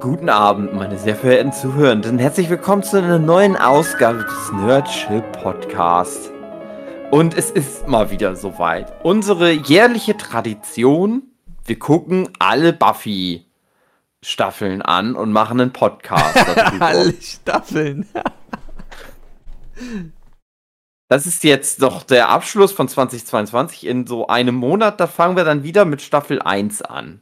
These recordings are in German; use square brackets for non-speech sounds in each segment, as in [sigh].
Guten Abend, meine sehr verehrten Zuhörenden. Herzlich willkommen zu einer neuen Ausgabe des Nerd Chill Podcast. Und es ist mal wieder soweit. Unsere jährliche Tradition. Wir gucken alle Buffy Staffeln an und machen einen Podcast. [laughs] alle Staffeln. das ist jetzt doch der Abschluss von 2022. In so einem Monat, da fangen wir dann wieder mit Staffel 1 an.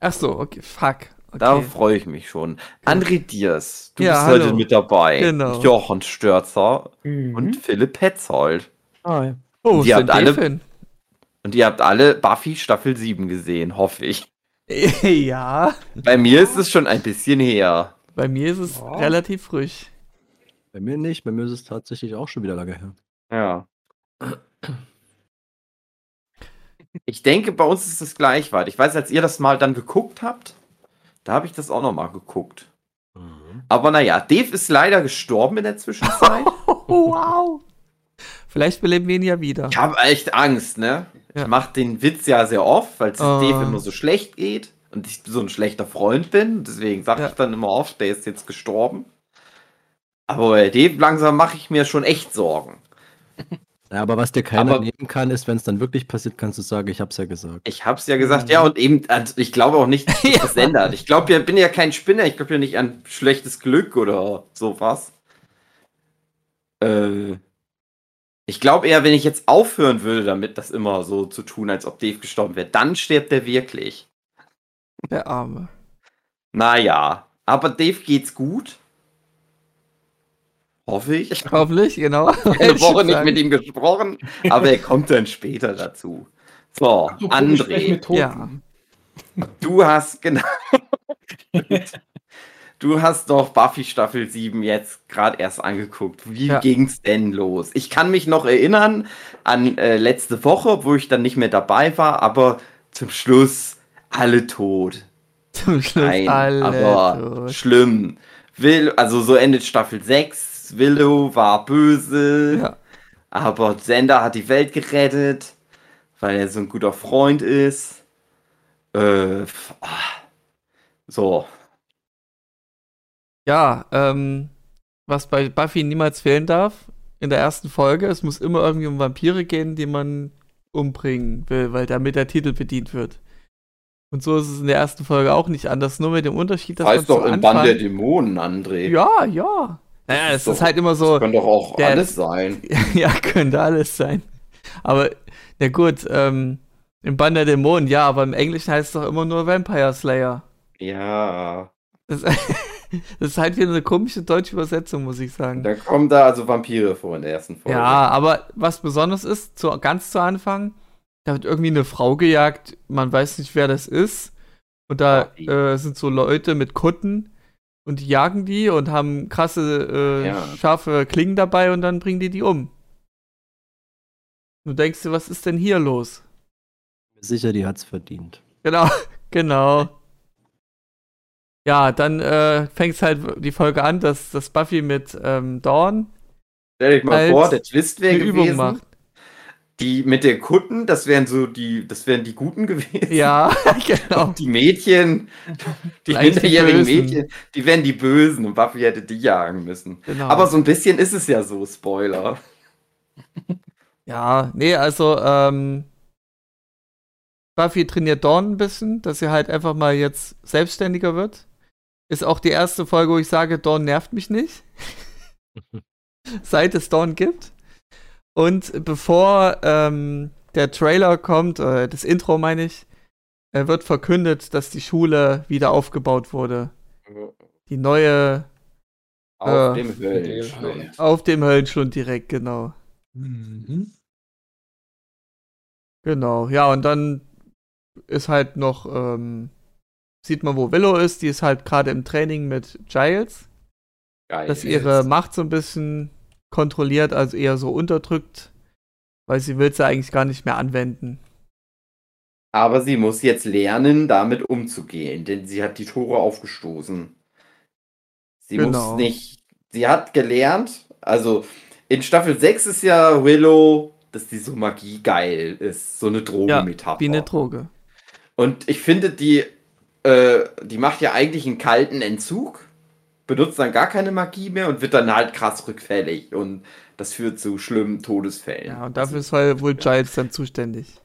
Ach so, okay, fuck. Okay. Darauf freue ich mich schon. André Diers, du Ja, bist hallo. heute mit dabei. Genau. Jochen Störzer Mhm. und Philipp Petzold. Hi. Oh, Die habt alle- alle. Und ihr habt alle Buffy Staffel 7 gesehen, hoffe ich. [laughs] ja, Bei mir ist es schon ein bisschen her. bei mir ist es Ja. relativ frisch. Bei mir nicht, bei mir ist es tatsächlich auch schon wieder lange her. Ja. Ich denke, bei uns ist es gleich weit. Ich weiß, als ihr das mal dann geguckt habt, da habe ich das auch noch mal geguckt. Aber naja, Dave ist leider gestorben in der Zwischenzeit. Oh, [laughs] wow. Vielleicht beleben wir ihn ja wieder. Ich habe echt Angst, ne? Ja. Ich mache den Witz ja sehr oft, weil es Oh. Dave immer so schlecht geht und ich so ein schlechter Freund bin. Deswegen sage Ja. ich dann immer oft, der ist jetzt gestorben. Aber bei Dave langsam mache ich mir schon echt Sorgen. Ja, aber was dir keiner Aber- nehmen kann, ist, wenn es dann wirklich passiert, kannst du sagen, ich hab's ja gesagt. Ich hab's ja gesagt, ja, und eben, also ich glaube auch nicht, dass [laughs] sich das ändert. Ich glaube, ja, bin ja kein Spinner, ich glaube ja nicht an schlechtes Glück oder sowas. Äh, ich glaube eher, wenn ich jetzt aufhören würde, damit das immer so zu tun, als ob Dave gestorben wäre, dann stirbt er wirklich. Der Arme. Naja, aber Dave geht's gut. Hoffe ich. Ich habe Hoffentlich, genau. [laughs] eine Woche nicht mit ihm gesprochen, aber er kommt dann später dazu. So, So André. Ja. Du hast, genau. [laughs] du hast doch Buffy Staffel 7 jetzt gerade erst angeguckt. Wie Ja. ging's denn los? Ich kann mich noch erinnern an äh, letzte Woche, wo ich dann nicht mehr dabei war, aber zum Schluss alle tot. Zum Schluss Nein, alle aber tot. schlimm. Will, also so endet Staffel 6. Willow war böse, Ja. aber Sender hat die Welt gerettet, weil er so ein guter Freund ist. Äh, ah. so. Ja, ähm, was bei Buffy niemals fehlen darf, in der ersten Folge, es muss immer irgendwie um Vampire gehen, die man umbringen will, weil damit der Titel bedient wird. Und so ist es in der ersten Folge auch nicht anders, nur mit dem Unterschied, dass Das heißt man doch im Bann der Dämonen, André. Ja, ja. Naja, es ist ist halt immer Das so, kann doch auch der- alles sein. [laughs] ja, könnte alles sein. Aber, na gut, ähm, im Bann der Dämonen, ja, aber im Englischen heißt es doch immer nur Vampire Slayer. Ja. Das, [laughs] das ist halt wieder eine komische deutsche Übersetzung, muss ich sagen. Da kommen da also Vampire vor in der ersten Folge. Ja, aber was besonders ist, zu, ganz zu Anfang, da wird irgendwie eine Frau gejagt, man weiß nicht, wer das ist. Und da äh, sind so Leute mit Kutten und die jagen die und haben krasse, äh, Ja. scharfe Klingen dabei und dann bringen die die um. Du denkst dir, was ist denn hier los? Sicher, die hat's verdient. Genau, [laughs] genau. Ja, dann äh, fängt halt die Folge an, dass, dass Buffy mit ähm, Dawn Stell dich mal als vor, der Twist wäre eine Übung gewesen. macht. Die mit den Kutten, das wären so die, das wären die Guten gewesen. Ja, [laughs] [laughs] genau. Die Mädchen, die minderjährigen Bösen. Mädchen, die wären die Bösen und Buffy hätte die jagen müssen. genau. Aber so ein bisschen ist es ja so, Spoiler. [laughs] Ja, nee, also, ähm, Buffy trainiert Dawn ein bisschen, dass sie halt einfach mal jetzt selbstständiger wird. Ist auch die erste Folge, wo ich sage, Dawn nervt mich nicht. Seit es Dawn gibt. Und bevor ähm, der Trailer kommt, äh, das Intro meine ich, äh, wird verkündet, dass die Schule wieder aufgebaut wurde. Die neue Auf Äh, dem Höllenschlund. auf dem Höllenschlund direkt, genau. Genau, ja, und dann ist halt noch, ähm, sieht man, wo Willow ist. Die ist halt gerade im Training mit Giles, Geil. dass ihre Macht so ein bisschen kontrolliert, also eher so unterdrückt, weil sie will sie eigentlich gar nicht mehr anwenden. Aber sie muss jetzt lernen, damit umzugehen, denn sie hat die Tore aufgestoßen. Sie Genau. muss nicht. Sie hat gelernt, also in Staffel 6 ist ja Willow, dass die so Magie geil ist, so eine Drogenmetapher. Wie eine Droge. Und ich finde, die äh, die macht ja eigentlich einen kalten Entzug, benutzt dann gar keine Magie mehr und wird dann halt krass rückfällig und das führt zu schlimmen Todesfällen. Ja, und dafür ist halt wohl Giles dann zuständig.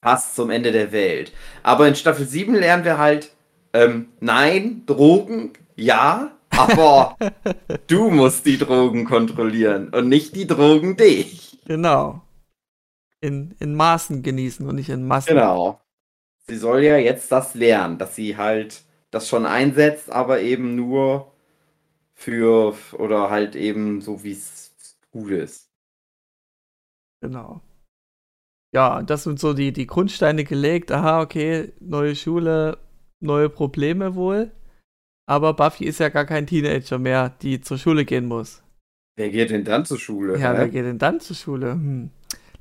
Passt zum Ende der Welt. Aber in Staffel 7 lernen wir halt, ähm, nein, Drogen, ja, aber [laughs] du musst die Drogen kontrollieren und nicht die Drogen dich. Genau. In, in Maßen genießen und nicht in Massen. Genau. Sie soll ja jetzt das lernen, dass sie halt das schon einsetzt, aber eben nur für oder halt eben so wie es gut ist. Genau. Ja, das sind so die, die Grundsteine gelegt. Aha, okay, neue Schule, neue Probleme wohl. Aber Buffy ist ja gar kein Teenager mehr, die zur Schule gehen muss. Wer geht denn dann zur Schule? Ja, hä? wer geht denn dann zur Schule? Hm.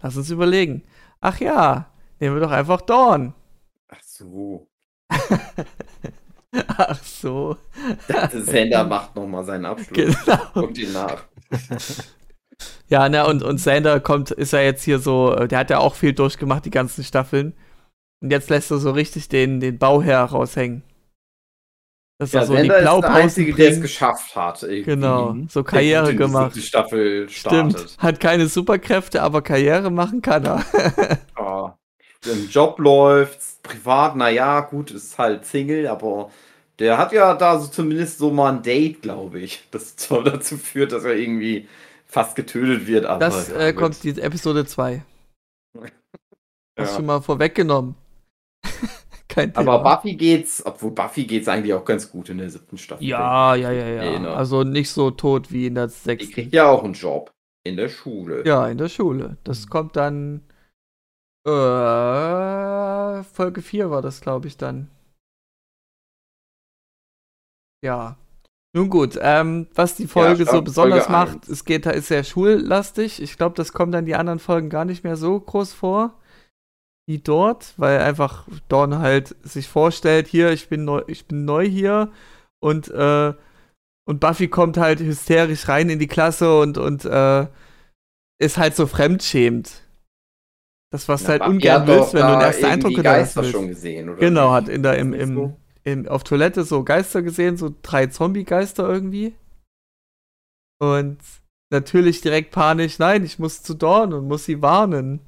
Lass uns überlegen. Ach ja, nehmen wir doch einfach Dawn. Ach so. [laughs] [laughs] Ach so. Der Sender macht nochmal seinen Abschluss. Genau. Guckt ihn nach. Ja, ne, und, und Sander kommt, ist ja jetzt hier so, der hat ja auch viel durchgemacht, die ganzen Staffeln. Und jetzt lässt er so richtig den, den Bauherr raushängen. Dass Ja, er so die Sender ist der Einzige, der es geschafft hat. irgendwie. Genau, so Der Karriere die gemacht. siebte Staffel startet. Stimmt, hat keine Superkräfte, aber Karriere machen kann er. Ja. [laughs] Im Job läuft's, privat, naja, gut, ist halt Single, aber der hat ja da so zumindest so mal ein Date, glaube ich. [laughs] Das dazu führt, dass er irgendwie fast getötet wird, aber. Das äh, kommt die Episode 2. [laughs] Hast Ja. schon mal vorweggenommen. [laughs] Kein Thema. Aber Buffy geht's, obwohl Buffy geht's eigentlich auch ganz gut in der siebten Staffel. ja, ja, ja, ja. ne? Also nicht so tot wie in der Die sechsten. kriegt ja auch einen Job in der Schule. Ja, in der Schule. Das kommt dann. Äh, Folge 4 war das, glaube ich, dann. Ja. Nun gut, ähm, was die Folge so Staffel- besonders Folge macht, es geht, ist sehr schullastig. Ich glaube, das kommt dann die anderen Folgen gar nicht mehr so groß vor wie dort, weil einfach Dawn halt sich vorstellt, hier, ich bin neu, ich bin neu hier und äh, und Buffy kommt halt hysterisch rein in die Klasse und und äh, ist halt so fremdschämt. Das, was du halt ungern willst, wenn du einen ersten Eindruck hinterlassen Geister willst. schon gesehen, oder? Genau, hat in der, im, im, im, auf Toilette so Geister gesehen, so drei Zombie-Geister irgendwie. Und natürlich direkt panisch, nein, ich muss zu Dawn und muss sie warnen.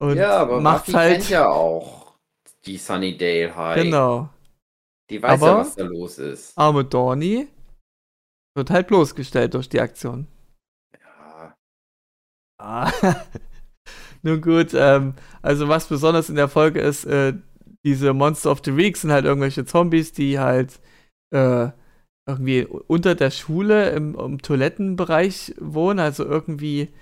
Und ja, aber macht Buffy halt. kennt ja auch die Sunnydale High. Genau. Die weiß ja, Aber- was da los ist. Arme Dorny wird halt bloßgestellt durch die Aktion. Ja. Ah. [laughs] Nun gut, ähm, also was besonders in der Folge ist, äh, diese Monster of the Week sind halt irgendwelche Zombies, die halt äh, irgendwie unter der Schule im, im Toilettenbereich wohnen, also irgendwie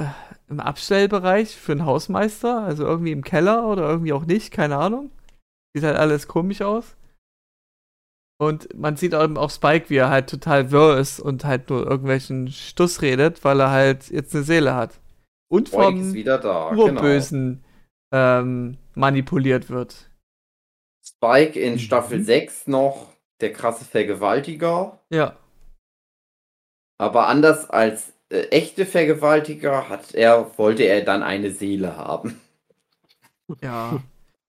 äh, im Abstellbereich für einen Hausmeister, also irgendwie im Keller oder irgendwie auch nicht, keine Ahnung. Sieht halt alles komisch aus. Und man sieht eben auch Spike, wie er halt total wirr ist und halt nur irgendwelchen Stuss redet, weil er halt jetzt eine Seele hat. Und vom wieder da. Genau. Urbösen ähm, manipuliert wird. Spike in Mhm. Staffel 6 noch der krasse Vergewaltiger. Ja. Aber anders als äh, echte Vergewaltiger hat er, wollte er dann eine Seele haben. Ja.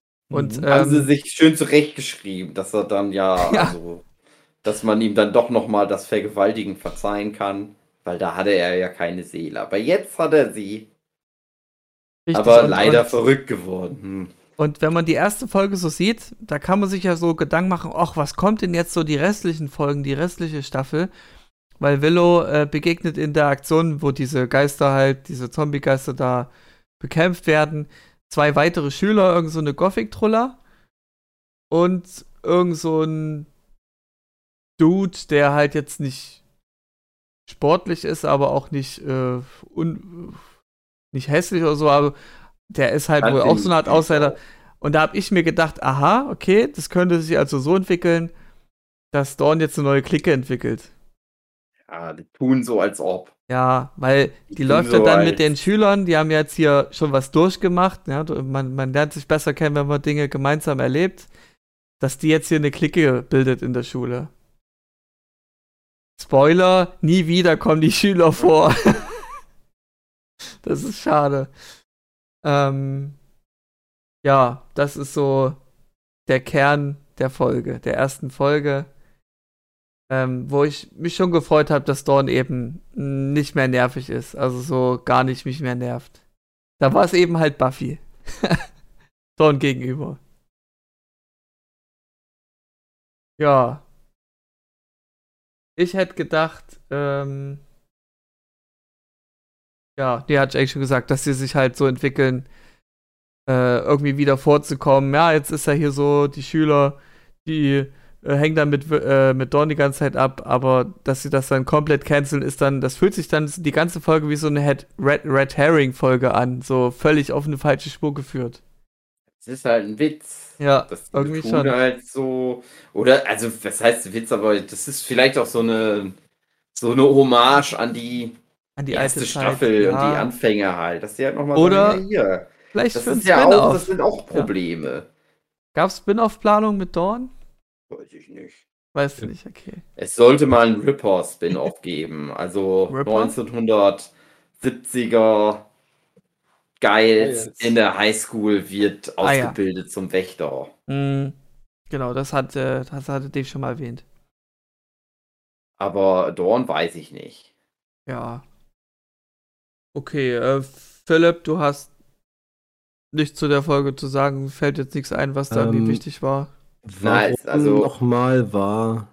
[laughs] Und Mhm. Haben sie ähm, sich schön zurechtgeschrieben, dass er dann ja, [laughs] Ja. also, dass man ihm dann doch nochmal das Vergewaltigen verzeihen kann, weil da hatte er ja keine Seele. Aber jetzt hat er sie, richtig, aber leider und, verrückt geworden. Hm. und wenn man die erste Folge so sieht, da kann man sich ja so Gedanken machen, ach, was kommt denn jetzt so die restlichen Folgen, die restliche Staffel? Weil Willow äh, begegnet in der Aktion, wo diese Geister halt, diese Zombie-Geister da bekämpft werden, zwei weitere Schüler, irgend so eine Gothic-Truller und irgend so ein Dude, der halt jetzt nicht sportlich ist, aber auch nicht, äh, un, nicht hässlich oder so, aber der ist halt wohl auch so eine Art auch. Und da habe ich mir gedacht, aha, okay, das könnte sich also so entwickeln, dass Dawn jetzt eine neue Clique entwickelt. Ja, die tun so, als ob. Ja, weil die, Die läuft ja so dann mit den Schülern, die haben jetzt hier schon was durchgemacht. Ja, man, man lernt sich besser kennen, wenn man Dinge gemeinsam erlebt. Dass die jetzt hier eine Clique bildet in der Schule. Spoiler, nie wieder kommen die Schüler [laughs] vor. [laughs] das ist schade. Ähm, ja, das ist so der Kern der Folge, der ersten Folge, ähm, wo ich mich schon gefreut habe, dass Dawn eben nicht mehr nervig ist, also so gar nicht mich mehr nervt. Da war es eben halt Buffy. [laughs] Dawn gegenüber. Ja. Ich hätte gedacht, ähm, ja, die hat eigentlich schon gesagt, dass sie sich halt so entwickeln, äh, irgendwie wieder vorzukommen. Ja, jetzt ist ja hier so, die Schüler, die äh, hängen dann mit, äh, mit Dawn die ganze Zeit ab, aber dass sie das dann komplett canceln, ist dann, das fühlt sich dann die ganze Folge wie so eine Red, Red Herring-Folge an, so völlig auf eine falsche Spur geführt. Es ist halt ein Witz. Ja, das irgendwie schon. halt so, oder, also, was heißt Witz, aber das ist vielleicht auch so eine, so eine Hommage an die, an die erste alte Staffel Zeit, und ja. die Anfänger halt, dass die halt nochmal Oder sagen, ja, hier. Vielleicht Das für ist ja auch, das sind auch Probleme. Gab es Spin-off-Planung mit Dawn? Weiß ich nicht. Weißt du nicht, okay. Es sollte mal ein Ripper-Spin-off [laughs] geben. Also Ripper? 1970er Geils Geils. in der Highschool wird Ah, ja. ausgebildet zum Wächter. Mhm. Genau, das, hat, äh, das hatte Dave schon mal erwähnt. Aber Dorn weiß ich nicht. Ja. Okay, äh, Philipp, du hast nichts zu der Folge zu sagen. Fällt jetzt nichts ein, was da irgendwie Ähm, wichtig war. Nice, Warum also- nochmal war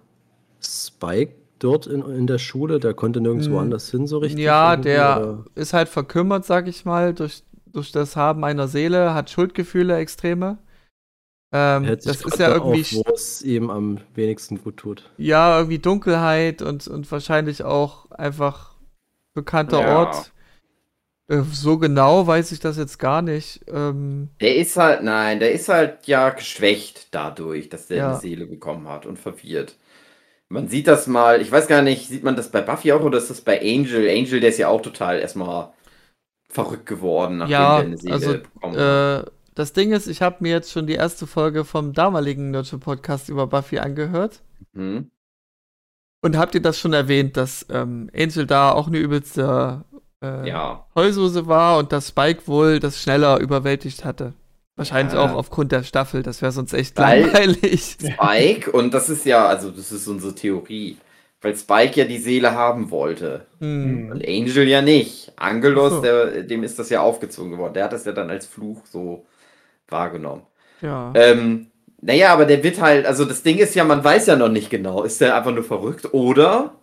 Spike dort in, in der Schule? Der konnte nirgendwo Hm. anders hin so richtig? Ja, irgendwie, der oder? ist halt verkümmert, sag ich mal, durch, durch das Haben einer Seele, hat Schuldgefühle extreme. Ähm, das ist ja irgendwie, auf, wo es ihm am wenigsten gut tut. ja, irgendwie Dunkelheit und, und wahrscheinlich auch einfach bekannter Ja. Ort. Äh, so genau weiß ich das jetzt gar nicht. Ähm, Der ist halt, nein, der ist halt ja geschwächt dadurch, dass der Ja. eine Seele bekommen hat und verwirrt. Man sieht das mal, ich weiß gar nicht, sieht man das bei Buffy auch oder ist das bei Angel? Angel, der ist ja auch total erstmal verrückt geworden, nachdem Ja, der eine Seele also, bekommen hat. Äh, das Ding ist, ich habe mir jetzt schon die erste Folge vom damaligen Nurture Podcast über Buffy angehört. Hm? Und habt ihr das schon erwähnt, dass ähm, Angel da auch eine übelste äh, Ja. Heulsuse war und dass Spike wohl das schneller überwältigt hatte? Wahrscheinlich Ja. auch aufgrund der Staffel, das wäre sonst echt Weil- langweilig. [laughs] Spike, und das ist ja, also das ist unsere Theorie, weil Spike ja die Seele haben wollte. Hm. Und Angel ja nicht. Angelos, so. der, dem ist das ja aufgezwungen worden. Der hat das ja dann als Fluch so wahrgenommen. Ja. Ähm, naja, aber der wird halt, also das Ding ist ja, man weiß ja noch nicht genau, ist der einfach nur verrückt oder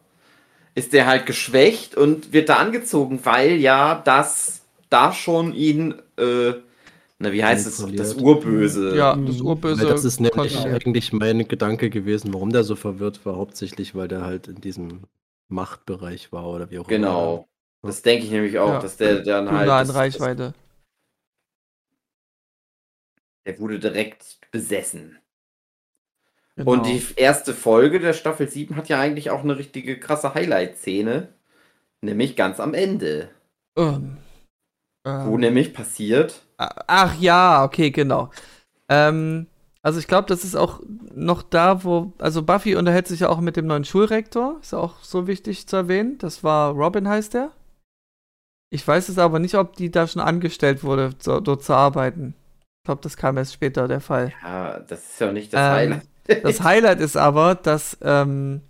ist der halt geschwächt und wird da angezogen, weil ja das da schon ihn, äh, na wie heißt es, das. Urböse. ja, das Urböse. Weil das ist nämlich eigentlich mein Gedanke gewesen, warum der so verwirrt war, hauptsächlich, weil der halt in diesem Machtbereich war oder wie auch Genau. Das denke ich nämlich auch, Ja. dass der dann halt. nah in das- Reichweite. Der wurde direkt besessen. Genau. Und die erste Folge der Staffel 7 hat ja eigentlich auch eine richtige krasse Highlight-Szene. Nämlich ganz am Ende. Ähm, ähm, Wo nämlich passiert. Ach ja, okay, genau. Ähm, also ich glaube, das ist auch noch da, wo, also Buffy unterhält sich ja auch mit dem neuen Schulrektor, ist auch so wichtig zu erwähnen. Das war Robin, heißt der. Ich weiß es aber nicht, ob die da schon angestellt wurde, so, dort zu arbeiten. Ich glaube, das kam erst später der Fall. Ja, das ist ja nicht das Ähm, Highlight. Das Highlight ist aber, dass ähm,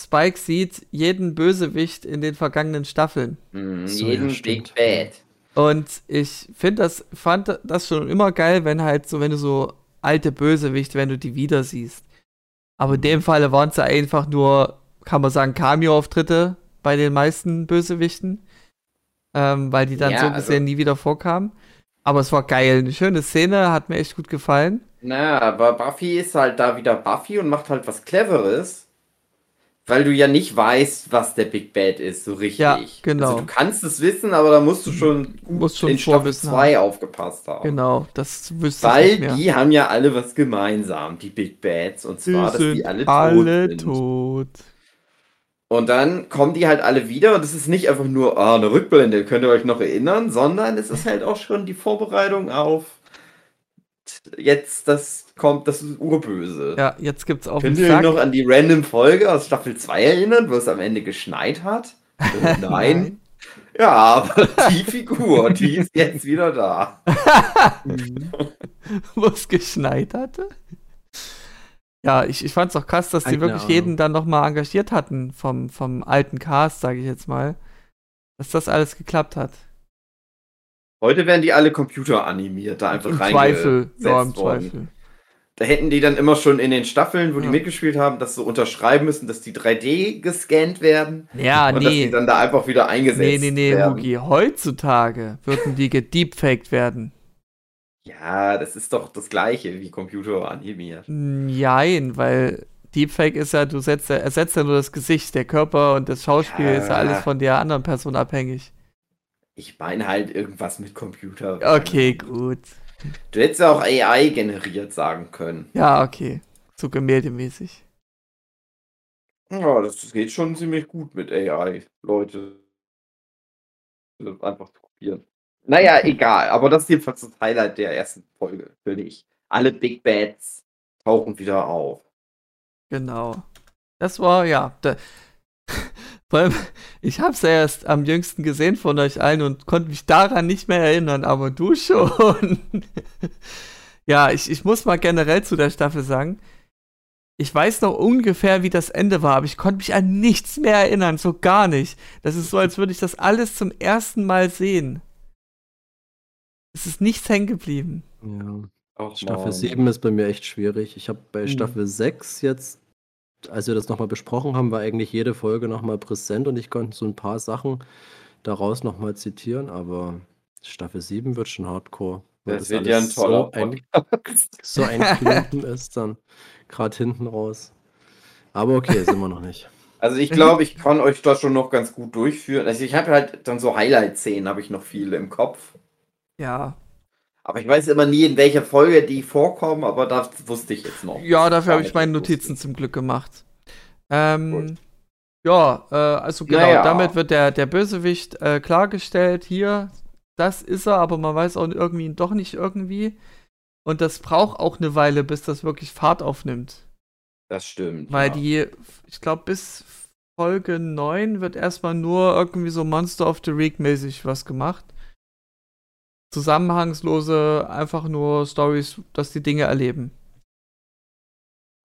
Spike sieht jeden Bösewicht in den vergangenen Staffeln. Mhm, So, jeden ja. Big Bad. Und ich finde das, fand das schon immer geil, wenn halt so, wenn du so alte Bösewichte, wenn du die wieder siehst. Aber in dem Falle waren es ja einfach nur, kann man sagen, Cameo-Auftritte bei den meisten Bösewichten. Ähm, weil die dann Ja, so also- gesehen nie wieder vorkamen. Aber es war geil, eine schöne Szene, hat mir echt gut gefallen. Na, aber Buffy ist halt da wieder Buffy und macht halt was Cleveres. Weil du ja nicht weißt, was der Big Bad ist, so richtig. Ja, genau. Also du kannst es wissen, aber da musst du schon Du musst schon in Staffel Vorwissen 2 aufgepasst haben. Genau, das wüsste ich Weil nicht mehr. die haben ja alle was gemeinsam, die Big Bads. Und zwar, dass die alle, tot sind. tot. Und dann kommen die halt alle wieder und es ist nicht einfach nur ah, eine Rückblende, könnt ihr euch noch erinnern, sondern es ist halt auch schon die Vorbereitung auf jetzt das kommt das Urböse. Ja, jetzt gibt's auf Könnt ihr euch noch an die random Folge aus Staffel 2 erinnern, wo es am Ende geschneit hat? [laughs] Äh, Nein. Ja, aber die Figur, die ist jetzt wieder da. [laughs] wo es geschneit hatte. Ja, ich, ich fand es auch krass, dass die Keine wirklich Ahnung. jeden dann nochmal engagiert hatten vom, vom alten Cast, sage ich jetzt mal. Dass das alles geklappt hat. Heute werden die alle computeranimiert, da einfach Im Zweifel. Ja, im worden. Zweifel. Da hätten die dann immer schon in den Staffeln, wo die Ja. mitgespielt haben, das so unterschreiben müssen, dass die 3D gescannt werden Ja, und dass die nee. dann da einfach wieder eingesetzt Nee, nee, nee, werden. Hugi. Heutzutage würden die gedeepfaked werden. Ja, das ist doch das gleiche wie computeranimiert. Nein, weil Deepfake ist ja, du setzt, ersetzt ja nur das Gesicht, der Körper und das Schauspiel ist ja Ja. alles von der anderen Person abhängig. Ich meine halt irgendwas mit Computer. Okay, gut. Du hättest ja auch AI generiert sagen können. Ja, okay. So gemäldemäßig. Ja, das geht schon ziemlich gut mit AI, Leute. Das einfach zu kopieren. Naja, egal, aber das ist jedenfalls das Highlight der ersten Folge, finde ich. Alle Big Bats tauchen wieder auf. Genau. Das war, ja. Da, [laughs] vor allem, ich hab's ja erst am jüngsten gesehen von euch allen und konnte mich daran nicht mehr erinnern, aber du [laughs] schon. ja, ich, ich muss mal generell zu der Staffel sagen, ich weiß noch ungefähr, wie das Ende war, aber ich konnte mich an nichts mehr erinnern, so gar nicht. Das ist so, als würde ich das alles zum ersten Mal sehen. Es ist nichts hängen geblieben. Ja. Ach, Staffel Mann. 7 ist bei mir echt schwierig. Ich habe bei Mhm. Staffel 6 jetzt, als wir das nochmal besprochen haben, war eigentlich jede Folge nochmal präsent und ich konnte so ein paar Sachen daraus nochmal zitieren, aber Staffel 7 wird schon hardcore. weil Das wird ja ein alles toller so ein, Podcast. [laughs] so ein Klumpen ist dann gerade hinten raus. Aber okay, sind wir noch nicht. Also ich glaube, ich kann euch das schon noch ganz gut durchführen. Also ich habe halt dann so Highlight-Szenen, habe ich noch viele im Kopf. Ja. Aber ich weiß immer nie, in welcher Folge die vorkommen, aber das wusste ich jetzt noch. Ja, dafür habe ich meine Notizen wusste. zum Glück gemacht. Ähm, Gut. ja, äh, also genau, Naja. damit wird der, der Bösewicht äh, klargestellt. Hier, das ist er, aber man weiß auch irgendwie doch nicht irgendwie. Und das braucht auch eine Weile, bis das wirklich Fahrt aufnimmt. Das stimmt. Weil ja. die, ich glaube, bis Folge 9 wird erstmal nur irgendwie so Monster of the Week mäßig was gemacht. Zusammenhangslose, einfach nur Stories, dass die Dinge erleben.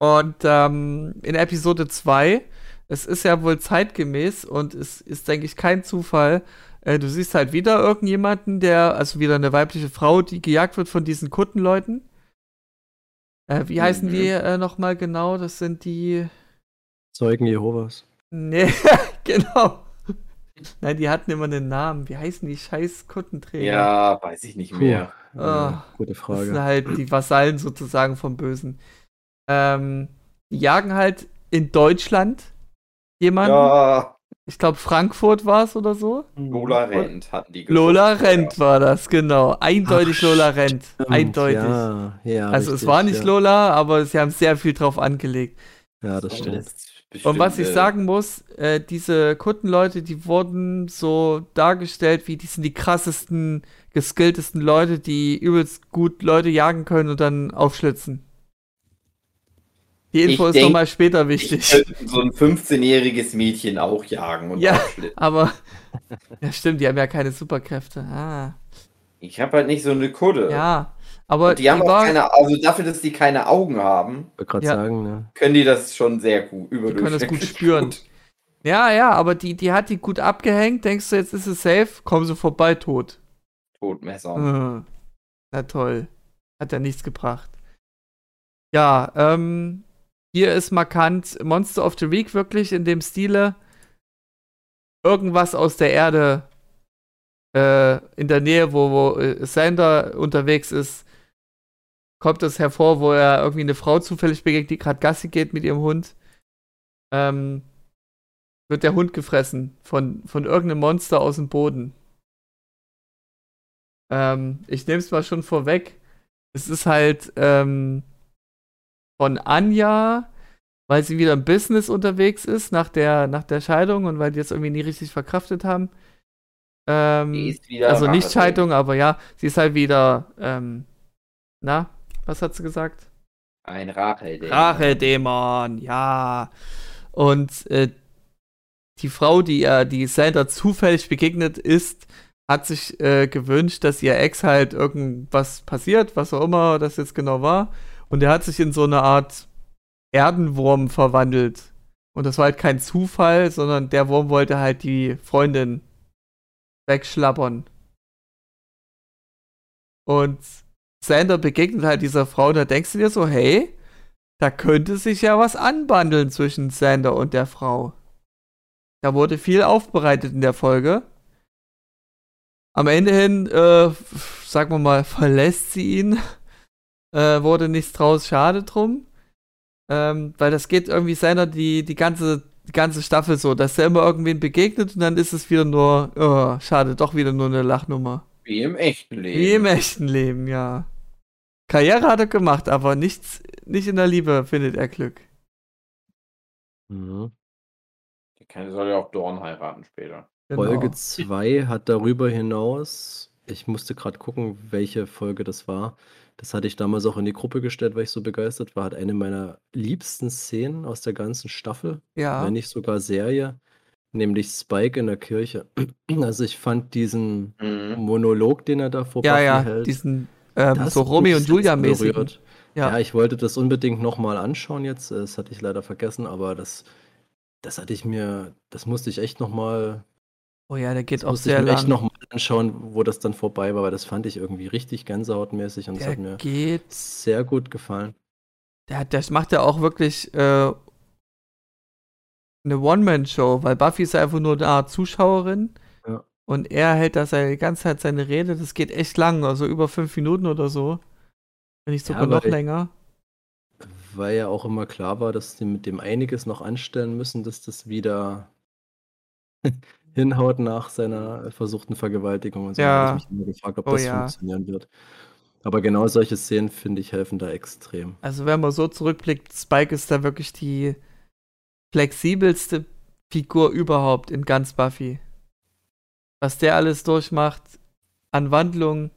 Und ähm, in Episode 2, es ist ja wohl zeitgemäß und es ist, denke ich, kein Zufall. Äh, du siehst halt wieder irgendjemanden, der, also wieder eine weibliche Frau, die gejagt wird von diesen Kuttenleuten. Äh, wie heißen Mhm. die äh, nochmal genau? Das sind die. Zeugen Jehovas. Nee, [laughs] genau. Nein, die hatten immer einen Namen. Wie heißen die scheiß Kuttenträger? Ja, weiß ich nicht mehr. Puh, Ah, äh, gute Das Frage. sind halt die Vasallen sozusagen vom Bösen. Ähm, die jagen halt in Deutschland jemanden. Ja, Ich glaube, Frankfurt war es oder so. Lola Rent hatten die Lola gesucht, Rent war das, genau. Eindeutig Ach, Lola Rent. Stimmt, Eindeutig. Ja, ja, also es richtig, war nicht ja. Lola, aber sie haben sehr viel drauf angelegt. Ja, das Ja. stimmt. Ist Und was ich bestimmt, äh, sagen muss, äh, diese Kuttenleute, die wurden so dargestellt, wie die sind die krassesten, geskilltesten Leute, die übelst gut Leute jagen können und dann aufschlitzen. Die Info Ich ist nochmal später Ich wichtig. könnte so ein 15-jähriges Mädchen auch jagen und Ja. aufschlitzen. Aber, [laughs] ja stimmt, die haben ja keine Superkräfte. Ah, Ich habe halt nicht so eine Kudde. ja. Aber Und die haben auch war, keine, also dafür, dass die keine Augen haben, Ja. sagen, ne? können die das schon sehr gut, können das gut überdurchschnittlich spüren. gut. ja, ja, aber die, die hat die gut abgehängt. Denkst du, jetzt ist es safe? Kommen sie vorbei, tot. Totmesser. Äh, Na toll. Hat ja nichts gebracht. Ja, ähm, hier ist markant Monster of the Week wirklich in dem Stile. Irgendwas aus der Erde äh, in der Nähe, wo, wo äh, Sander unterwegs ist, kommt es hervor, wo er irgendwie eine Frau zufällig begegnet, die gerade Gassi geht mit ihrem Hund. Ähm, wird der Hund gefressen von, von irgendeinem Monster aus dem Boden. Ähm, ich nehme es mal schon vorweg. Es ist halt ähm, von Anja, weil sie wieder im Business unterwegs ist nach der, nach der Scheidung und weil die das irgendwie nie richtig verkraftet haben. Ähm, also nicht Scheidung, aber ja, sie ist halt wieder, ähm, na, was hat sie gesagt? Ein Rache. Rachedämon, ja. Und äh, die Frau, die er, die Sander zufällig begegnet ist, hat sich äh, gewünscht, dass ihr Ex halt irgendwas passiert, was auch immer das jetzt genau war. Und er hat sich in so eine Art Erdenwurm verwandelt. Und das war halt kein Zufall, sondern der Wurm wollte halt die Freundin wegschlappern. Und Sander begegnet halt dieser Frau und da denkst du dir so, hey, da könnte sich ja was anbandeln zwischen Sander und der Frau. Da wurde viel aufbereitet in der Folge. Am Ende hin, äh, sagen wir mal, [laughs] verlässt sie ihn. Äh, wurde nichts draus, schade drum. Ähm, weil das geht irgendwie seiner die, die, ganze, die ganze Staffel so, dass er immer irgendwen begegnet und dann ist es wieder nur, oh, schade, doch wieder nur eine Lachnummer. Wie im echten Leben. Wie im echten Leben, ja. Karriere hat er gemacht, aber nichts, nicht in der Liebe findet er Glück. Mhm. Der soll ja auch Dorn heiraten später. Genau. Folge 2 hat darüber hinaus, ich musste gerade gucken, welche Folge das war. Das hatte ich damals auch in die Gruppe gestellt, weil ich so begeistert war. Hat eine meiner liebsten Szenen aus der ganzen Staffel, Ja, wenn nicht sogar Serie, nämlich Spike in der Kirche. [clears throat] Also ich fand diesen Mhm. Monolog, den er da vor ja, Buffy ja, hält, diesen ähm, das so Romeo und Julia mäßig. berührt. Ja. Ja, ich wollte das unbedingt nochmal anschauen jetzt. Das hatte ich leider vergessen, aber das, das hatte ich mir, das musste ich echt nochmal, Oh ja, der geht das auch musste ich sehr mir echt lang. nochmal anschauen, wo das dann vorbei war, weil das fand ich irgendwie richtig gänsehautmäßig und das Der hat mir geht, sehr gut gefallen. der, das macht ja auch wirklich äh, eine One-Man-Show, weil Buffy ist einfach nur eine Art Zuschauerin. Ja. Und er hält da seine die ganze Zeit seine Rede. Das geht echt lang, also über fünf Minuten oder so. Wenn nicht sogar Ja, noch länger. Weil ja auch immer klar war, dass die mit dem einiges noch anstellen müssen, dass das wieder [laughs] hinhaut nach seiner versuchten Vergewaltigung und so. Ja. Da habe ich mich immer gefragt, ob Oh das ja. funktionieren wird. Aber genau solche Szenen, finde ich, helfen da extrem. Also wenn man so zurückblickt, Spike ist da wirklich die flexibelste Figur überhaupt in ganz Buffy. Was der alles durchmacht an Wandlungen.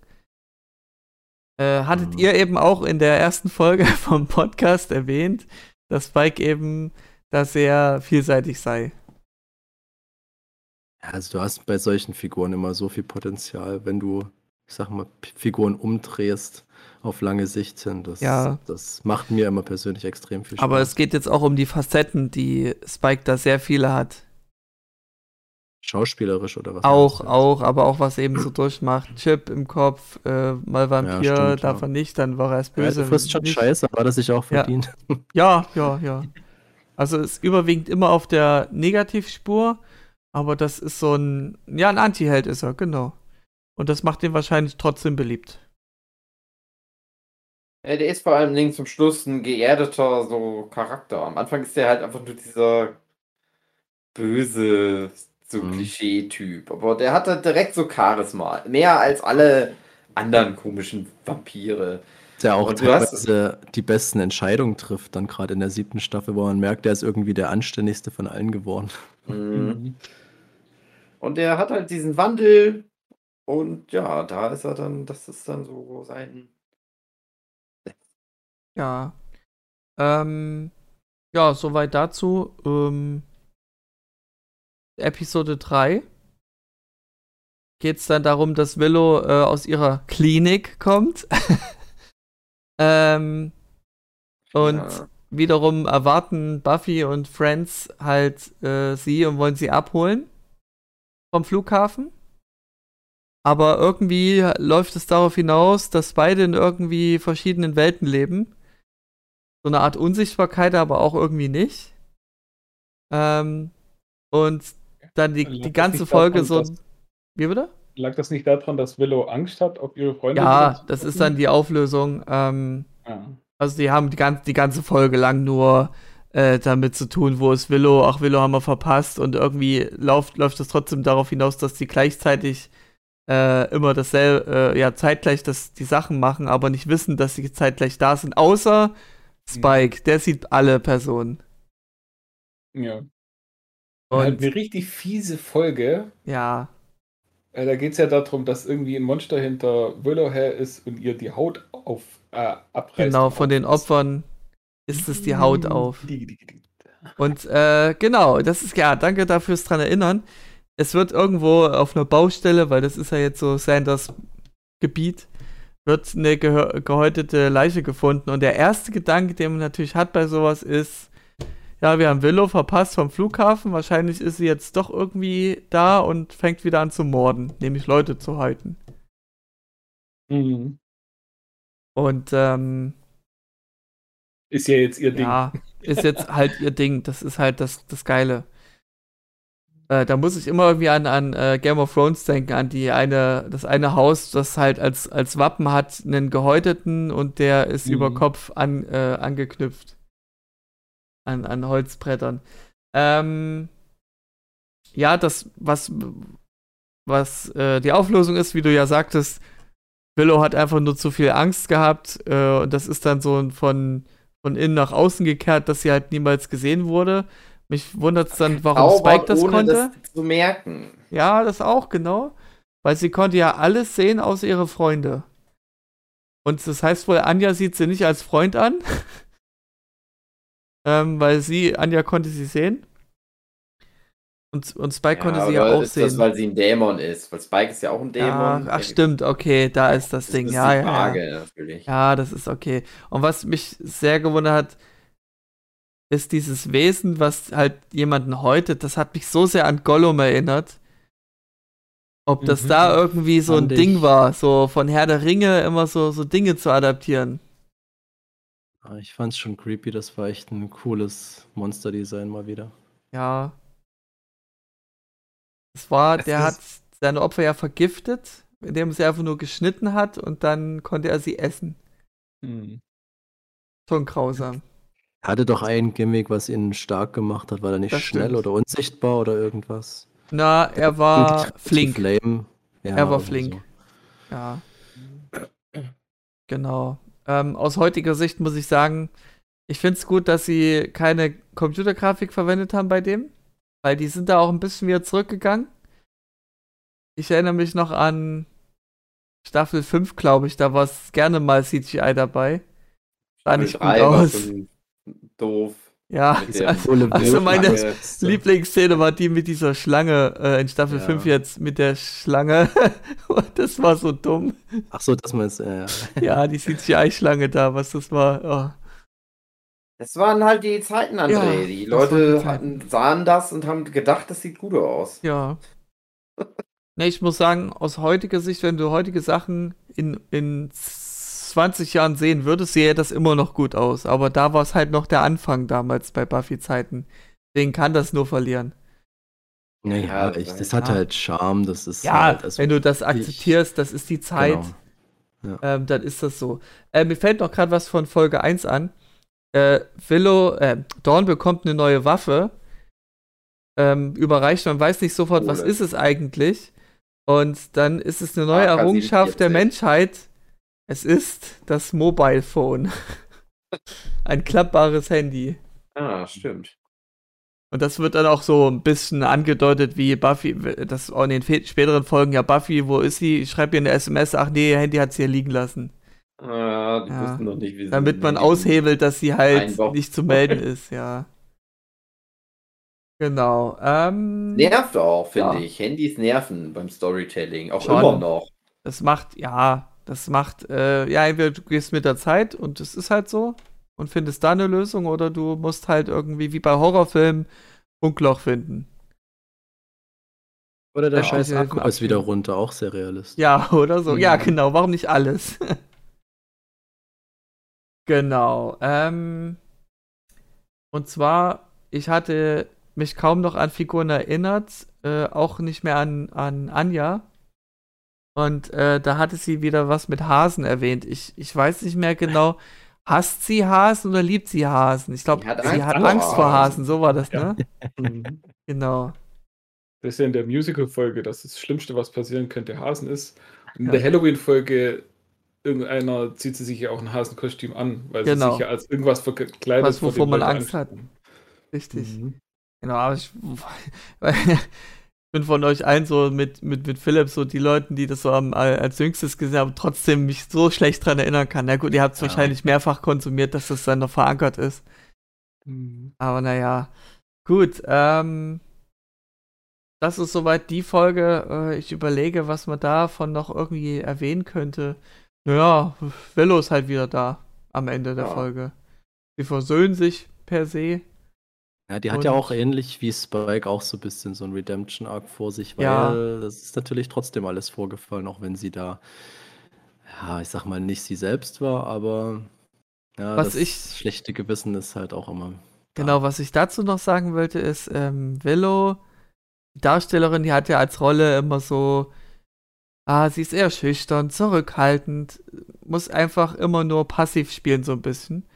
Äh, hattet Mhm. ihr eben auch in der ersten Folge [laughs] vom Podcast erwähnt, dass Spike eben da sehr vielseitig sei. Also du hast bei solchen Figuren immer so viel Potenzial, wenn du, ich sag mal, Figuren umdrehst auf lange Sicht hin. Das, Ja. das macht mir immer persönlich extrem viel Spaß. Aber es geht jetzt auch um die Facetten, die Spike da sehr viele hat. Schauspielerisch oder was? Auch, du? auch, aber auch was eben so durchmacht. Chip im Kopf, äh, mal Vampir, stimmt, darf ja. er nicht, dann war er erst Ja, böse. du frisst schon nicht. Scheiße, aber das sich auch Ja. verdient. [laughs] Ja, ja, ja. Also es überwiegend immer auf der Negativspur, aber das ist so ein, ja, ein Anti-Held ist er, genau. Und das macht ihn wahrscheinlich trotzdem beliebt. Ja, der ist vor allem Dingen zum Schluss ein geerdeter so Charakter. Am Anfang ist der halt einfach nur dieser böse, so Mhm. Klischee-Typ. Aber der hat halt direkt so Charisma. Mehr als alle anderen komischen Vampire. Der auch Und du hast- teilweise die besten Entscheidungen trifft, dann gerade in der siebten Staffel, wo man merkt, der ist irgendwie der anständigste von allen geworden. Mhm. [laughs] Und der hat halt diesen Wandel. Und ja, da ist er dann, das ist dann so sein. Ja. Ähm, ja, soweit dazu. Ähm, Episode 3 geht es dann darum, dass Willow äh, aus ihrer Klinik kommt. [laughs] ähm, und Ja. wiederum erwarten Buffy und Friends halt äh, sie und wollen sie abholen vom Flughafen. Aber irgendwie läuft es darauf hinaus, dass beide in irgendwie verschiedenen Welten leben. So eine Art Unsichtbarkeit, aber auch irgendwie nicht. Ähm, und dann die, die das ganze Folge daran, so. Wie bitte? Lag das nicht daran, dass Willow Angst hat, auf ihre Freunde Ja, das ist dann die Auflösung. Ähm, Ah. Also die haben die, gan die ganze Folge lang nur äh, damit zu tun, wo ist Willow, ach Willow haben wir verpasst und irgendwie läuft, läuft es trotzdem darauf hinaus, dass die gleichzeitig äh, immer dasselbe, äh, ja, zeitgleich das, die Sachen machen, aber nicht wissen, dass sie zeitgleich da sind, außer Spike, der sieht alle Personen. Ja. Und halt eine richtig fiese Folge. ja, Äh, da geht es ja darum, dass irgendwie ein Monster hinter Willow her ist und ihr die Haut auf, äh, abreißt. genau, von den. Opfern ist es die Haut auf. Und äh, genau, das ist ja, danke dafür fürs dran erinnern. Es wird irgendwo auf einer Baustelle, weil das ist ja jetzt so Sanders Gebiet, wird eine gehä- gehäutete Leiche gefunden. Und der erste Gedanke, den man natürlich hat bei sowas, ist, ja, wir haben Willow verpasst vom Flughafen. Wahrscheinlich ist sie jetzt doch irgendwie da und fängt wieder an zu morden, nämlich Leute zu halten. Mhm. Und ähm, Ist ja jetzt ihr Ding. ja, ist jetzt halt ihr Ding. Das ist halt das, das Geile. Äh, da muss ich immer irgendwie an, an äh, Game of Thrones denken, an die eine, das eine Haus, das halt als, als Wappen hat einen gehäuteten und der ist Mhm. über Kopf an, äh, angeknüpft. An, an Holzbrettern. Ähm, ja, das, was, was äh, die Auflösung ist, wie du ja sagtest, Willow hat einfach nur zu viel Angst gehabt äh, und das ist dann so ein von, von innen nach außen gekehrt, dass sie halt niemals gesehen wurde. Mich wundert es dann, warum Spike das ohne konnte. das zu merken. Ja, das auch, genau. Weil sie konnte ja alles sehen, außer ihre Freunde. Und das heißt wohl, Anja sieht sie nicht als Freund an. [laughs] ähm, weil sie, Anja konnte sie sehen. Und, und Spike konnte sie ja auch ist sehen. Das, weil sie ein Dämon ist. Weil Spike ist ja auch ein ja, Dämon. ach, stimmt, okay, da ist das, Das Ding. ist Ja, ja, ja. Frage, natürlich. Ja, das ist okay. Und was mich sehr gewundert hat, ist dieses Wesen, was halt jemanden häutet. Das hat mich so sehr an Gollum erinnert. Ob das Mhm. da irgendwie so ein Ding ich. war, so von Herr der Ringe immer so, so Dinge zu adaptieren. Ah, Ich fand's schon creepy, das war echt ein cooles Monster-Design mal wieder. Ja. Es war, Es der hat seine Opfer ja vergiftet, indem sie einfach nur geschnitten hat und dann konnte er sie essen. Mhm. Hm. Schon grausam. Er hatte doch ein Gimmick, was ihn stark gemacht hat. War er nicht Das schnell stimmt. oder unsichtbar oder irgendwas? Na, er war flink. Ja, Er war flink. so. Ja. Genau. Ähm, aus heutiger Sicht muss ich sagen, ich finde es gut, dass sie keine Computergrafik verwendet haben bei dem, weil die sind da auch ein bisschen wieder zurückgegangen. Ich erinnere mich noch an Staffel 5, glaube ich, da war es gerne mal CGI dabei. Sah nicht gut aus. So doof. Ja, also, also Blöd- meine Schlange. Lieblingsszene war die mit dieser Schlange äh, in Staffel Ja. 5 jetzt mit der Schlange. [laughs] das war so dumm. Ach so, das meinst du, ja. Ja, [laughs] die CGI-Schlange da, was das war. Oh. Das waren halt die Zeiten, André. Ja, die die Leute Zeiten. hatten, sahen das und haben gedacht, das sieht gut aus. Ja. [laughs] Ne, ich muss sagen, aus heutiger Sicht, wenn du heutige Sachen in, in 20 Jahren sehen würdest, sähe das immer noch gut aus. Aber da war es halt noch der Anfang damals bei Buffy-Zeiten. Deswegen kann das nur verlieren. Naja, Ja, ich, das- hat ja. halt Charme, das ist Ja, halt, also wenn du das ich- akzeptierst, das ist die Zeit, Genau. ähm, dann ist das so. Äh, mir fällt noch gerade was von Folge 1 an. Äh, Willow, äh, Dawn bekommt eine neue Waffe. Ähm, überreicht, man weiß nicht sofort, was Coole. ist es eigentlich. Und dann ist es eine neue AK-47. Errungenschaft der Menschheit. Es ist das Mobile Phone. [laughs] Ein klappbares Handy. Ah, stimmt. Und das wird dann auch so ein bisschen angedeutet, wie Buffy, das auch in den späteren Folgen, ja, Buffy, wo ist sie? Ich schreibe ihr eine SMS, ach nee, ihr Handy hat sie hier liegen lassen. Ah, die Ja. wussten noch nicht, wie sie Damit man aushebelt, dass sie halt Einbau. nicht zu melden [laughs] ist, ja. Genau. Ähm, Nervt auch, finde Ja. ich. Handys nerven beim Storytelling. Auch Schon. immer noch. Das macht, ja, das macht, äh, ja, entweder du gehst mit der Zeit und es ist halt so und findest da eine Lösung oder du musst halt irgendwie wie bei Horrorfilmen Funkloch finden. Oder der Ja, scheiß die helfen Akku ist wieder runter, auch sehr realistisch. Ja, [laughs] oder so. Ja, Mhm. genau. Warum nicht alles? [laughs] genau. Ähm, und zwar, ich hatte mich kaum noch an Figuren erinnert, äh, auch nicht mehr an, an Anja. Und äh, da hatte sie wieder was mit Hasen erwähnt. Ich, ich weiß nicht mehr genau. Hasst sie Hasen oder liebt sie Hasen? Ich glaube, Sie hat Angst hat vor Angst vor Hasen. Hasen. So war das, Ja. ne? [laughs] Mhm. Genau. Das ist ja in der Musical-Folge, dass das Schlimmste, was passieren könnte, Hasen ist. Und in Ja. der Halloween-Folge, irgendeiner zieht sie sich ja auch ein Hasenkostüm an, weil Genau. sie sich ja als irgendwas verkleidet. Was, vor wovor man Leute Angst hat. Richtig. Mhm. Genau, aber ich [laughs] bin von euch allen so mit, mit, mit Philipp, so die Leuten, die das so am, als jüngstes gesehen haben, trotzdem mich so schlecht dran erinnern kann. Na gut, ihr habt es Ja. wahrscheinlich mehrfach konsumiert, dass das dann noch verankert ist. Mhm. Aber naja, gut. Ähm, das ist soweit die Folge. Äh, ich überlege, was man davon noch irgendwie erwähnen könnte. Naja, Willow ist halt wieder da am Ende der Ja. Folge. Sie versöhnen sich per se. Ja, die hat Und- ja auch ähnlich wie Spike auch so ein bisschen so ein Redemption-Arc vor sich, weil Ja. das ist natürlich trotzdem alles vorgefallen, auch wenn sie da, ja, ich sag mal, nicht sie selbst war, aber ja, Was das ich- schlechte Gewissen ist halt auch immer. Genau, was ich dazu noch sagen wollte, ist, ähm, Willow, die Darstellerin, die hat ja als Rolle immer so, ah, sie ist eher schüchtern, zurückhaltend, muss einfach immer nur passiv spielen, so ein bisschen.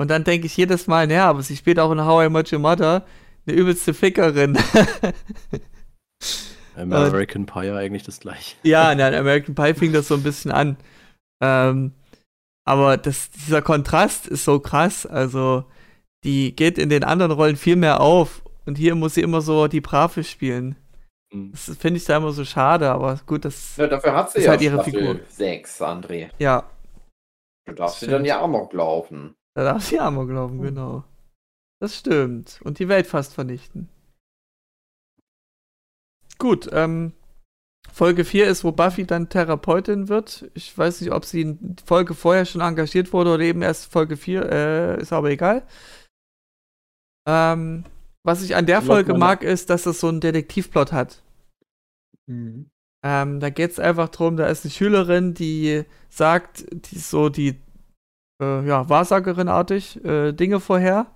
Und dann denke ich jedes Mal, naja, aber sie spielt auch in How I Met Your Mother eine übelste Fickerin. [laughs] American Pie eigentlich das gleiche. ja, in [laughs] American Pie fing das so ein bisschen an. Ähm, aber das, dieser Kontrast ist so krass. Also, die geht in den anderen Rollen viel mehr auf. Und hier muss sie immer so die Brave spielen. Hm. Das finde ich da immer so schade, aber gut, das. Ja, dafür hat sie Ist ja halt ihre Staffel Figur. 6, André. Ja, Du darfst sie dann ja auch noch laufen. Da darf sie Amok laufen, genau. Das stimmt. Und die Welt fast vernichten. Gut, ähm. Folge 4 ist, wo Buffy dann Therapeutin wird. Ich weiß nicht, ob sie in Folge vorher schon engagiert wurde oder eben erst Folge 4, äh, ist aber egal. Ähm, was ich an der Folge mag, ist, dass es so einen Detektivplot hat. Mhm. Ähm, da geht es einfach darum, da ist eine Schülerin, die sagt, die so die äh, ja, Wahrsagerin-artig äh, Dinge vorher.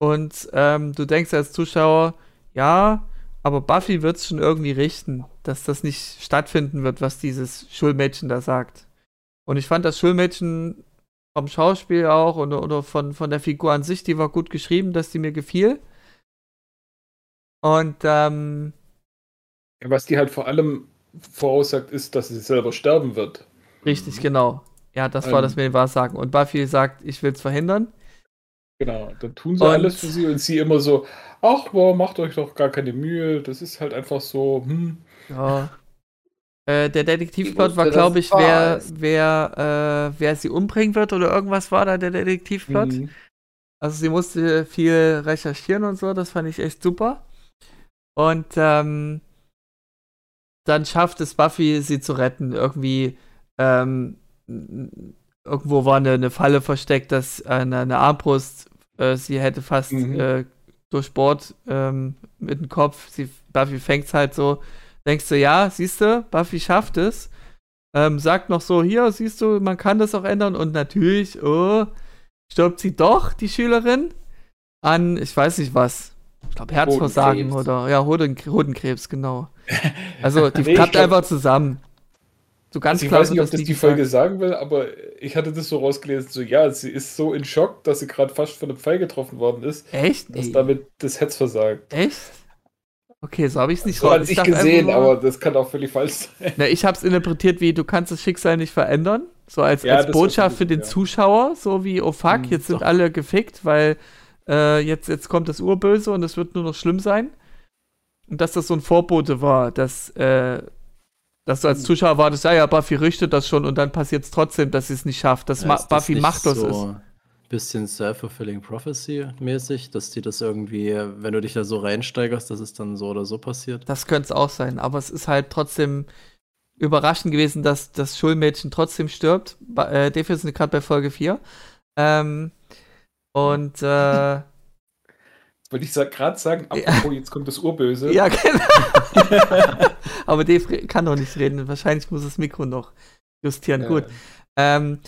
Und ähm, du denkst als Zuschauer, ja, aber Buffy wird es schon irgendwie richten, dass das nicht stattfinden wird, was dieses Schulmädchen da sagt. Und ich fand das Schulmädchen vom Schauspiel auch oder, oder von, von der Figur an sich, die war gut geschrieben, dass die mir gefiel. Und ähm, Ja, Was die halt vor allem voraussagt, ist, dass sie selber sterben wird. Richtig, genau. Ja, das war Ähm. das mit dem Wahrsagen. Und Buffy sagt, ich will es verhindern. Genau, dann tun sie Und- alles für sie und sie immer so, ach, boah, macht euch doch gar keine Mühe, das ist halt einfach so, hm. Ja. Äh, der Detektivplot war, glaube ich, wer, wer, äh, wer sie umbringen wird oder irgendwas war da der Detektivplot. hm. Also sie musste viel recherchieren und so, das fand ich echt super. Und ähm, dann schafft es Buffy, sie zu retten. Irgendwie, ähm, irgendwo war eine, eine Falle versteckt, dass eine, eine Armbrust äh, sie hätte fast Mhm. äh, durchbohrt ähm, mit dem Kopf. Sie, Buffy fängt halt so. Denkst du, ja, siehst du, Buffy schafft es. Ähm, sagt noch so, hier, siehst du, man kann das auch ändern. Und natürlich, oh, stirbt sie doch, die Schülerin, an, ich weiß nicht was. Ich glaube, Herzversagen oder, ja, Hoden, Hodenkrebs, genau. [laughs] Also, die klappt einfach zusammen. So ganz Also ich klar weiß nicht, ob das die gesagt. Folge sagen will, aber ich hatte das so rausgelesen, so, ja, sie ist so in Schock, dass sie gerade fast von einem Pfeil getroffen worden ist, Echt? dass Nee. damit das Herz versagt. Echt? Okay, so habe ich es nicht So raus- dachte gesehen, nur- aber das kann auch völlig falsch sein. Na, ich habe es interpretiert wie, du kannst das Schicksal nicht verändern. So als, Ja, als Botschaft für den ja. Zuschauer, so wie, oh fuck, Hm, jetzt sind doch. alle gefickt, weil äh, jetzt, jetzt kommt das Urböse und es wird nur noch schlimm sein. Und dass das so ein Vorbote war, dass, äh, dass du als Hm. Zuschauer wartest, ja, ja, Buffy richtet das schon und dann passiert es trotzdem, dass sie es nicht schafft, dass Ja, Ma das Buffy nicht machtlos so ist. Bisschen Self-Fulfilling Prophecy mäßig, dass die das irgendwie, wenn du dich da so reinsteigerst, dass es dann so oder so passiert. Das könnte es auch sein, aber es ist halt trotzdem überraschend gewesen, dass das Schulmädchen trotzdem stirbt. Äh, dafür sind wir gerade bei Folge 4. Ähm, und äh, [laughs] Wollte ich gerade sagen, apropos, jetzt kommt das Urböse. ja, genau. [laughs] aber Dave kann noch nicht reden. Wahrscheinlich muss das Mikro noch justieren. Äh, Gut. Ähm,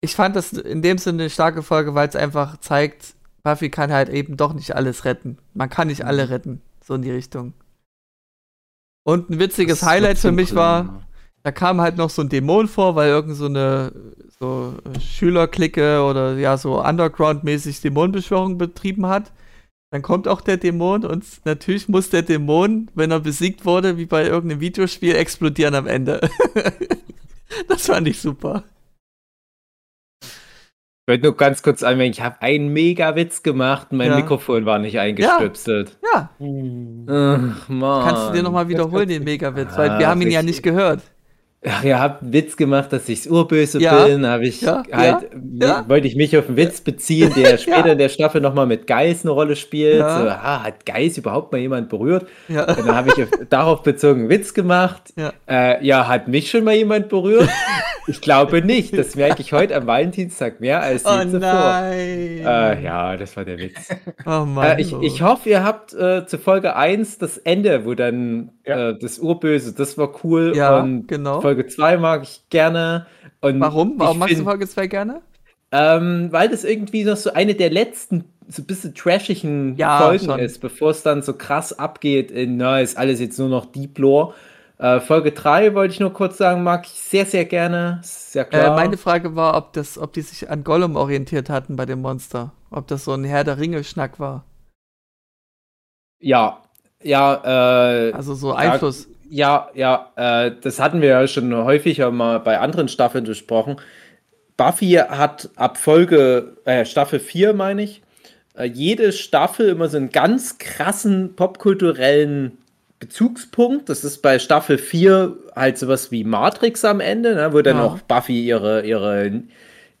ich fand das in dem Sinne eine starke Folge, weil es einfach zeigt, Buffy kann halt eben doch nicht alles retten. Man kann nicht alle Mhm. retten. So in die Richtung. Und ein witziges Das Highlight für mich war, ja. da kam halt noch so ein Dämon vor, weil irgend so eine so Schülerklicke oder ja so Underground-mäßig Dämonenbeschwörung betrieben hat. Dann kommt auch der Dämon und natürlich muss der Dämon, wenn er besiegt wurde, wie bei irgendeinem Videospiel, explodieren am Ende. [laughs] das fand ich super. Ich wollte nur ganz kurz anmerken, ich habe einen mega Witz gemacht und mein Ja. Mikrofon war nicht eingestöpselt. Ja, hm. Ach, Mann. kannst du dir nochmal wiederholen, den Megawitz, weil wir Ah, haben ihn ja nicht gehört. Ach, ihr habt einen Witz gemacht, dass ich das Urböse Ja. bin. Habe ich Ja, halt, ja. wollte ich mich auf einen Witz beziehen, der [laughs] später in der Staffel nochmal mit Geis eine Rolle spielt. So, ah, hat Geis überhaupt mal jemand berührt? Ja. Und dann habe ich auf, [laughs] darauf bezogen einen Witz gemacht. Ja. Äh, ja, hat mich schon mal jemand berührt? Ich glaube nicht. Das merke ich heute am Valentinstag mehr als je Oh zuvor. nein. Äh, ja, das war der Witz. Oh Mann. Äh, ich, ich hoffe, ihr habt äh, zu Folge 1 das Ende, wo dann äh, das Urböse, das war cool. Ja, genau. Folge 2 mag ich gerne. Und Warum? Warum magst du find, Folge 2 gerne? ähm, Weil das irgendwie noch so eine der letzten, so ein bisschen trashigen Ja, Folgen schon. ist, bevor es dann so krass abgeht in, na, ist alles jetzt nur noch Deep Lore. Äh, Folge 3 wollte ich nur kurz sagen, mag ich sehr, sehr gerne. Ja Äh, klar. meine Frage war, ob, das, ob die sich an Gollum orientiert hatten bei dem Monster. Ob das so ein Herr der Ringe-Schnack war. ja, ja, äh, Also so Einfluss. Ja, ja, äh, das hatten wir ja schon häufiger mal bei anderen Staffeln besprochen. Buffy hat ab Folge, äh, Staffel 4, meine ich, äh, jede Staffel immer so einen ganz krassen popkulturellen Bezugspunkt. Das ist bei Staffel 4 halt sowas wie Matrix am Ende, ne, wo dann Ja. auch Buffy ihre, ihre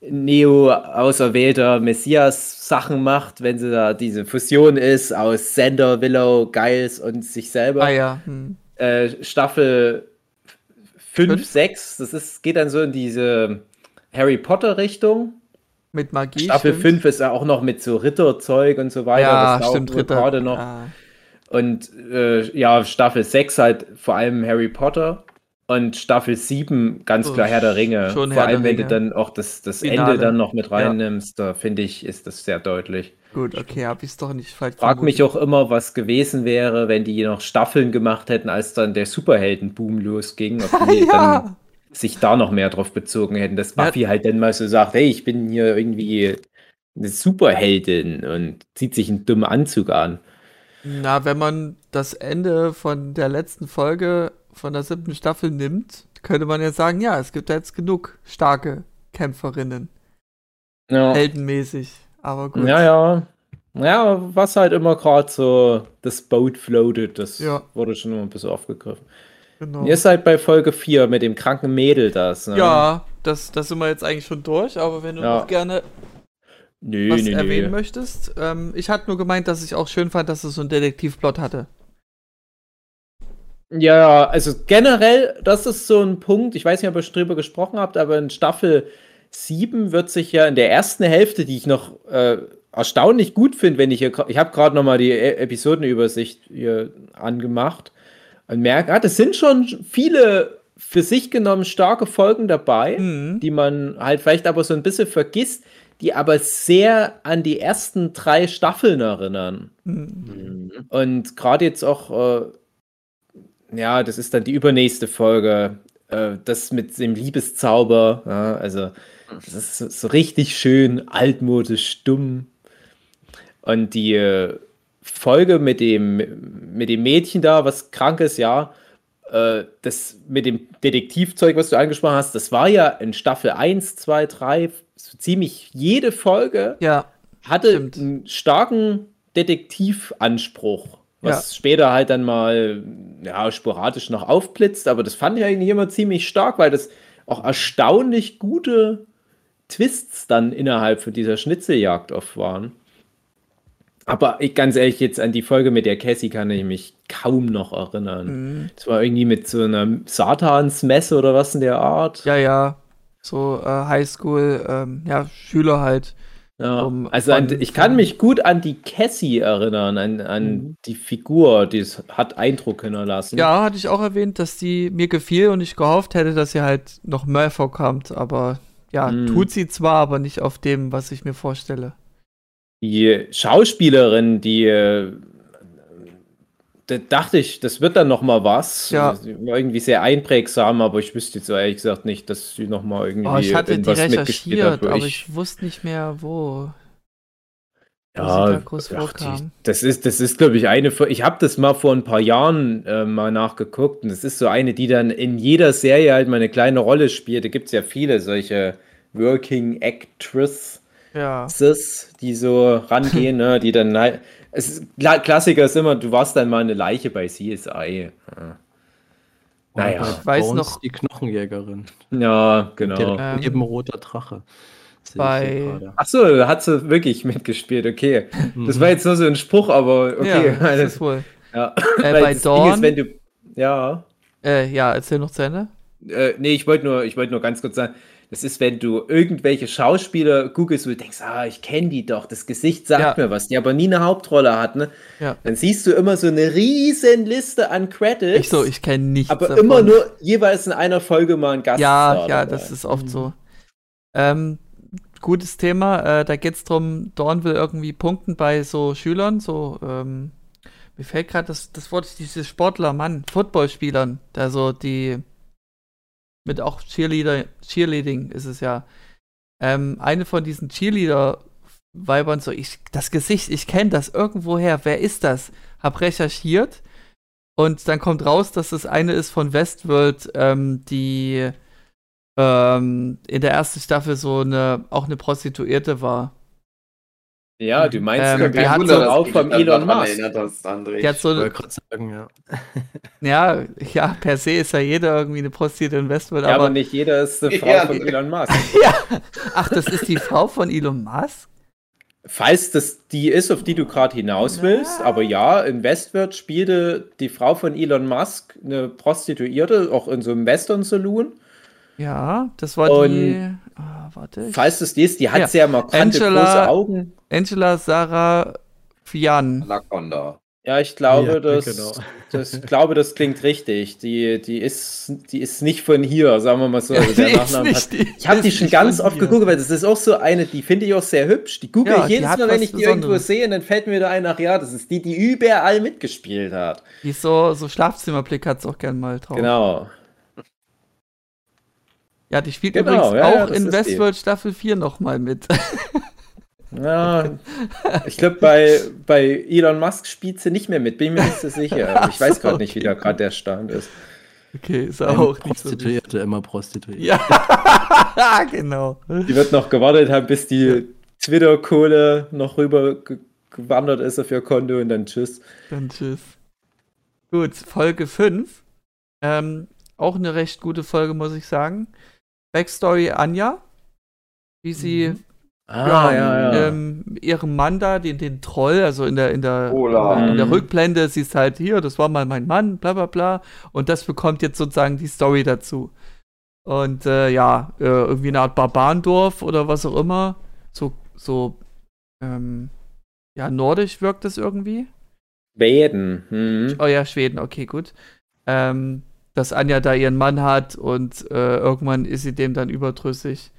Neo-auserwählter Messias-Sachen macht, wenn sie da diese Fusion ist aus Sander, Willow, Giles und sich selber Ah ja. Hm. Äh, Staffel 5, Fünf? 6, das ist, geht dann so in diese Harry Potter Richtung. Mit Magie. Staffel stimmt. 5 ist ja auch noch mit so Ritterzeug und so weiter. Ja, das stimmt, Ritter. gerade noch. Ja. Und äh, ja, Staffel 6 halt vor allem Harry Potter. Und Staffel 7 ganz Oh, klar Herr der Ringe. schon vor allem, wenn du dann auch das, das Finale. Ende dann noch mit Ja. reinnimmst, da finde ich, ist das sehr deutlich. Gut, okay, hab ich's doch nicht falsch Frag mich auch immer, was gewesen wäre, wenn die noch Staffeln gemacht hätten, als dann der Superheldenboom losging. [laughs] Ob die dann ja. sich da noch mehr drauf bezogen hätten, dass Ja. Buffy halt dann mal so sagt, hey, ich bin hier irgendwie eine Superheldin und zieht sich einen dummen Anzug an. Na, wenn man das Ende von der letzten Folge von der siebten Staffel nimmt, könnte man ja sagen, ja, es gibt da jetzt genug starke Kämpferinnen, Ja, heldenmäßig. Aber gut. ja, ja. Ja, was halt immer gerade so das Boat floatet, das Ja. wurde schon immer ein bisschen aufgegriffen. Genau. Ihr seid bei Folge 4 mit dem kranken Mädel das, ne? Ja, das, das sind wir jetzt eigentlich schon durch, aber wenn du Ja. noch gerne Nö, was nö, erwähnen nö. möchtest. Ähm, ich hatte nur gemeint, dass ich auch schön fand, dass es so einen Detektivplot hatte. Ja, also generell, das ist so ein Punkt, ich weiß nicht, ob ihr schon drüber gesprochen habt, aber in Staffel 7 wird sich ja in der ersten Hälfte, die ich noch äh, erstaunlich gut finde, wenn ich hier, ich habe gerade nochmal die E Episodenübersicht hier angemacht und merke, ah, das sind schon viele für sich genommen starke Folgen dabei, Mhm. die man halt vielleicht aber so ein bisschen vergisst, die aber sehr an die ersten drei Staffeln erinnern. Mhm. Und gerade jetzt auch, äh, ja, das ist dann die übernächste Folge, äh, das mit dem Liebeszauber, ja, also das ist so, so richtig schön altmodisch dumm. Und die äh, Folge mit dem, mit dem Mädchen da, was krank ist, ja, äh, das mit dem Detektivzeug, was du angesprochen hast, das war ja in Staffel 1, 2, 3, so ziemlich jede Folge Ja, hatte Stimmt. einen starken Detektivanspruch, was später halt dann mal ja, sporadisch noch aufblitzt, aber das fand ich eigentlich immer ziemlich stark, weil das auch erstaunlich gute Twists dann innerhalb von dieser Schnitzeljagd oft waren. Aber ich ganz ehrlich, jetzt an die Folge mit der Cassie kann ich mich kaum noch erinnern. mhm. Das war irgendwie mit so einer Satansmesse oder was in der Art. ja, ja. So äh, Highschool, ähm, ja, Schüler halt. Ja, Um- also an, ich kann mich gut an die Cassie erinnern, an, an Mhm. die Figur, die es hat Eindruck hinterlassen. Ja, hatte ich auch erwähnt, dass die mir gefiel und ich gehofft hätte, dass sie halt noch mehr vorkommt. Aber ja, Mhm. tut sie zwar, aber nicht auf dem, was ich mir vorstelle. Die Schauspielerin, die äh, da dachte ich, das wird dann noch mal was. Ja. Irgendwie sehr einprägsam, aber ich wüsste jetzt ehrlich gesagt nicht, dass sie noch mal irgendwie Oh, ich hatte die mitgespielt hat. aber ich- ich wusste nicht mehr, wo. Ja, ach, die, das ist, das ist, glaube ich, eine. Ich habe das mal vor ein paar Jahren äh, mal nachgeguckt und das ist so eine, die dann in jeder Serie halt mal eine kleine Rolle spielt. Da gibt es ja viele solche Working Actresses, Ja. die so rangehen, ne, die dann halt. Es ist, Kla- Klassiker ist immer, du warst dann mal eine Leiche bei CSI. Ja. Naja, ich weiß noch- Die Knochenjägerin. Ja, genau. Direkt Ähm, neben roter Drache. Bei- gerade. Ach so, da hat sie wirklich mitgespielt, okay. Das Mhm. war jetzt nur so ein Spruch, aber okay. Ja, das alles, [laughs] ist wohl. ja. Äh, bei Dawn, ist, wenn du, ja, äh, ja, erzähl noch zu Ende. äh, nee, ich wollte nur, ich wollte nur ganz kurz sagen, das ist, wenn du irgendwelche Schauspieler googelst und du denkst, ah, ich kenne die doch, das Gesicht sagt Ja. mir was, die aber nie eine Hauptrolle hat, ne? Ja. Dann siehst du immer so eine riesen Liste an Credits. Ich so, ich kenne nichts aber davon. immer nur jeweils in einer Folge mal ein Gast. Ja, ja, das ist oft so. Ähm, gutes Thema. Äh, da geht es darum, Dorn will irgendwie punkten bei so Schülern, so, ähm, mir fällt gerade das, das Wort, diese Sportler, Mann, Footballspielern, da so die mit auch Cheerleader, Cheerleading ist es ja. Ähm, eine von diesen Cheerleader-Weibern so, ich, das Gesicht, ich kenne das irgendwoher, wer ist das? Hab recherchiert und dann kommt raus, dass das eine ist von Westworld, ähm, die ähm, in der ersten Staffel so eine, auch eine Prostituierte war. Ja, du meinst Ähm, die hat hat so- auch vom Elon Musk. hast, André. Die hat so, Ich wollte gerade sagen, ja. [laughs] ja, ja, per se ist ja jeder irgendwie eine Prostituierte in Westworld, Ja, aber aber, nicht jeder ist eine [laughs] Frau Ja, von Elon Musk. [laughs] ja, ach, das ist die Frau von Elon Musk? Falls das die ist, auf die du gerade hinaus willst, aber ja, in Westworld spielte die Frau von Elon Musk eine Prostituierte, auch in so einem Western-Saloon. Ja, das war Und- die, warte, ich- Falls das die ist, die hat Ja. sehr markante Angela- große Augen. Angela Sarah Fian. Anaconda. Ja, ich glaube, Ja, das, genau. [laughs] das, ich glaube, das klingt richtig. Die, die, ist, die ist nicht von hier, sagen wir mal so. Also der ist Nachname nicht- hat, die ich habe die schon ganz oft hier. geguckt, weil das ist auch so eine, die finde ich auch sehr hübsch. Die google Ja, ich jedes Mal, wenn ich die irgendwo Besonderes. sehe, und dann fällt mir da ein, ach ja, das ist die, die überall mitgespielt hat. Die ist so, so Schlafzimmerblick hat es auch gern mal drauf. Genau. Ja, die spielt Genau, übrigens ja, auch in ist die. Westworld Staffel 4 nochmal mit. [laughs] Ja, ich glaube, bei, bei Elon Musk spielt sie nicht mehr mit, bin mir nicht so sicher. [laughs] Ich weiß gerade nicht, wie da gerade der Stand ist. Okay, ist Immer auch nicht so. Prostituierte, immer Prostituierte. Ja, [laughs] genau. Die wird noch gewartet haben, bis die Twitter-Kohle noch rüber ge- gewandert ist auf ihr Konto und dann tschüss. Dann tschüss. Gut, Folge 5. Ähm, auch eine recht gute Folge, muss ich sagen. Backstory Anja. Wie sie Ah, Ähm, ihrem Mann da, den, den Troll, also in der, in der, Ola. in der Mhm. Rückblende siehst du halt hier, das war mal mein Mann, bla bla bla. Und das bekommt jetzt sozusagen die Story dazu. Und äh, ja, äh, irgendwie eine Art Barbarendorf oder was auch immer. So, so, ähm, ja, nordisch wirkt das irgendwie. Schweden. Hm. Oh ja, Schweden, okay, gut. Ähm, dass Anja da ihren Mann hat und äh, irgendwann ist sie dem dann überdrüssig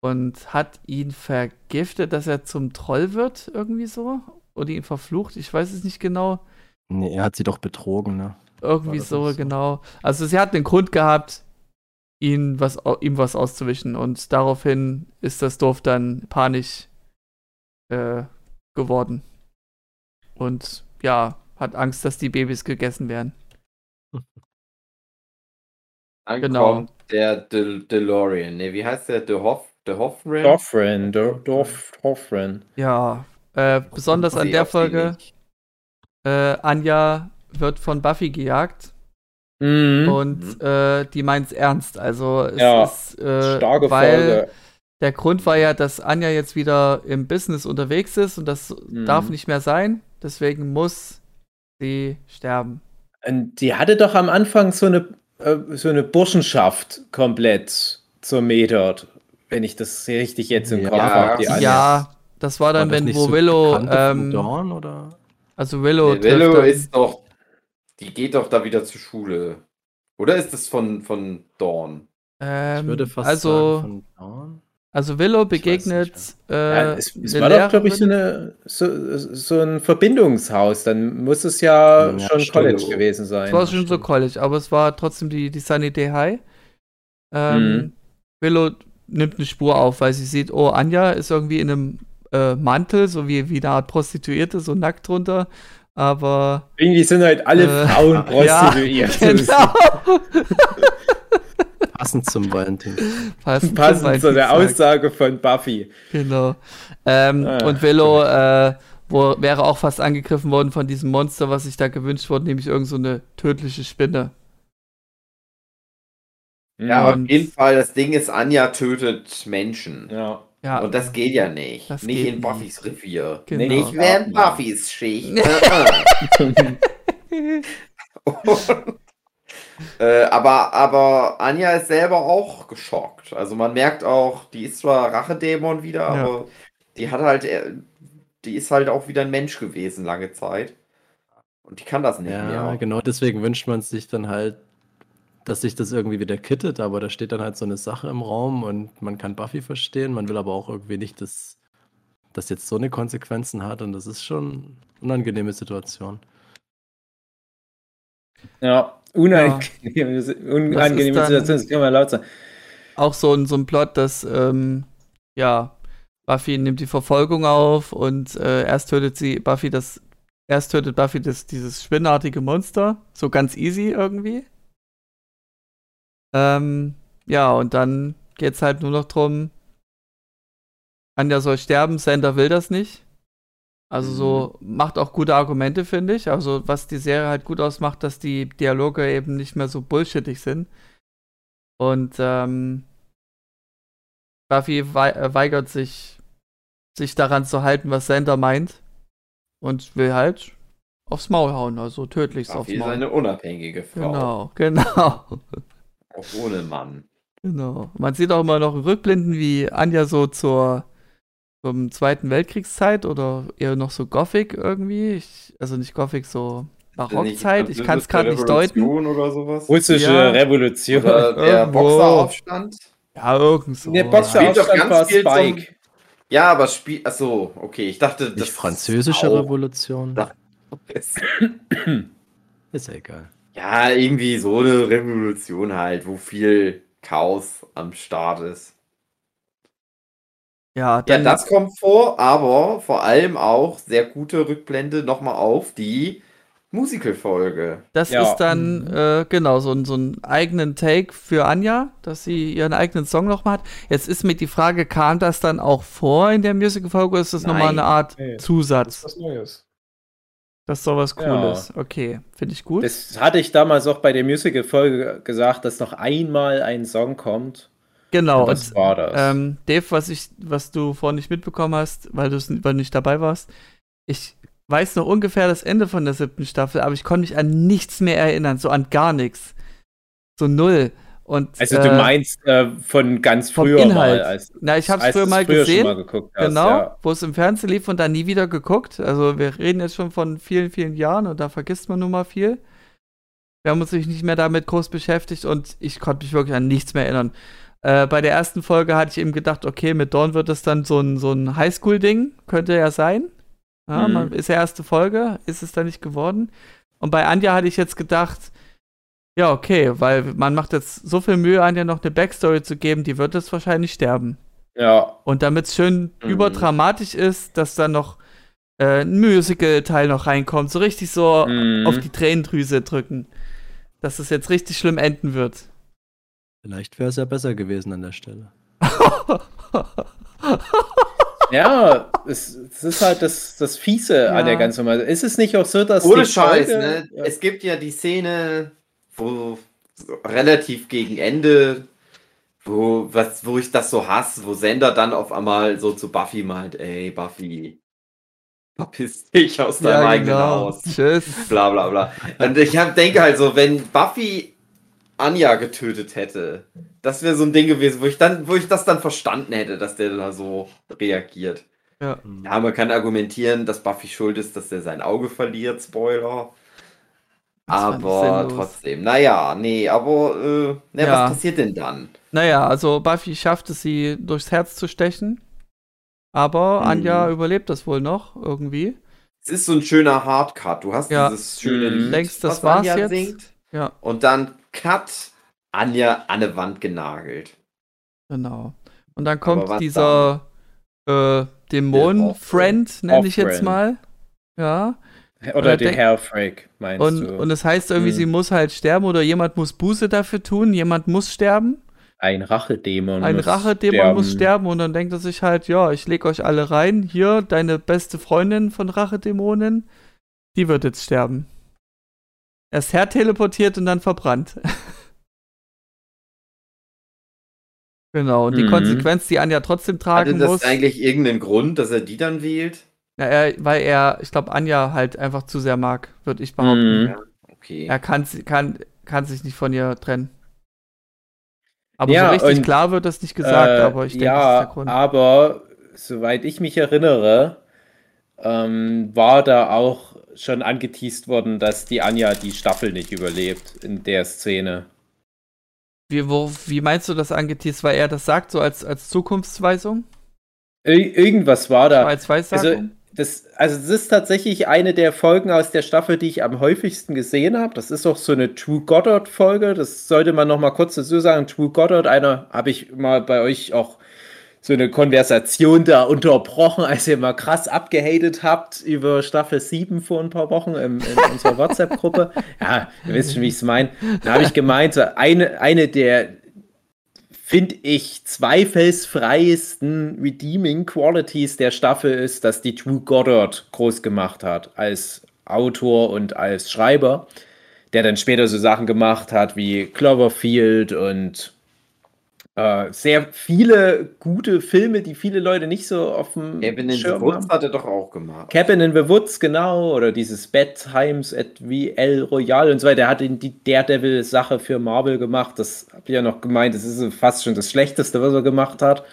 und hat ihn vergiftet, dass er zum Troll wird, irgendwie so. Oder ihn verflucht, ich weiß es nicht genau. Nee, er hat sie doch betrogen, ne? Irgendwie so, so? genau. Also sie hat einen Grund gehabt, ihn was, ihm was auszuwischen und daraufhin ist das Dorf dann panisch äh, geworden. Und ja, hat Angst, dass die Babys gegessen werden. Dann Genau. der De DeLorean. Ne, wie heißt der? De Hoff, De Hoffman? Dorfren, Dor- Dorf, Dorfren. Ja, äh, besonders an der Folge, äh, Anja wird von Buffy gejagt Mhm. und äh, die meint's ernst. Also es Ja, ist, äh, Starke weil Folge. der Grund war ja, dass Anja jetzt wieder im Business unterwegs ist und das Mhm. darf nicht mehr sein. Deswegen muss sie sterben. Und die hatte doch am Anfang so eine, so eine Burschenschaft komplett zermetert. Wenn ich das richtig jetzt im Ja. Kopf habe. Die Ja, das war dann, War das wenn wo so Willow, von ähm, Dawn, oder? also Willow, Der Willow ist doch. Die geht doch da wieder zur Schule. Oder ist das von, von Dawn? ähm, Ich würde fast also, sagen, von Dawn. Also Willow begegnet äh, Ja, es, es war doch, glaube ich, so, eine, so, so ein Verbindungshaus. Dann muss es ja, Ja, schon stimmt. College gewesen sein. Es war schon so. College, aber es war trotzdem die, die Sunny Day High. Ähm, Mhm. Willow nimmt eine Spur auf, weil sie sieht, oh, Anja ist irgendwie in einem äh, Mantel, so wie, wie eine Art Prostituierte, so nackt drunter. Aber Irgendwie sind halt alle Äh, Frauen [laughs] ja, prostituiert. genau. [laughs] [laughs] Passend zum Valentin. Passend, Passend zum zu der. Aussage von Buffy. Genau. Ähm, Ah, und Willow äh, wo, wäre auch fast angegriffen worden von diesem Monster, was sich da gewünscht wurde, nämlich irgend so eine tödliche Spinne. Ja, Und- auf jeden Fall, das Ding ist, Anja tötet Menschen. Ja. Ja, Und das geht ja nicht. Das nicht in nicht. Buffys Revier. Genau. Nicht während Ja. Buffys Schicht. [laughs] [laughs] [laughs] Äh, aber, aber Anja ist selber auch geschockt. Also man merkt auch, die ist zwar Rachedämon wieder, Ja. aber die hat halt, äh, die ist halt auch wieder ein Mensch gewesen lange Zeit. Und die kann das nicht Ja, mehr. genau deswegen wünscht man sich dann halt, dass sich das irgendwie wieder kittet, aber da steht dann halt so eine Sache im Raum und man kann Buffy verstehen, man will aber auch irgendwie nicht, dass das jetzt so eine Konsequenzen hat und das ist schon eine unangenehme Situation. Ja, unangenehme, [laughs] unangenehme dann- Situation, das kann man laut sagen. auch so ein, so ein Plot, dass, ähm, ja, Buffy nimmt die Verfolgung auf und äh, erst tötet sie Buffy das, erst tötet Buffy das, dieses spinnartige Monster, so ganz easy irgendwie. Ähm, ja, und dann geht's halt nur noch drum, Anja soll sterben, Sander will das nicht. Also so macht auch gute Argumente, finde ich. Also was die Serie halt gut ausmacht, dass die Dialoge eben nicht mehr so bullshittig sind. Und ähm, Buffy wei äh, weigert sich, sich daran zu halten, was Sander meint. Und will halt aufs Maul hauen, also tödlichst aufs Buffy ist Maul. eine unabhängige Frau. Genau, [laughs] genau. Auch ohne Mann. Genau. Man sieht auch immer noch in Rückblenden, wie Anja so zur zum Zweiten Weltkriegszeit oder eher noch so Gothic irgendwie. Ich, also nicht Gothic, so Barockzeit. Ich kann es gerade nicht deuten. Revolution Oder sowas. Russische Ja. Revolution. Oder der Irgendwo. Boxeraufstand. Ja, irgend so. Der Boxeraufstand war viel zum- Spike. Ja, aber spiel. Achso, okay. Ich dachte, das Nicht französische Revolution. Da- ist- [coughs] Ist ja egal. Ja, irgendwie so eine Revolution halt, wo viel Chaos am Start ist. Ja, Ja, dann, das kommt vor, aber vor allem auch sehr gute Rückblende nochmal auf die Musical-Folge. das Ja. ist dann, äh, genau, so, ein- so einen eigenen Take für Anja, dass sie ihren eigenen Song nochmal hat. Jetzt ist mir die Frage, kam das dann auch vor in der Musical-Folge oder ist das nochmal eine Art Nee. Das Zusatz? ist was Neues. Das ist doch was Ja. Cooles. Okay, finde ich gut. Das hatte ich damals auch bei der Musical-Folge gesagt, dass noch einmal ein Song kommt. Genau. Und das und- war das. Ähm, Dave, was ich, was du vorhin nicht mitbekommen hast, weil du es- weil du nicht dabei warst, ich weiß noch ungefähr das Ende von der siebten Staffel, aber ich konnte mich an nichts mehr erinnern, so an gar nichts. So null. Und, also du äh, meinst äh, von ganz früher Inhalt. mal. Als, Na, ich habe es früher mal früher gesehen, mal geguckt hast, genau, Ja. wo es im Fernsehen lief und dann nie wieder geguckt. Also wir reden jetzt schon von vielen, vielen Jahren und da vergisst man nun mal viel. Wir haben uns nicht mehr damit groß beschäftigt und ich konnte mich wirklich an nichts mehr erinnern. Äh, bei der ersten Folge hatte ich eben gedacht, okay, mit Dawn wird es dann so ein, so ein Highschool-Ding, könnte ja sein. Ja, Mhm. man, ist ja erste Folge, ist es dann nicht geworden. Und bei Anja hatte ich jetzt gedacht, ja, okay, weil man macht jetzt so viel Mühe, Anja noch eine Backstory zu geben, die wird jetzt wahrscheinlich sterben. ja. Und damit es schön Mhm. überdramatisch ist, dass dann noch äh, ein Musical-Teil noch reinkommt, so richtig so Mhm. auf die Tränendrüse drücken. Dass es jetzt richtig schlimm enden wird. Vielleicht wäre es ja besser gewesen an der Stelle. [laughs] Ja, es, es ist halt das, das Fiese Ja. an der ganzen Nummer. Ist es nicht auch so, dass Ohne Scheiß, Folge- ne? Ja. Es gibt ja die Szene, wo so relativ gegen Ende, wo, was, wo ich das so hasse, wo Sender dann auf einmal so zu Buffy meint, ey, Buffy, verpiss dich aus deinem eigenen Haus. genau. Tschüss. Bla bla bla. Und ich hab, denke halt so, wenn Buffy Anja getötet hätte, das wäre so ein Ding gewesen, wo ich dann, wo ich das dann verstanden hätte, dass der da so reagiert. Ja. Ja, man kann argumentieren, dass Buffy schuld ist, dass er sein Auge verliert, Spoiler. Das Aber trotzdem, naja, nee, aber äh, na, Ja. was passiert denn dann? Naja, also Buffy schafft es, sie durchs Herz zu stechen. Aber Mhm. Anja überlebt das wohl noch irgendwie. Es ist so ein schöner Hardcut. Du hast Ja. dieses schöne Mhm. Lied, Denkst, das was war's Anja jetzt? singt. Ja, Und dann Cut, Anja an eine Wand genagelt. genau. Und dann kommt dieser äh, Dämonen-Friend, nenne ich jetzt mal. Ja. Oder Oder den denk- Hairfreak, meinst Und, du? und es heißt irgendwie, Hm. sie muss halt sterben oder jemand muss Buße dafür tun, jemand muss sterben. ein Rachedämon. Ein muss Rachedämon muss sterben und dann denkt er sich halt, ja, ich leg euch alle rein. Hier, deine beste Freundin von Rachedämonen, die wird jetzt sterben. Erst her teleportiert und dann verbrannt. [laughs] Genau, und die Mhm. Konsequenz, die Anja trotzdem Hatte tragen das muss, eigentlich irgendeinen Grund, dass er die dann wählt? na, er, weil er, ich glaube, Anja halt einfach zu sehr mag, würde ich behaupten. Mhm. Ja, okay. Er kann, kann, kann sich nicht von ihr trennen. Aber Ja, so richtig und, klar wird das nicht gesagt, Äh, aber ich denke, ja, das ist der Grund. aber soweit ich mich erinnere, ähm, war da auch schon angeteased worden, dass die Anja die Staffel nicht überlebt in der Szene. Wie, wo, wie meinst du das angeteased, weil er das sagt, so als, als Zukunftsweisung? Ir irgendwas war da. als Weissagung? Das, also das ist tatsächlich eine der Folgen aus der Staffel, die ich am häufigsten gesehen habe. Das ist auch so eine True Goddard Folge. Das sollte man noch mal kurz dazu sagen. True Goddard, einer habe ich mal bei euch auch so eine Konversation da unterbrochen, als ihr mal krass abgehatet habt über Staffel 7 vor ein paar Wochen in, in [laughs] unserer WhatsApp-Gruppe. Ja, ihr wisst schon, wie ich es meine. Da habe ich gemeint, so eine, eine der, finde ich, zweifelsfreiesten Redeeming Qualities der Staffel ist, dass die True Goddard groß gemacht hat als Autor und als Schreiber, der dann später so Sachen gemacht hat wie Cloverfield und äh, sehr viele gute Filme, die viele Leute nicht so auf dem Kevin in the Schirm Woods haben. hat er doch auch gemacht. Cabin in the Woods, genau, oder dieses Bad Times at VL Royale und so weiter. Der hat die Daredevil-Sache für Marvel gemacht. Das habt ihr ja noch gemeint, das ist fast schon das Schlechteste, was er gemacht hat.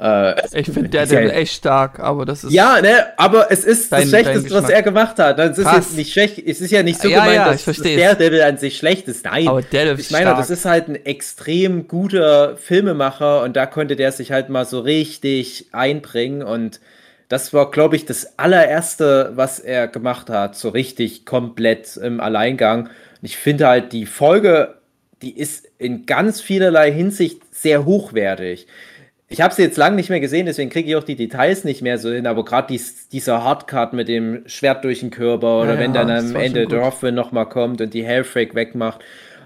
Äh, Ich finde der ja- Devil echt stark, aber das ist. ja, ne, aber es ist Dein- das Schlechteste, was er gemacht hat. Das ist Krass. jetzt nicht schlecht. Es ist ja nicht so Ja, gemeint, ja, dass. Daredevil an sich schlecht ist. Nein, aber ist ich meine, stark. das ist halt ein extrem guter Filmemacher und da konnte der sich halt mal so richtig einbringen und das war, glaube ich, das allererste, was er gemacht hat, so richtig komplett im Alleingang. Und ich finde halt, die Folge, die ist in ganz vielerlei Hinsicht sehr hochwertig. Ich habe sie jetzt lange nicht mehr gesehen, deswegen kriege ich auch die Details nicht mehr so hin, aber gerade dies, dieser Hardcut mit dem Schwert durch den Körper oder Ja, wenn ja, dann am Ende. Dorfman nochmal kommt und die Hellfrake wegmacht.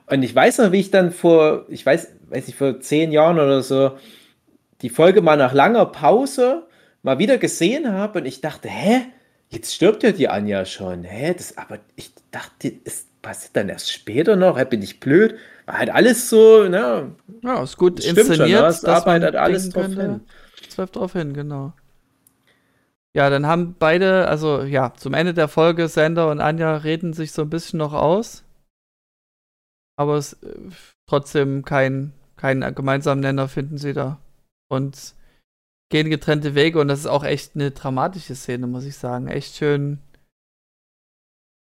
Und ich weiß noch, wie ich dann vor, ich weiß, weiß ich, vor zehn Jahren oder so, die Folge mal nach langer Pause mal wieder gesehen habe und ich dachte, hä? Jetzt stirbt ja die Anja schon. Hä? Das, aber ich dachte, es passiert dann erst später noch. Hä, bin ich blöd? Halt alles so, ne? ja, ist gut Das schon, inszeniert. ne? Es dass man arbeitet alles drauf könnte, hin. Zwölf drauf hin, genau. Ja, dann haben beide, also ja, zum Ende der Folge, Sander und Anja reden sich so ein bisschen noch aus. Aber es äh, trotzdem kein, keinen gemeinsamen Nenner finden sie da. Und gehen getrennte Wege und das ist auch echt eine dramatische Szene, muss ich sagen. Echt schön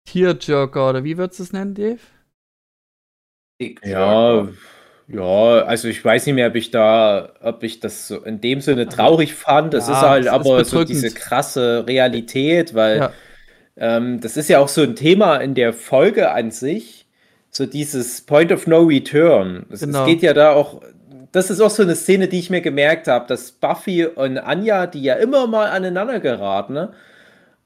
Tearjerker, oder wie würdest du es nennen, Dave? Ja, ja, also ich weiß nicht mehr, ob ich da, ob ich das so in dem Sinne traurig fand. Das Ja, ist halt es ist aber so bedrückend. diese krasse Realität, weil Ja. ähm, das ist ja auch so ein Thema in der Folge an sich, so dieses Point of No Return. Es, Genau. es geht ja da auch, das ist auch so eine Szene, die ich mir gemerkt habe, dass Buffy und Anja, die ja immer mal aneinander geraten, ne,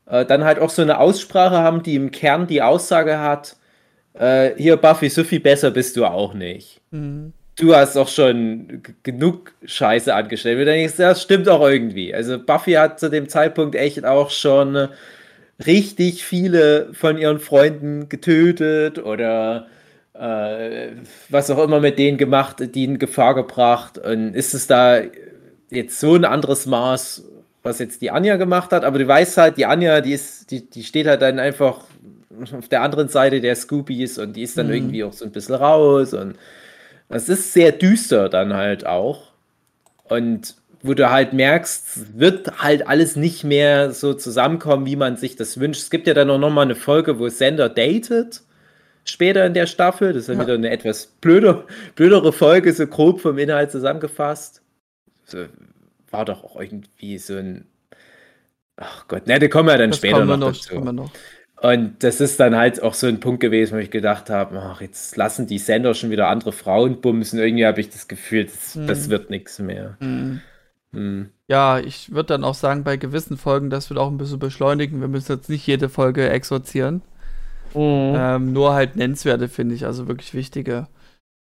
äh, dann halt auch so eine Aussprache haben, die im Kern die Aussage hat, äh, hier Buffy, so viel besser bist du auch nicht. Mhm. Du hast auch schon genug Scheiße angestellt. Und denkst das stimmt auch irgendwie. Also Buffy hat zu dem Zeitpunkt echt auch schon richtig viele von ihren Freunden getötet oder äh, was auch immer mit denen gemacht, die in Gefahr gebracht. Und ist es da jetzt so ein anderes Maß, was jetzt die Anja gemacht hat? Aber du weißt halt, die Anja, die ist, die, die steht halt dann einfach [laughs] auf der anderen Seite der Scoopies und die ist dann Mhm. irgendwie auch so ein bisschen raus und es ist sehr düster dann halt auch. Und wo du halt merkst, wird halt alles nicht mehr so zusammenkommen, wie man sich das wünscht. Es gibt ja dann auch noch mal eine Folge, wo Sender datet, später in der Staffel. Das ist dann Ja. wieder eine etwas blöder, blödere Folge, so grob vom Inhalt zusammengefasst. So, war doch auch irgendwie so ein. Ach Gott, ne, da kommen wir dann Das später noch, noch, dazu. noch. Und das ist dann halt auch so ein Punkt gewesen, wo ich gedacht habe, ach, jetzt lassen die Sender schon wieder andere Frauen bumsen. Irgendwie habe ich das Gefühl, das, Hm. das wird nichts mehr. Mhm. Hm. Ja, ich würde dann auch sagen, bei gewissen Folgen, das wird auch ein bisschen beschleunigen. Wir müssen jetzt nicht jede Folge exorzieren. Ähm, nur halt nennenswerte, finde ich, also wirklich wichtige.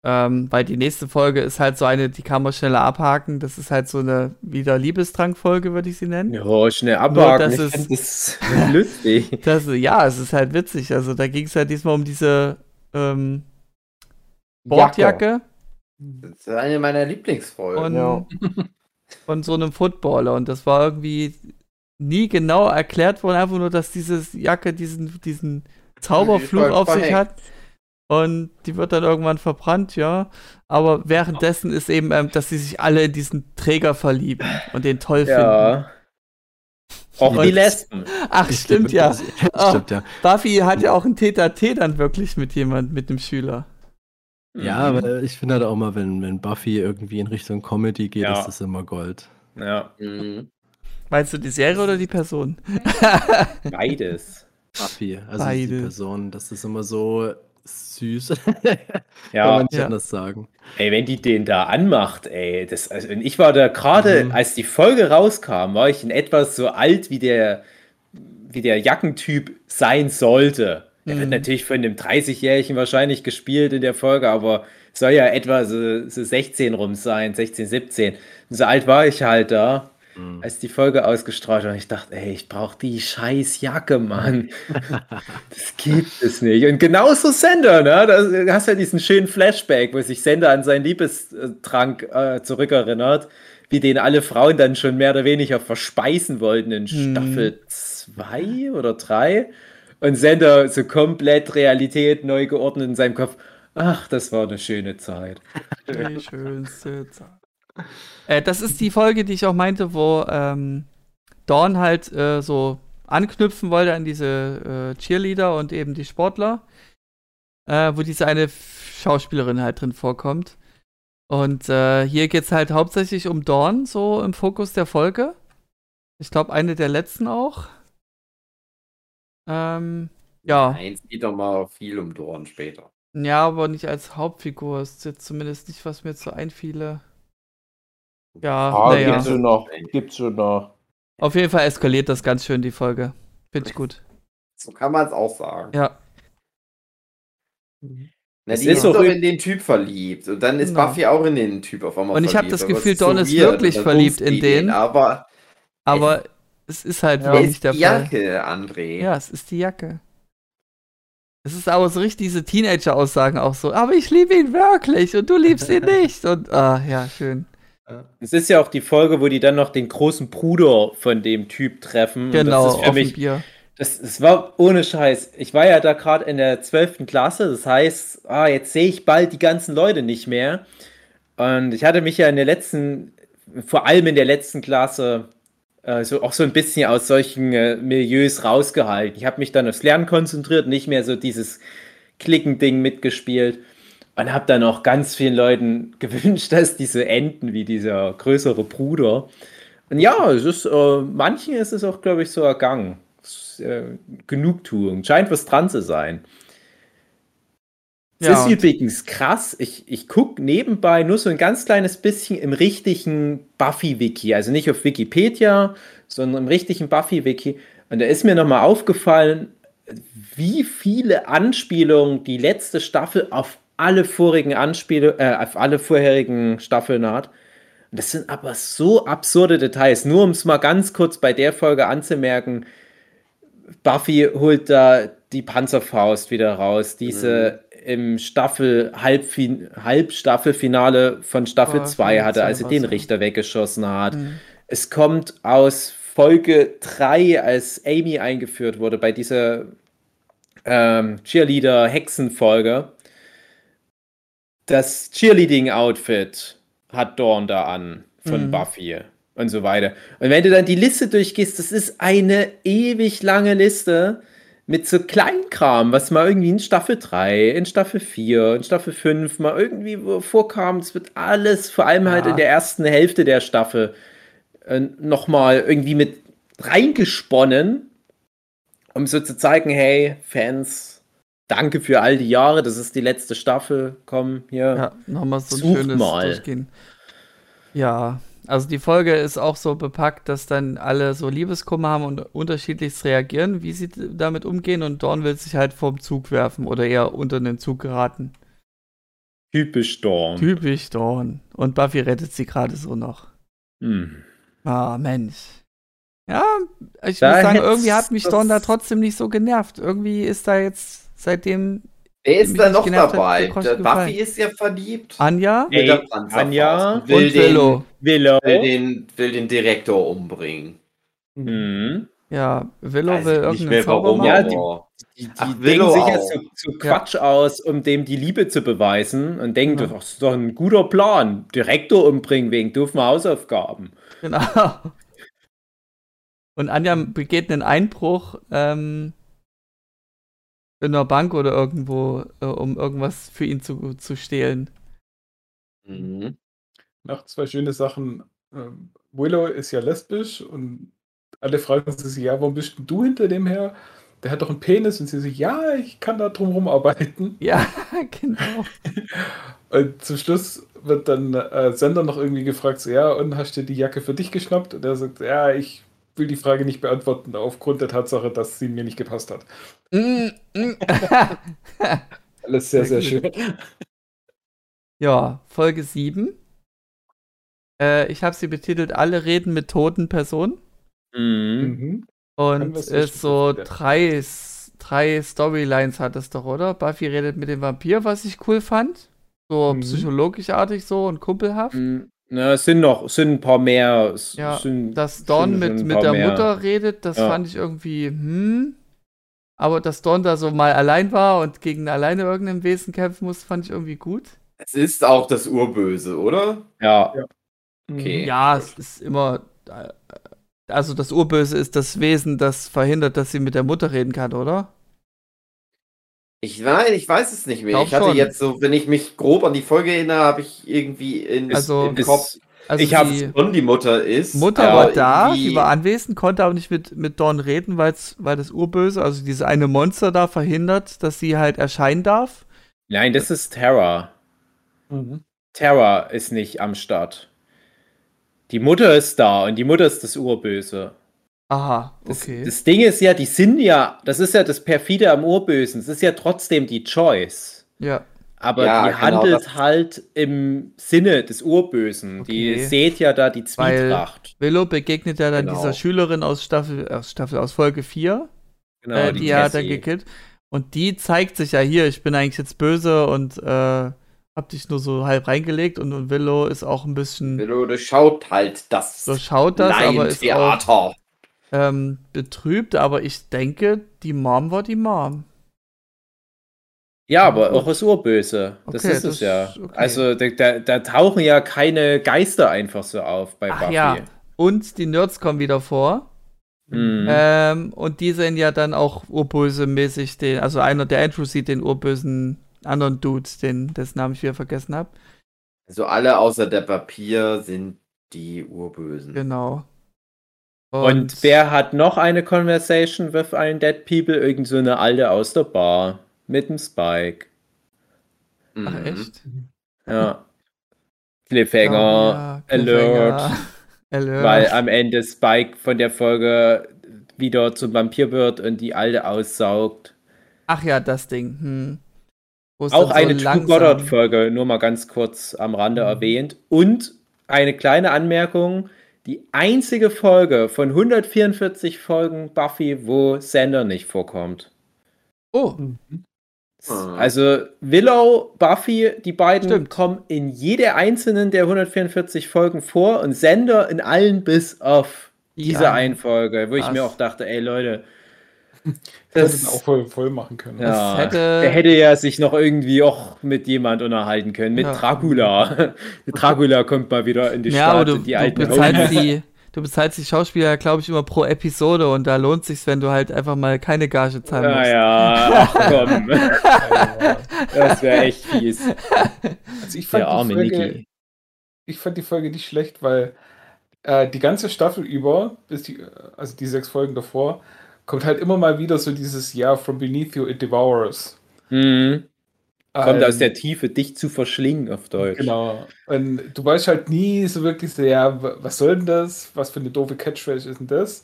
Ähm, weil die nächste Folge ist halt so eine, die kann man schneller abhaken. Das ist halt so eine wieder Liebestrank-Folge, würde ich sie nennen. Ja, schnell abhaken. das ich ist- das lustig. Das, ja, es ist halt witzig. Also da ging es halt diesmal um diese ähm, Sportjacke. Das ist eine meiner Lieblingsfolgen. von, Ja. [laughs] von so einem Footballer. Und das war irgendwie nie genau erklärt worden, einfach nur, dass diese Jacke diesen, diesen Zauberfluch auf sich hat. Und die wird dann irgendwann verbrannt, ja. Aber währenddessen ist eben, ähm, dass sie sich alle in diesen Träger verlieben und den toll finden. Ja. Auch Und- die Lesben. [laughs] Ach, stimmt ja. Ah. Stimmt ja. Buffy [laughs] hat ja auch ein Tete-a-Tete dann wirklich mit jemand, mit einem Schüler. Ja, Mhm. aber ich finde halt auch mal, wenn, wenn Buffy irgendwie in Richtung Comedy geht, Ja. ist das immer Gold. Ja, Mhm. Meinst du die Serie oder die Person? beides. Buffy, also Beide. die Person, das ist immer so süß. [laughs] Kann Ja, man nicht Ja. anders sagen. ey, wenn die den da anmacht, ey, das, also und ich war da gerade, Mhm. als die Folge rauskam, war ich in etwas so alt, wie der, wie der Jackentyp sein sollte. Er wird Mhm. natürlich von einem 30-Jährigen wahrscheinlich gespielt in der Folge, aber soll ja etwa so, so 16 rum sein, 16, 17. Und so alt war ich halt da, Mhm. als die Folge ausgestrahlt. Und ich dachte, ey, ich brauche die scheiß Jacke, Mann. [laughs] Das gibt es nicht. Und genauso Sender, ne? Da hast du ja diesen schönen Flashback, wo sich Sender an seinen Liebestrank äh, zurückerinnert, wie den alle Frauen dann schon mehr oder weniger verspeisen wollten in Hm. Staffel 2 oder 3. Und Sender so komplett Realität neu geordnet in seinem Kopf. Ach, das war eine schöne Zeit. Die schönste Zeit. Äh, das ist die Folge, die ich auch meinte, wo ähm, Dawn halt äh, so anknüpfen wollte an diese äh, Cheerleader und eben die Sportler, äh, wo diese eine Schauspielerin halt drin vorkommt. Und äh, hier geht es halt hauptsächlich um Dawn, so im Fokus der Folge. Ich glaube, eine der letzten auch. Ähm, ja. Nein, es geht doch mal viel um Dorn später. Ja, aber nicht als Hauptfigur. Ist jetzt zumindest nicht, was mir jetzt so einfiele. Ja, Ah, naja. gibt's schon noch. Gibt's schon noch. Auf jeden Fall eskaliert das ganz schön, die Folge. Finde ich gut. So kann man es auch sagen. Ja. Na, Es die ist ist doch üb- in den Typ verliebt. Und dann ist Genau. Buffy auch in den Typ auf einmal Und ich hab verliebt. das Gefühl, es so Dawn ist wirklich verliebt in den. Aber Aber es ist halt Ja. wirklich es nicht ist der die Fall. Jacke, André. Ja, es ist die Jacke. Es ist aber so richtig diese Teenager-Aussagen auch so. Aber ich liebe ihn wirklich und du liebst ihn nicht. Und ah, ja, schön. Es ist ja auch die Folge, wo die dann noch den großen Bruder von dem Typ treffen. Genau, das ist für mich Bier. Das, das war ohne Scheiß. Ich war ja da gerade in der 12. Klasse. Das heißt, ah, jetzt sehe ich bald die ganzen Leute nicht mehr. Und ich hatte mich ja in der letzten, vor allem in der letzten Klasse, äh, so, auch so ein bisschen aus solchen äh, Milieus rausgehalten. Ich habe mich dann aufs Lernen konzentriert, nicht mehr so dieses Klicken-Ding mitgespielt. Und habe dann auch ganz vielen Leuten [laughs] gewünscht, dass diese enden wie dieser größere Bruder. Und ja, es ist, äh, manchen ist es auch, glaube ich, so ergangen. Äh, Genugtuung. Scheint was dran zu sein. Es Ja, ist übrigens krass. Ich, ich gucke nebenbei nur so ein ganz kleines bisschen im richtigen Buffy-Wiki. Also nicht auf Wikipedia, sondern im richtigen Buffy-Wiki. Und da ist mir nochmal aufgefallen, wie viele Anspielungen die letzte Staffel auf alle vorigen Anspielungen, äh, auf alle vorherigen Staffeln hat. Das sind aber so absurde Details. Nur um es mal ganz kurz bei der Folge anzumerken, Buffy holt da die Panzerfaust wieder raus, diese im Staffel Halbfin Halbstaffelfinale von Staffel Oh, 2 hatte, als sie den. Richter weggeschossen hat. Mhm. Es kommt aus Folge 3, als Amy eingeführt wurde, bei dieser ähm, Cheerleader-Hexenfolge. Das Cheerleading-Outfit hat Dawn da an von Mhm. Buffy und so weiter. Und wenn du dann die Liste durchgehst, das ist eine ewig lange Liste mit so Kleinkram, was mal irgendwie in Staffel 3, in Staffel 4, in Staffel 5 mal irgendwie vorkam. Es wird alles, vor allem halt Ja. in der ersten Hälfte der Staffel, äh, nochmal irgendwie mit reingesponnen, um so zu zeigen, hey, Fans, danke für all die Jahre, das ist die letzte Staffel, komm hier. Ja, nochmal so ein schönes mal. Durchgehen. Ja, also die Folge ist auch so bepackt, dass dann alle so Liebeskummer haben und unterschiedlichst reagieren, wie sie damit umgehen und Dawn will sich halt vom Zug werfen oder eher unter den Zug geraten. Typisch Dawn. Typisch Dawn. Und Buffy rettet sie gerade so noch. Hm. Ah, Mensch. Ja, ich Da muss sagen, irgendwie hat mich Dawn da trotzdem nicht so genervt. Irgendwie ist da jetzt, seitdem Wer ist da noch dabei? Buffy ist ja verliebt. Anja Ey, Anja und will und Willow. Willow. Den, will, den, will den Direktor umbringen. Mhm. Ja, Willow Weiß will irgendeinen mehr Zauber. Ja, die- Die, die Ach, denken Willow sich auch. jetzt so, so Quatsch aus, um dem die Liebe zu beweisen und denken, Ja. das ist doch ein guter Plan. Direktor umbringen wegen doofen Hausaufgaben. Genau. Und Anja begeht einen Einbruch ähm, in einer Bank oder irgendwo, äh, um irgendwas für ihn zu, zu stehlen. Mhm. Noch zwei schöne Sachen. Ähm, Willow ist ja lesbisch und alle fragen sich, ja, warum bist denn du hinter dem her? Der hat doch einen Penis und sie sagt, ja, ich kann da drum rumarbeiten. [laughs] Ja, genau. [laughs] Und zum Schluss wird dann äh, Sender noch irgendwie gefragt, so, ja, und hast du die Jacke für dich geschnappt? Und er sagt, ja, ich will die Frage nicht beantworten, aufgrund der Tatsache, dass sie mir nicht gepasst hat. Mm, mm. Alles sehr, sehr schön. ja, Folge 7. Äh, ich habe sie betitelt Alle reden mit toten Personen. Mhm. Mhm. Und nicht so drei, drei Storylines hat es doch, oder? Buffy redet mit dem Vampir, was ich cool fand. So Mhm. psychologisch-artig so und kumpelhaft. Mhm. Na, es sind noch sind ein paar mehr. Es Ja, sind Dass Dawn mit, mit der mehr. Mutter redet, das Ja. fand ich irgendwie, hm. Aber dass Dawn da so mal allein war und gegen alleine irgendein Wesen kämpfen muss, fand ich irgendwie gut. Es ist auch das Urböse, oder? Ja. Okay. Ja, es ist immer. äh, Also das Urböse ist das Wesen, das verhindert, dass sie mit der Mutter reden kann, oder? Ich weiß, ich weiß es nicht mehr. Glaub ich hatte schon. jetzt so, wenn ich mich grob an die Folge erinnere, habe ich irgendwie in, Also- im Kopf, Also Ich hab's die und die Mutter ist. Mutter war da, die war anwesend, konnte aber nicht mit, mit Dawn reden, weil's, weil das Urböse, also dieses eine Monster da verhindert, dass sie halt erscheinen darf. nein, das ist Terra. Mhm. Terra ist nicht am Start. Die Mutter ist da und die Mutter ist das Urböse. Aha, Das, okay. das Ding ist ja, die sind ja, das ist ja das perfide am Urbösen. Es ist ja trotzdem die Choice. ja. Aber Ja, die genau, handelt das- halt im Sinne des Urbösen. Die Okay. seht ja da die Weil- Zwietracht. Willow begegnet ja dann Genau. dieser Schülerin aus Staffel, aus Staffel, aus Folge 4, Genau, äh, die, er dann Cassie. gekillt. Und die zeigt sich ja hier, ich bin eigentlich jetzt böse und äh, hab dich nur so halb reingelegt und, und Willow ist auch ein bisschen Willow durchschaut halt das durchschaut das, aber ist auch. Ähm, betrübt, aber ich denke, die Mom war die Mom. Ja, aber auch das Urböse. Das Okay, ist das- es ja. okay. Also da, da, da tauchen ja keine Geister einfach so auf bei Ach Buffy. ja. Und die Nerds kommen wieder vor. Mhm. Ähm, und die sehen ja dann auch urböse-mäßig den, also einer der Andrew sieht den urbösen anderen Dude, den, dessen Namen ich wieder vergessen habe. Also alle außer der Papier sind die Urbösen. Genau. Und wer hat noch eine Conversation with einen Dead People? Irgend so eine alte aus der Bar. Mit dem Spike. Ach, Mhm. echt? Ja. Cliffhanger. Ja, Alert. Cliffhanger. Alert. Weil am Ende Spike von der Folge wieder zum Vampir wird und die alte aussaugt. Ach ja, das Ding. Hm. Auch so eine True langsam- Goddard-Folge, nur mal ganz kurz am Rande Mhm. erwähnt. Und eine kleine Anmerkung: die einzige Folge von 144 Folgen Buffy, wo Sander nicht vorkommt. Oh, Mhm. Ah. Also Willow, Buffy, die beiden Stimmt. kommen in jede einzelnen der 144 Folgen vor und Sender in allen bis auf Die diese eine. eine Folge, wo ich Krass. mir auch dachte, ey Leute, Das das, auch voll, voll machen können. Ja. hätte- der hätte ja sich noch irgendwie auch mit jemand unterhalten können, mit Ja. Dracula. [laughs] Dracula kommt mal wieder in die ja, aber Stadt, du, die du, alten die, [laughs] du bezahlst die Schauspieler, glaube ich, immer pro Episode und da lohnt sich, wenn du halt einfach mal keine Gage zahlen musst. Naja, ach komm, [laughs] das wäre echt fies. Also ich fand Der arme die Folge, Niki. ich fand die Folge nicht schlecht, weil äh, die ganze Staffel über, bis die, also die sechs Folgen davor, kommt halt immer mal wieder so dieses Ja, from beneath you it devours. Mhm. Kommt Ähm, aus der Tiefe, dich zu verschlingen auf Deutsch. Genau. Und du weißt halt nie so wirklich so, ja, wa- was soll denn das? Was für eine doofe Catchphrase ist denn das?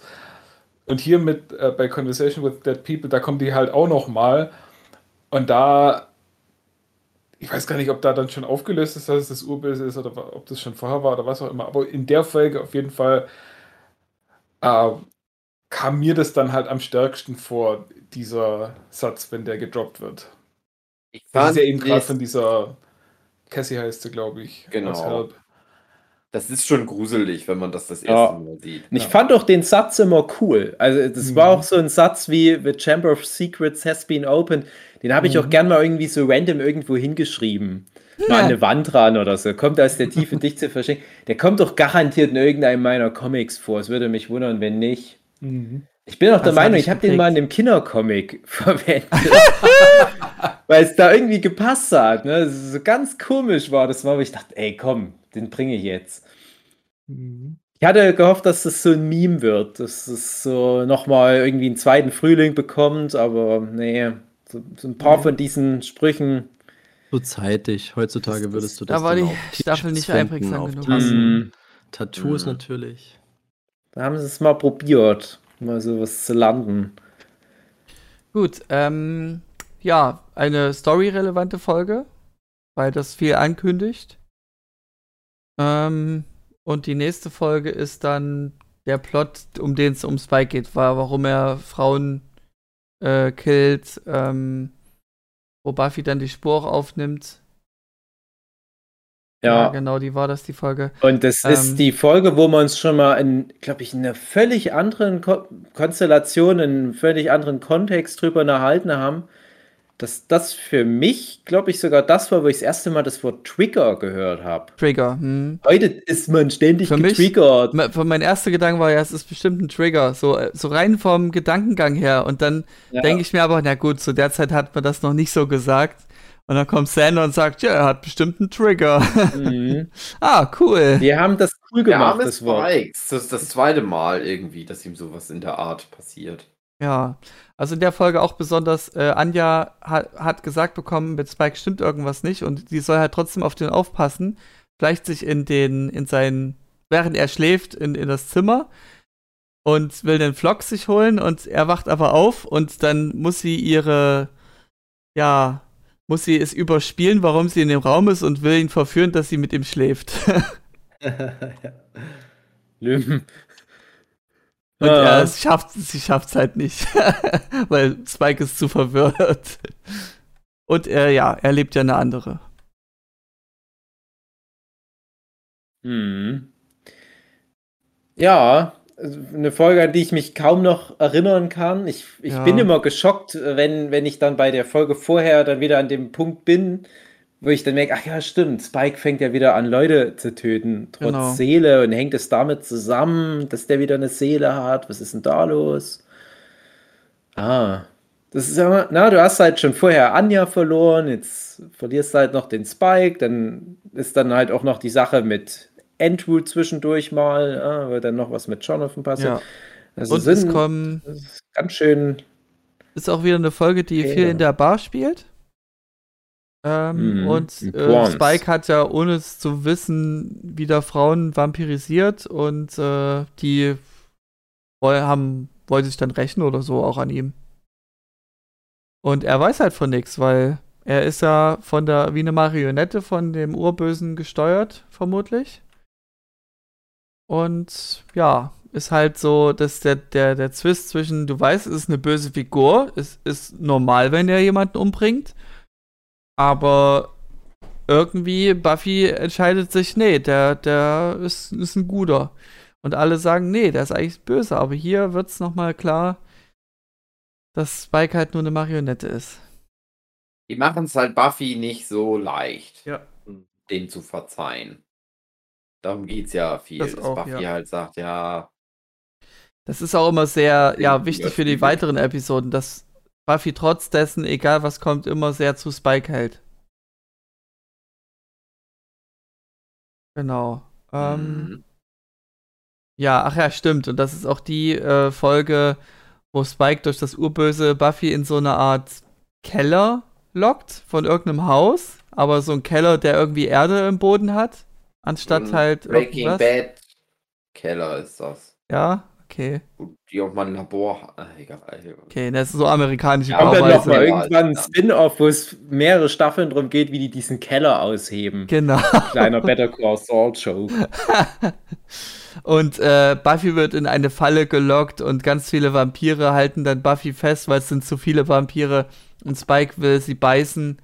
Und hier mit äh, bei Conversation with Dead People, da kommen die halt auch noch mal. Und da, ich weiß gar nicht, ob da dann schon aufgelöst ist, dass es das Urböse ist oder ob das schon vorher war oder was auch immer. Aber in der Folge auf jeden Fall äh, kam mir das dann halt am stärksten vor, dieser Satz, wenn der gedroppt wird. Ich Das fand ist ja eben gerade das- von dieser Cassie heißt sie, glaube ich. Genau. Das ist schon gruselig, wenn man das das Ja. erste Mal sieht. Ich Ja. fand auch den Satz immer cool. Also, das Mhm. war auch so ein Satz wie The Chamber of Secrets has been opened. Den habe ich auch Mhm. gern mal irgendwie so random irgendwo hingeschrieben. Mal an eine Wand ran oder so. Kommt aus der Tiefe [laughs] dich zu verschenken. Der kommt doch garantiert in irgendeinem meiner Comics vor. Es würde mich wundern, wenn nicht. Mhm. Ich bin auch der Das Meinung, ich habe den mal in einem Kindercomic [laughs] verwendet. Weil es da irgendwie gepasst hat. Ne? So ganz komisch war das war, wo ich dachte, ey, komm, den bringe ich jetzt. Mhm. Ich hatte gehofft, dass das so ein Meme wird, dass es so nochmal irgendwie einen zweiten Frühling bekommt, aber nee, so, so ein paar Nee. von diesen Sprüchen. So zeitig. Heutzutage würdest du Da das war dann die Staffel nicht einprägsam genug. Mhm. Tattoos Mhm. natürlich. Da haben sie es mal probiert, mal sowas zu landen. Gut, ähm, ja, eine storyrelevante Folge, weil das viel ankündigt. Ähm, und die nächste Folge ist dann der Plot, um den es um Spike geht, war, warum er Frauen äh, killt, ähm, wo Buffy dann die Spur auch aufnimmt. Ja, genau, die war das, die Folge. und das Ähm. ist die Folge, wo wir uns schon mal in, glaube ich, in einer völlig anderen Ko Konstellation, in einem völlig anderen Kontext drüber unterhalten haben, dass das für mich, glaube ich, sogar das war, wo ich das erste Mal das Wort Trigger gehört habe. Trigger. Hm. Heute ist man ständig Für mich- getriggert. Me- Mein erster Gedanke war ja, es ist bestimmt ein Trigger, so, äh, so rein vom Gedankengang her. Und dann Ja. denke ich mir aber, na gut, zu der Zeit hat man das noch nicht so gesagt. Und dann kommt Sander und sagt, ja, er hat bestimmt einen Trigger. Mhm. [laughs] ah, cool. Die haben das cool gemacht, das Wort. Spike. Das ist das zweite Mal irgendwie, dass ihm sowas in der Art passiert. Ja, also in der Folge auch besonders, äh, Anja hat, hat gesagt bekommen, mit Spike stimmt irgendwas nicht und die soll halt trotzdem auf den aufpassen, schleicht sich in den, in seinen, während er schläft, in, in das Zimmer und will den Flock sich holen und er wacht aber auf und dann muss sie ihre, ja, muss sie es überspielen, warum sie in dem Raum ist und will ihn verführen, dass sie mit ihm schläft. [laughs] [laughs] Lüm. Und Ja. er schafft, sie schafft es halt nicht, [laughs] weil Spike ist zu verwirrt. Und er, ja, er lebt ja eine andere. Mhm. Ja, eine Folge, an die ich mich kaum noch erinnern kann. Ich, ich Ja. bin immer geschockt, wenn, wenn ich dann bei der Folge vorher dann wieder an dem Punkt bin, wo ich dann merke, ach ja, stimmt, Spike fängt ja wieder an, Leute zu töten, trotz Genau. Seele und hängt es damit zusammen, dass der wieder eine Seele hat. Was ist denn da los? Ah, das ist ja, na, du hast halt schon vorher Anja verloren, jetzt verlierst du halt noch den Spike, dann ist dann halt auch noch die Sache mit Andrew zwischendurch mal, ah, weil dann noch was mit Jonathan passiert. Ja. Also Und es sind, kommen, das ist ganz schön. ist auch wieder eine Folge, die Okay, viel ja. in der Bar spielt. Ähm, Mhm, und äh. Spike hat ja, ohne es zu wissen, wieder Frauen vampirisiert und äh, die haben, wollen sich dann rächen oder so auch an ihm. Und er weiß halt von nichts, weil er ist ja von der, wie eine Marionette von dem Urbösen gesteuert, vermutlich. Und ja, ist halt so, dass der, der, der Zwist zwischen, du weißt, es ist eine böse Figur, es ist normal, wenn er jemanden umbringt, aber irgendwie Buffy entscheidet sich, nee, der, der ist, ist ein guter. Und alle sagen, nee, der ist eigentlich böse, aber hier wird es nochmal klar, dass Spike halt nur eine Marionette ist. Die machen es halt Buffy nicht so leicht, Ja. den zu verzeihen. Darum geht es ja viel, Das dass auch, Buffy ja. halt sagt, ja, Das ist auch immer sehr, ja, wichtig für die weiteren Episoden, dass Buffy trotz dessen, egal was kommt, immer sehr zu Spike hält. Genau. Ähm, mhm. Ja, ach ja, stimmt. Und das ist auch die äh, Folge, wo Spike durch das Urböse Buffy in so eine Art Keller lockt von irgendeinem Haus, aber so ein Keller, der irgendwie Erde im Boden hat, anstatt Mhm. halt Breaking irgendwas. Bad Keller ist das. Ja, okay. Gut, Die auch mal ein Labor. Ah, egal. Okay, das ist so amerikanische Ja, dann Bauweise. noch mal Ja, irgendwann ein. Spin-off, wo es mehrere Staffeln darum geht, wie die diesen Keller ausheben. Genau. Kleiner Better Call Saul Show. [laughs] und äh, Buffy wird in eine Falle gelockt und ganz viele Vampire halten dann Buffy fest, weil es sind zu viele Vampire und Spike will sie beißen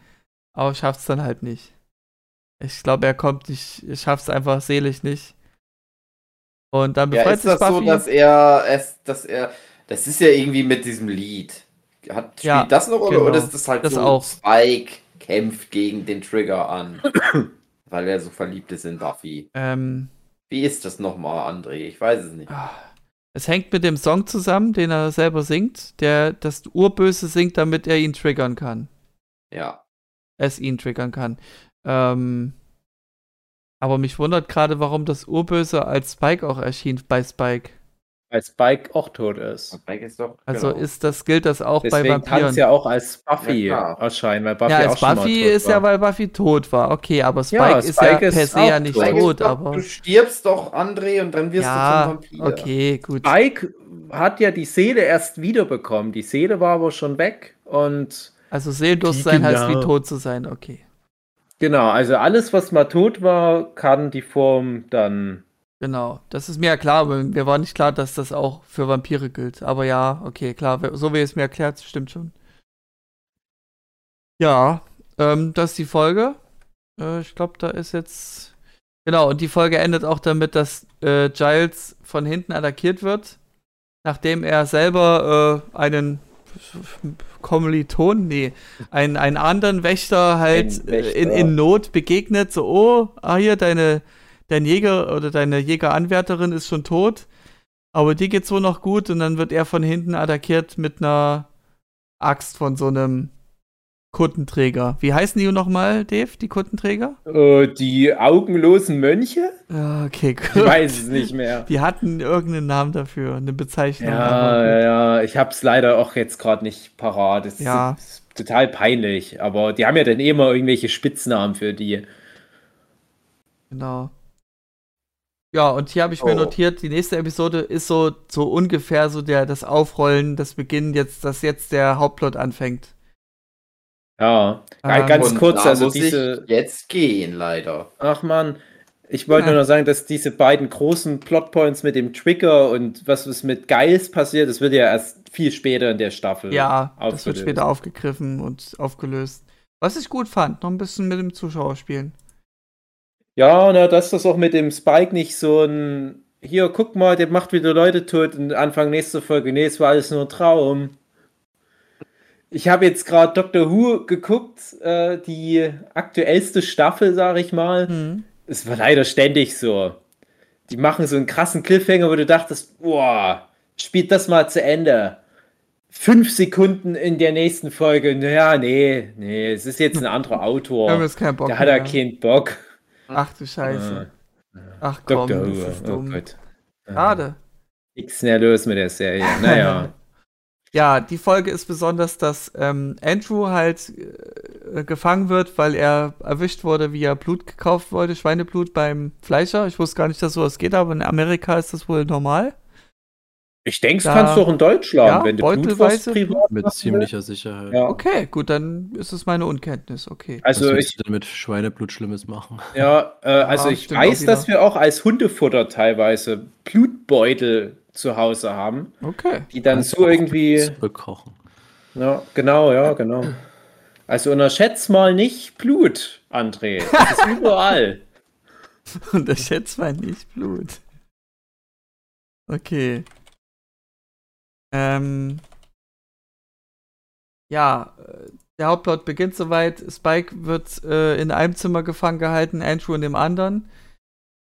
aber schafft's dann halt nicht. Ich glaube, er kommt nicht, er schafft's einfach seelisch nicht. Und dann Ja, befreit ist sich das Buffy. so, dass er, es, dass er, das ist ja irgendwie mit diesem Lied. Hat, spielt Ja, das eine Rolle genau. oder ist das halt Das so, auch. Spike kämpft gegen den Trigger an, [coughs] weil er so verliebt ist in Buffy. ähm, Wie ist das nochmal, André? Ich weiß es nicht. ah, es hängt mit dem Song zusammen, den er selber singt, der das Urböse singt, damit er ihn triggern kann. Ja. Es ihn triggern kann. Ähm, aber mich wundert gerade, warum das Urböse als Spike auch erschien bei Spike. Als Spike auch tot ist. Spike ist doch. Also genau. ist das, gilt das auch bei Deswegen kann Vampiren? es ja auch als Buffy Ja, erscheinen, weil Buffy ja, auch als schon mal Buffy tot ist war. ja, weil Buffy tot war. Okay, aber Spike Ja, ist Spike ja ist per se auch ja nicht tot. Ist tot, doch, aber. Du stirbst doch, André, und dann wirst du zum Ja, Vampir. okay, gut. Spike hat ja die Seele erst wiederbekommen. Die Seele war aber schon weg und Also seelenlos sein heißt wie Genau. tot zu sein, okay. Genau, also alles, was mal tot war, kann die Form dann. Genau, das ist mir ja klar, aber mir war nicht klar, dass das auch für Vampire gilt. Aber ja, okay, klar, so wie es mir erklärt, stimmt schon. Ja, ähm, das ist die Folge. Äh, ich glaube, da ist jetzt. Genau, und die Folge endet auch damit, dass äh, Giles von hinten attackiert wird, nachdem er selber äh, einen Kommiliton, nee, einen, einen anderen Wächter halt Ein Wächter. äh, In, in Not begegnet, so, oh, ah, hier, deine, dein Jäger oder deine Jägeranwärterin ist schon tot, aber die geht's wohl noch gut. Und dann wird er von hinten attackiert mit einer Axt von so einem Kuttenträger. Wie heißen die nochmal, Dave, die Kuttenträger? Äh, die augenlosen Mönche? Ja, okay, Ich gut. weiß es nicht mehr. Die hatten irgendeinen Namen dafür, eine Bezeichnung. Ja, ja, ja, ich hab's leider auch jetzt gerade nicht parat. Das Ja. ist, ist total peinlich, aber die haben ja dann eh immer irgendwelche Spitznamen für die. Genau. Ja, und hier habe ich mir Oh. notiert, die nächste Episode ist so, so ungefähr so der, das Aufrollen, das Beginn jetzt, dass jetzt der Hauptplot anfängt. Ja, Ähm, ganz kurz, also diese. jetzt gehen, leider. Ach man, ich wollte Ja. nur noch sagen, dass diese beiden großen Plotpoints mit dem Trigger und was ist mit Geils passiert, das wird ja erst viel später in der Staffel. Ja, das wird später aufgegriffen und aufgelöst. Was ich gut fand, noch ein bisschen mit dem Zuschauer spielen. Ja, na, dass das auch mit dem Spike nicht so ein. Hier, guck mal, der macht wieder Leute tot und Anfang nächster Folge. Nee, es war alles nur ein Traum. Ich habe jetzt gerade Doctor Who geguckt, äh, die aktuellste Staffel, sage ich mal. Hm. Es war leider ständig so. Die machen so einen krassen Cliffhanger, wo du dachtest, boah, spielt das mal zu Ende. Fünf Sekunden in der nächsten Folge. Naja, nee, nee, es ist jetzt ein anderer Autor. Bock Da hat er mehr. keinen Bock. Ach du Scheiße. Äh, Ach komm, das Who, ist oh dumm. Gott. Schade. Nichts mehr los mit der Serie. Naja. [laughs] Ja, die Folge ist besonders, dass ähm, Andrew halt äh, gefangen wird, weil er erwischt wurde, wie er Blut gekauft wurde, Schweineblut beim Fleischer. Ich wusste gar nicht, dass sowas geht, aber in Amerika ist das wohl normal. Ich denke, es kannst du auch in Deutschland, Ja, wenn du Blut beutelweise was privat Mit ziemlicher Sicherheit. Ja. Okay, gut, dann ist es meine Unkenntnis. Okay. Also Was ich, du denn mit Schweineblut Schlimmes machen? ja, äh, also Ja, ich weiß, dass wir auch als Hundefutter teilweise Blutbeutel zu Hause haben, Okay. die dann Kannst so irgendwie. Zurückkochen. Ja, genau, ja, genau. Also unterschätzt mal nicht Blut, André. Das ist überall. [laughs] Unterschätzt mal nicht Blut. Okay. Ähm. Ja, äh, der Hauptplot beginnt soweit. Spike wird äh, in einem Zimmer gefangen gehalten, Andrew in dem anderen.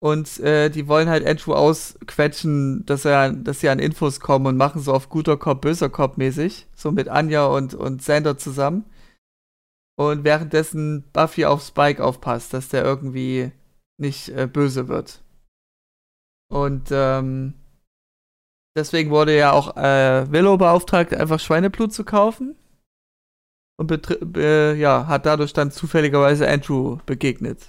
Und äh, die wollen halt Andrew ausquetschen, dass er, dass sie an Infos kommen und machen so auf guter Cop, böser Cop mäßig. So mit Anja und, und Sander zusammen. Und währenddessen Buffy auf Spike aufpasst, dass der irgendwie nicht äh, böse wird. Und ähm, deswegen wurde ja auch äh, Willow beauftragt, einfach Schweineblut zu kaufen. Und äh, ja, hat dadurch dann zufälligerweise Andrew begegnet.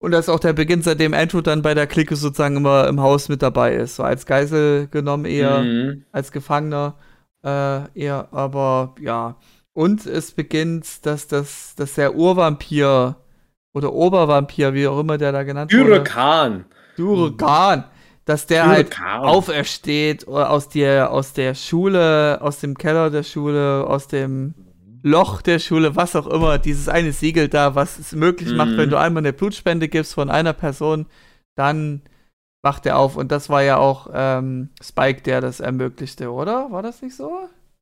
Und das ist auch der Beginn, seitdem Andrew dann bei der Clique sozusagen immer im Haus mit dabei ist. So als Geisel genommen eher Mhm. als Gefangener äh, eher, aber ja. Und es beginnt, dass, das, dass der Urvampir oder Obervampir, wie auch immer der da genannt wurde, Hurrikan. Hurakan, dass der halt Hurrikan. aufersteht oder aus der, aus der Schule, aus dem Keller der Schule, aus dem Loch der Schule, was auch immer, dieses eine Siegel da, was es möglich macht, Mhm. wenn du einmal eine Blutspende gibst von einer Person, dann macht er auf. Und das war ja auch ähm, Spike, der das ermöglichte, oder? War das nicht so?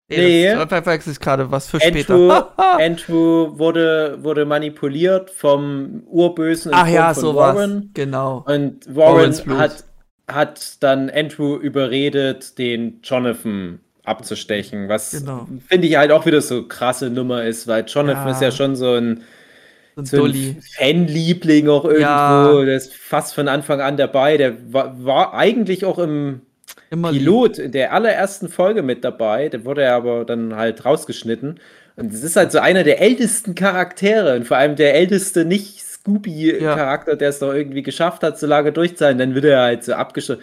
Nee. das verwechsel ich gerade was für Andrew, später. [laughs] Andrew wurde, wurde manipuliert vom Urbösen Ach ja, so von was. Warren. Genau. Und Warren hat, hat dann Andrew überredet, den Jonathan abzustechen, was Genau. finde ich halt auch wieder so krasse Nummer ist, weil Jonathan Ja. ist ja schon so ein, So ein. Fanliebling auch irgendwo, Ja. der ist fast von Anfang an dabei, der war, war eigentlich auch im Immer lieb. Pilot in der allerersten Folge mit dabei, der wurde ja aber dann halt rausgeschnitten. Und es ist halt so einer der ältesten Charaktere und vor allem der älteste nicht Scooby-Charakter, der es doch irgendwie geschafft hat, so lange durchzuhalten. Dann wird er halt so abgeschlossen.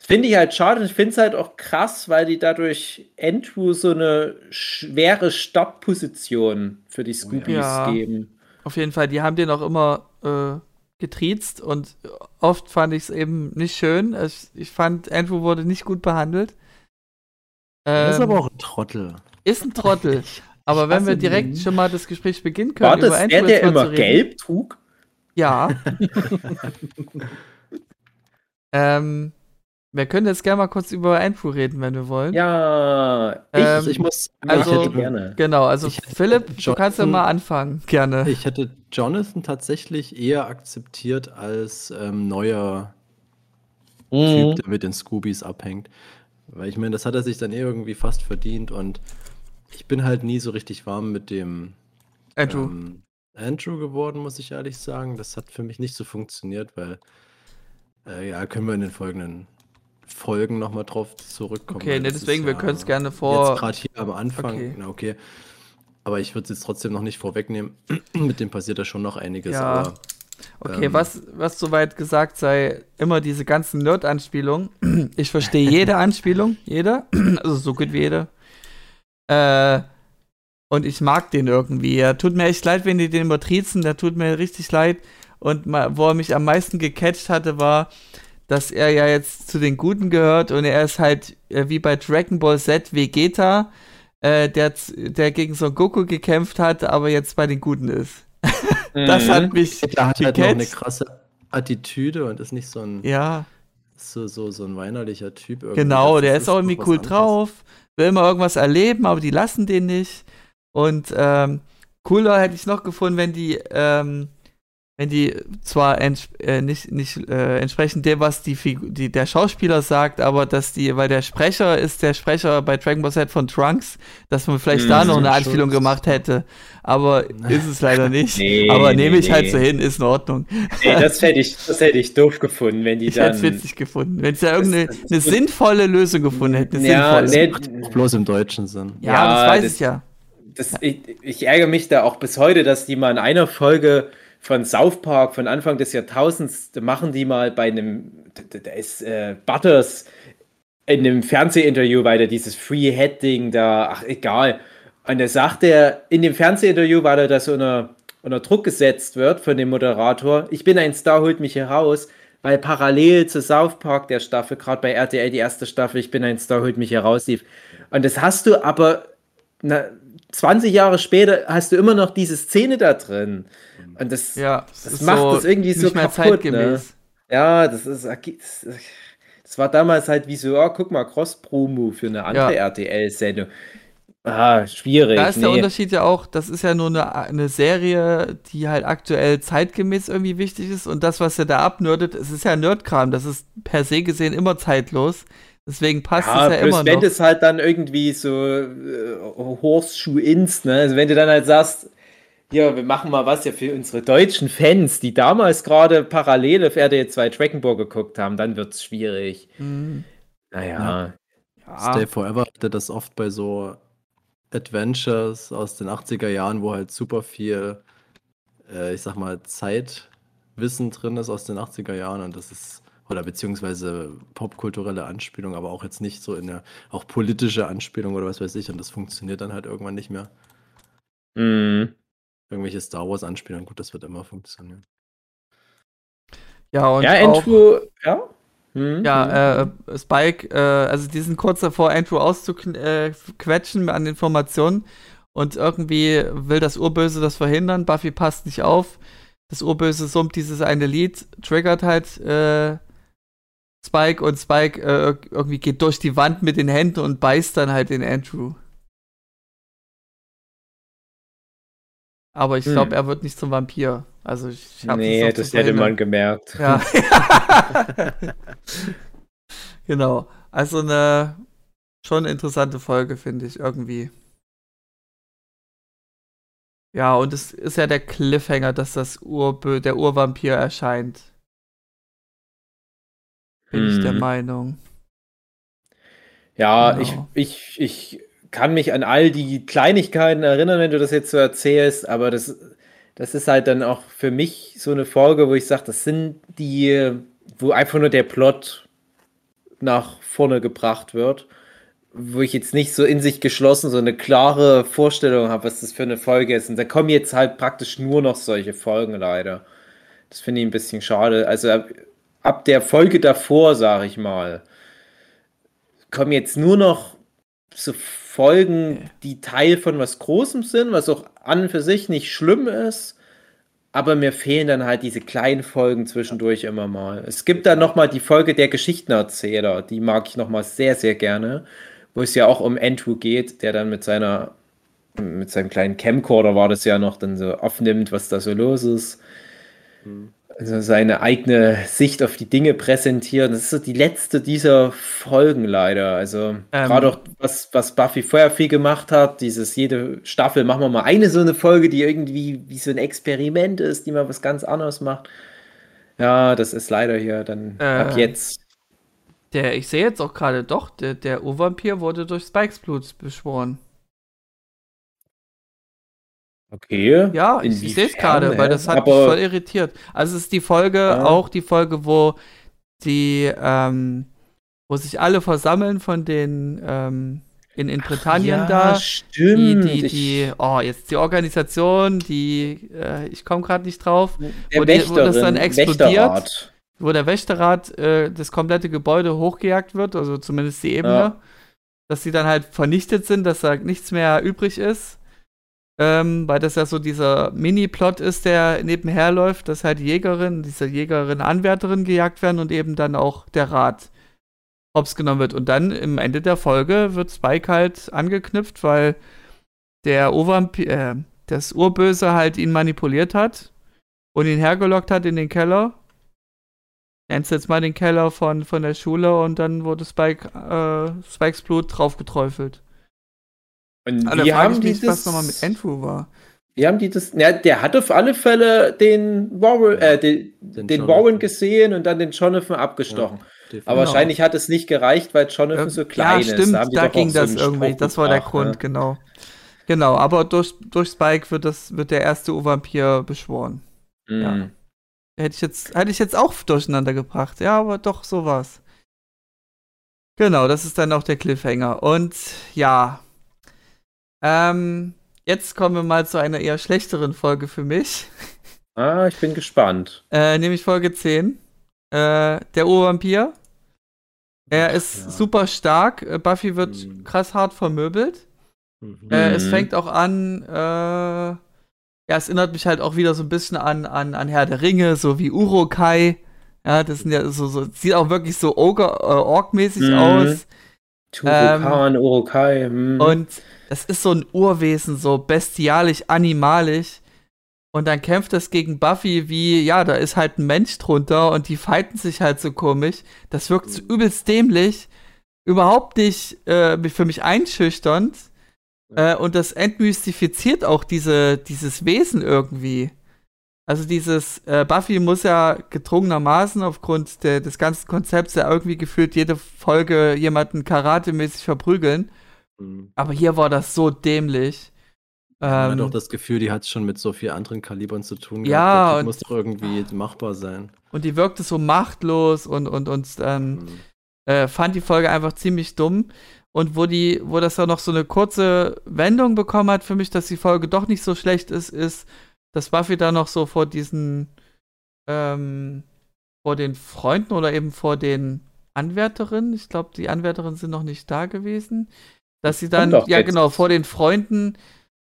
Das finde ich halt schade und ich finde es halt auch krass, weil die dadurch Andrew so eine schwere Startposition für die Scoobies Ja. geben. Auf jeden Fall, die haben den auch immer äh, getriezt und oft fand ich es eben nicht schön. Ich, ich fand, Andrew wurde nicht gut behandelt. Das ist Ähm, aber auch ein Trottel. ist ein Trottel. [laughs] Aber wenn wir direkt schon mal das Gespräch beginnen können, War das der, jetzt der mal immer zu reden. gelb trug? Ja. [laughs] [laughs] ähm, wir können jetzt gerne mal kurz über Andrew reden, wenn wir wollen. Ja, ich, Ähm, Also ich muss, also- ich, hätte gerne. Genau, also Ich hätte Philipp, du kannst ja Jonathan- mal anfangen, gerne. ich hätte Jonathan tatsächlich eher akzeptiert als ähm, neuer Mhm. Typ, der mit den Scoobies abhängt. Weil ich meine, das hat er sich dann eh irgendwie fast verdient und ich bin halt nie so richtig warm mit dem Andrew. ähm, Andrew geworden, muss ich ehrlich sagen. Das hat für mich nicht so funktioniert, weil äh, ja, können wir in den folgenden Folgen nochmal drauf zurückkommen. okay, ne, das ist deswegen, wir ja können es gerne vor. Jetzt gerade hier am Anfang, Okay. na okay. Aber ich würde es jetzt trotzdem noch nicht vorwegnehmen. [clears throat] mit dem passiert da schon noch einiges. Ja. Aber Okay, Ähm, was, was soweit gesagt sei, immer diese ganzen Nerd-Anspielungen. [clears throat] Ich verstehe jede Anspielung, jede, [clears throat] also so gut wie jede. Äh, und ich mag den irgendwie. Er tut mir echt leid, wenn die den übertriezen, der tut mir richtig leid. Und wo er mich am meisten gecatcht hatte, war, dass er ja jetzt zu den Guten gehört und er ist halt äh, wie bei Dragon Ball Z Vegeta, äh, der, der gegen Son Goku gekämpft hat, aber jetzt bei den Guten ist. [laughs] Das Mhm. hat mich der hat halt noch eine krasse Attitüde und ist nicht so ein, Ja. so, so, so ein weinerlicher Typ. irgendwie. Genau, Das der ist auch noch irgendwie cool anderes. drauf, will immer irgendwas erleben, aber die lassen den nicht. Und ähm, cooler hätte ich noch gefunden, wenn die, ähm, wenn die zwar ents äh, nicht, nicht äh, entsprechend dem, was die, die der Schauspieler sagt, aber dass die, weil der Sprecher ist der Sprecher bei Dragon Ball Z von Trunks, dass man vielleicht da Mhm, noch eine. Anspielung gemacht hätte. Aber [laughs] ist es leider nicht. Nee, aber nee, nehme ich halt nee. so hin, ist in Ordnung. Nee, das hätte ich, das hätte ich doof gefunden, wenn die Ich hätte dann. es witzig gefunden. Wenn sie da irgendeine das ist eine sinnvolle Lösung gefunden hätten. Eine Ja, sinnvolle. nee, bloß im deutschen Sinn. Ja, Ja, das weiß das- ich ja. das, ich, ich ärgere mich da auch bis heute, dass die mal in einer Folge von South Park von Anfang des Jahrtausends, da machen die mal bei einem, da, ist äh, Butters in einem Fernsehinterview, weil der dieses Free Head Ding da, ach egal. Und da sagt er in dem Fernsehinterview, er da so unter, unter Druck gesetzt wird von dem Moderator, ich bin ein Star, holt mich heraus, weil parallel zu South Park der Staffel, gerade bei RTL die erste Staffel, ich bin ein Star, holt mich heraus lief. Und das hast du aber na, 20 Jahre später hast du immer noch diese Szene da drin. Und das, Ja, das macht das irgendwie so kaputt, zeitgemäß. ja, das ist, das, das war damals halt wie so, oh, guck mal, Cross-Promo für eine andere Ja. RTL-Sendung. Ah, schwierig. Da ist der nee. Unterschied ja auch, das ist ja nur eine, eine Serie, die halt aktuell zeitgemäß irgendwie wichtig ist und das, was er da abnördet, es ist ja Nerdkram, das ist per se gesehen immer zeitlos. Deswegen passt Ja, es ja immer wenn noch. das halt dann irgendwie so äh, Horseshoe-Inst, ne? Also wenn du dann halt sagst, ja, wir machen mal was ja für unsere deutschen Fans, die damals gerade parallel auf RTL 2 Dragon Ball geguckt haben, dann wird es schwierig. Mhm. Naja. Ja. Stay Forever hatte das oft bei so Adventures aus den 80er Jahren, wo halt super viel, äh, ich sag mal, Zeitwissen drin ist aus den 80er Jahren und das ist, oder beziehungsweise popkulturelle Anspielung, aber auch jetzt nicht so in der, auch politische Anspielung oder was weiß ich und das funktioniert dann halt irgendwann nicht mehr. Mhm. Irgendwelche Star Wars Anspielungen, gut, das wird immer funktionieren. ja, und Ja, auch, Andrew, ja. Mhm. ja, äh, Spike, äh, also die sind kurz davor, Andrew auszuquetschen an Informationen Und irgendwie will das Urböse das verhindern. Buffy passt nicht auf. Das Urböse summt dieses eine Lied, triggert halt äh, Spike und Spike äh, irgendwie geht durch die Wand mit den Händen und beißt dann halt den Andrew. Aber ich glaube, Hm. er wird nicht zum Vampir. Also ich hab Nee, das hätte man gemerkt. Ja. [laughs] genau. Also eine schon interessante Folge, finde ich, irgendwie. Ja, und es ist ja der Cliffhanger, dass das Urbö der Urvampir erscheint. Bin ich der Mhm. Meinung. Ja, Genau. ich, ich, ich kann mich an all die Kleinigkeiten erinnern, wenn du das jetzt so erzählst, aber das, das ist halt dann auch für mich so eine Folge, wo ich sage, das sind die, wo einfach nur der Plot nach vorne gebracht wird, wo ich jetzt nicht so in sich geschlossen so eine klare Vorstellung habe, was das für eine Folge ist. Und da kommen jetzt halt praktisch nur noch solche Folgen leider. Das finde ich ein bisschen schade. Also ab der Folge davor, sage ich mal, kommen jetzt nur noch so Folgen, die Teil von was Großem sind, was auch an und für sich nicht schlimm ist. Aber mir fehlen dann halt diese kleinen Folgen zwischendurch immer mal. Es gibt dann noch mal die Folge der Geschichtenerzähler, die mag ich noch mal sehr, sehr gerne, wo es ja auch um Andrew geht, der dann mit seiner, mit seinem kleinen Camcorder war das ja noch, dann so aufnimmt, was da so los ist. Also seine eigene Sicht auf die Dinge präsentieren. Das ist so die letzte dieser Folgen leider. Also Ähm. gerade auch was, was Buffy vorher viel gemacht hat, dieses jede Staffel machen wir mal eine so eine Folge, die irgendwie wie so ein Experiment ist, die mal was ganz anderes macht. Ja, das ist leider hier dann Äh. ab jetzt. Der, ich sehe jetzt auch gerade doch, der, der Urvampir wurde durch Spikes Blut beschworen. Okay. Ja, ich, ich sehe es gerade, weil das hat mich Aber voll irritiert. Also es ist die Folge, Ja. auch die Folge, wo die, ähm, wo sich alle versammeln von den ähm, in, in Britannien ja, da. Die, stimmt. die, Ich- die, oh, jetzt die Organisation, die, äh, ich komme gerade nicht drauf, wo die- wo das dann explodiert. Wächterrat. wo der Wächterrat äh, das komplette Gebäude hochgejagt wird, also zumindest die Ebene, Ja. dass sie dann halt vernichtet sind, dass da nichts mehr übrig ist. Ähm, weil das ja so dieser Mini-Plot ist, der nebenher läuft, dass halt Jägerin, diese Jägerin-Anwärterin gejagt werden und eben dann auch der Rat hops genommen wird. Und dann im Ende der Folge wird Spike halt angeknüpft, weil der Urvampir, äh, das Urböse halt ihn manipuliert hat und ihn hergelockt hat in den Keller. Nennst jetzt mal den Keller von, von der Schule und dann wurde Spike, äh, Spikes Blut draufgeträufelt. Und Also, wie da haben ich die mich, was das? nochmal mit Andrew war. Wie haben die das? Ja, der hat auf alle Fälle den Warren, äh, den, Den den. Warren gesehen und dann den Jonathan abgestochen. Definitiv. Aber wahrscheinlich hat es nicht gereicht, weil Jonathan Ähm, so klein ja, ist. stimmt, haben die da, auch ging so das einen irgendwie. Das war der gebracht, Grund, ne? genau. Genau, aber durch, durch Spike wird, das, wird der erste Urvampir beschworen. Ja. Mhm. Hätte ich jetzt, hätte ich jetzt auch durcheinander gebracht. Ja, aber doch, so war's. Genau, das ist dann auch der Cliffhanger. Und ja. Ähm, jetzt kommen wir mal zu einer eher schlechteren Folge für mich. Ah, ich bin gespannt. Äh, nämlich Folge 10. Äh, der Urvampir. Er ist Ja. super stark. Äh, Buffy wird Mhm. krass hart vermöbelt. Mhm. Äh, es Mhm. fängt auch an, äh, ja, es erinnert mich halt auch wieder so ein bisschen an, an, an Herr der Ringe, so wie Urukai. Ja, das sind ja so, so sieht auch wirklich so Ogre, äh, Ork-mäßig Mhm. aus. Turukan, Urukai. hm. Und das ist so ein Urwesen, so bestialisch, animalisch. Und dann kämpft es gegen Buffy wie, ja, da ist halt ein Mensch drunter und die fighten sich halt so komisch. Das wirkt so übelst dämlich. Überhaupt nicht äh, für mich einschüchternd. Äh, und das entmystifiziert auch diese, dieses Wesen irgendwie. Also dieses, äh, Buffy muss ja gedrungenermaßen aufgrund der, des ganzen Konzepts ja irgendwie gefühlt jede Folge jemanden karatemäßig verprügeln. Mhm. Aber hier war das so dämlich. Man hat Ähm, auch das Gefühl, die hat schon mit so vielen anderen Kalibern zu tun. Ja, Der Typ und- muss doch irgendwie machbar sein. und die wirkte so machtlos und, und, und ähm, Mhm. äh, fand die Folge einfach ziemlich dumm. Und wo die, wo das dann noch so eine kurze Wendung bekommen hat für mich, dass die Folge doch nicht so schlecht ist, ist, dass Buffy da noch so vor diesen, ähm, vor den Freunden oder eben vor den Anwärterinnen, ich glaube, die Anwärterinnen sind noch nicht da gewesen, dass sie dann, ja jetzt. genau, vor den Freunden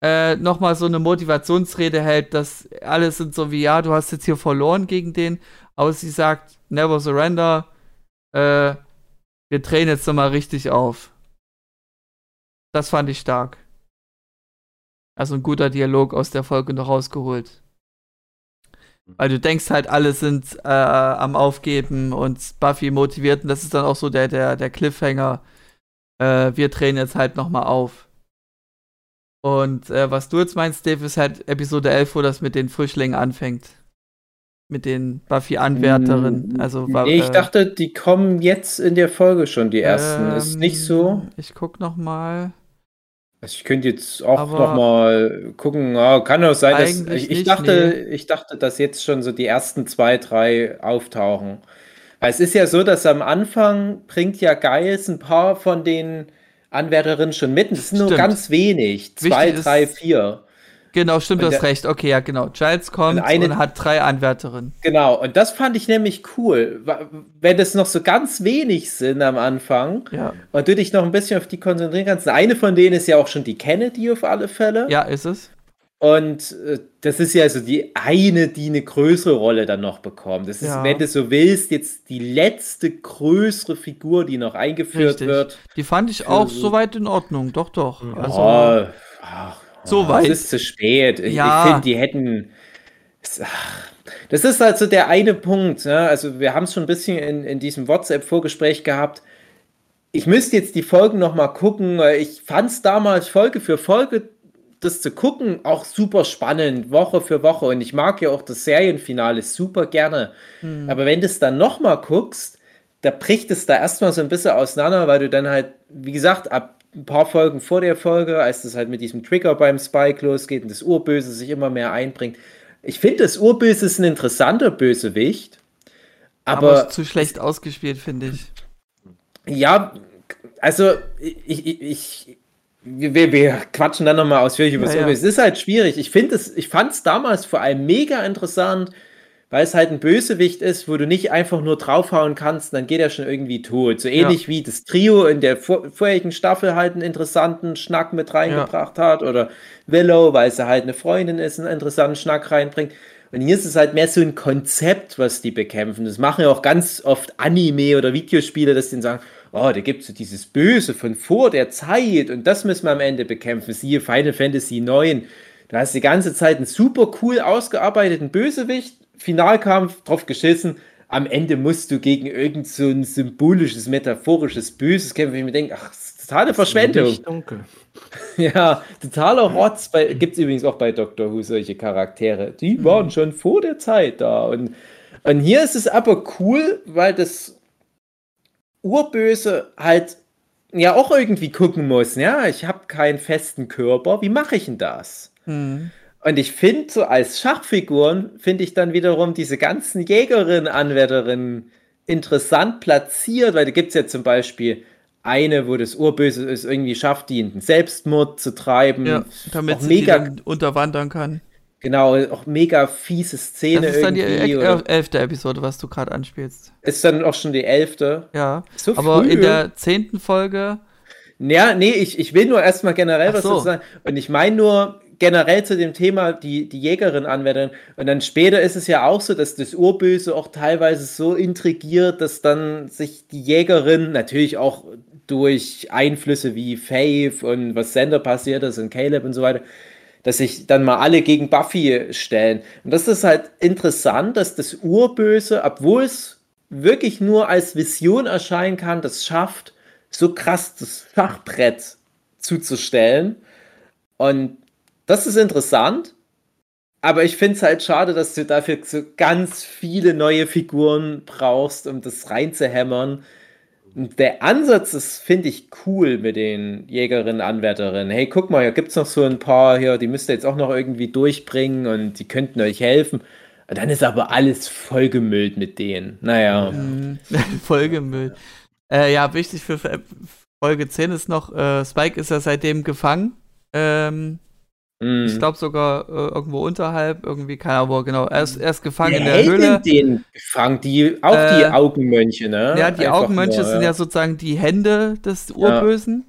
äh, nochmal so eine Motivationsrede hält, dass alle sind so wie, ja, du hast jetzt hier verloren gegen den, aber sie sagt, never surrender, äh, wir drehen jetzt nochmal richtig auf. Das fand ich stark. Also ein guter Dialog aus der Folge noch rausgeholt. Weil du denkst halt, alle sind äh, am Aufgeben und Buffy motiviert und das ist dann auch so der, der, der Cliffhanger. Äh, wir drehen jetzt halt nochmal auf. Und äh, was du jetzt meinst, Dave, ist halt Episode 11, wo das mit den Frischlingen anfängt. Mit den Buffy-Anwärterinnen. Mm, Also, nee, ich äh, dachte, die kommen jetzt in der Folge schon, die ersten. ist nicht so. ähm, Ich guck noch mal. Also ich könnte jetzt auch Aber- noch mal gucken. Ja, kann auch sein, dass ich, ich nicht, dachte, ich dachte, dass jetzt schon so die ersten zwei, drei auftauchen. Es ist ja so, dass am Anfang bringt ja Giles ein paar von den Anwärterinnen schon mit. Das sind nur Stimmt. ganz wenig. Zwei, Wichtig drei, vier. Genau, stimmt, du hast recht. Okay, ja, genau. Giles kommt Und eine- und hat drei Anwärterinnen. Genau. Und das fand ich nämlich cool. Wenn es noch so ganz wenig sind am Anfang Ja. und du dich noch ein bisschen auf die konzentrieren kannst. Eine von denen ist ja auch schon die Kennedy auf alle Fälle. Ja, ist es. Und äh, das ist ja also die eine, die eine größere Rolle dann noch bekommt. Das ist, Ja. wenn du so willst, jetzt die letzte größere Figur, die noch eingeführt Richtig. wird. Die fand ich auch so- soweit in Ordnung. Doch, doch. Also, oh, ach, So oh, weit. Es ist zu spät. Ich, Ja. ich finde, die hätten. Ach, das ist also der eine Punkt. Ne? Also, wir haben es schon ein bisschen in, in diesem WhatsApp-Vorgespräch gehabt. Ich müsste jetzt die Folgen noch mal gucken. Ich fand es damals Folge für Folge, das zu gucken, auch super spannend, Woche für Woche. Und ich mag ja auch das Serienfinale super gerne. hm. Aber wenn du es dann noch mal guckst, da bricht es da erstmal so ein bisschen auseinander, weil du dann halt, wie gesagt, ab ein paar Folgen vor der Folge, als das halt mit diesem Trigger beim Spike losgeht und das Urböse sich immer mehr einbringt. Ich finde, das Urböse ist ein interessanter Bösewicht. aber, Aber, zu schlecht ausgespielt, finde ich. ja, also ich, ich, ich wir, wir quatschen dann nochmal ausführlich über Ja, das ja. Es ist halt schwierig. Ich finde es, ich fand es damals vor allem mega interessant, weil es halt ein Bösewicht ist, wo du nicht einfach nur draufhauen kannst, dann geht er schon irgendwie tot. So ähnlich wie das Trio in der vor, vorherigen Staffel halt einen interessanten Schnack mit reingebracht hat oder Willow, weil sie halt eine Freundin ist, einen interessanten Schnack reinbringt. Und hier ist es halt mehr so ein Konzept, was die bekämpfen. Das machen ja auch ganz oft Anime oder Videospiele, dass die sagen, oh, da gibt es so dieses Böse von vor der Zeit und das müssen wir am Ende bekämpfen. Siehe Final Fantasy 9. Du hast die ganze Zeit einen super cool ausgearbeiteten Bösewicht, Finalkampf, drauf geschissen. Am Ende musst du gegen irgend so ein symbolisches, metaphorisches Böses kämpfen. Ich mir denke, ach, das ist totale Verschwendung. Dunkel. [laughs] Ja, totaler Rotz. Gibt es übrigens auch bei Doctor Who solche Charaktere. Die waren schon vor der Zeit da. Und, und hier ist es aber cool, weil das Urböse halt ja auch irgendwie gucken muss. Ja, ich habe keinen festen Körper. Wie mache ich denn das? Hm. Und ich finde, so als Schachfiguren finde ich dann wiederum diese ganzen Jägerinnen, Anwärterinnen interessant platziert, weil da gibt es ja zum Beispiel eine, wo das Urböse es irgendwie schafft, die in den Selbstmord zu treiben. Ja, damit sie mega, unterwandern kann. Genau, auch mega fiese Szene Das ist dann die el- elfte Episode, was du gerade anspielst. ist dann auch schon die elfte. Ja. So Aber früh. in der zehnten Folge, Ja, nee, ich, ich will nur erstmal generell Ach was so. sagen. Und ich meine nur generell zu dem Thema die, die Jägerin anwenden. Und dann später ist es ja auch so, dass das Urböse auch teilweise so intrigiert, dass dann sich die Jägerin natürlich auch durch Einflüsse wie Faith und was Sender passiert ist und Caleb und so weiter, dass sich dann mal alle gegen Buffy stellen. Und das ist halt interessant, dass das Urböse, obwohl es wirklich nur als Vision erscheinen kann, das schafft, so krass das Schachbrett zuzustellen. Und das ist interessant, aber ich finde es halt schade, dass du dafür so ganz viele neue Figuren brauchst, um das reinzuhämmern. Der Ansatz ist, finde ich, cool mit den Jägerinnen, Anwärterinnen. Hey, guck mal, hier gibt es noch so ein paar hier, die müsst ihr jetzt auch noch irgendwie durchbringen und die könnten euch helfen. Und dann ist aber alles vollgemüllt mit denen. Naja. Hm, [laughs] Folgemüll. Äh, ja, wichtig für für Folge 10 ist noch, äh, Spike ist ja seitdem gefangen. Ähm, Mm. Ich glaube sogar äh, irgendwo unterhalb, irgendwie, keine Ahnung, genau. Er ist, er ist gefangen Wer in der hält Höhle. denn den gefangen? Die, auch die Äh, Augenmönche, ne? Ja, die Einfach Augenmönche nur, sind ja sozusagen die Hände des Urbösen.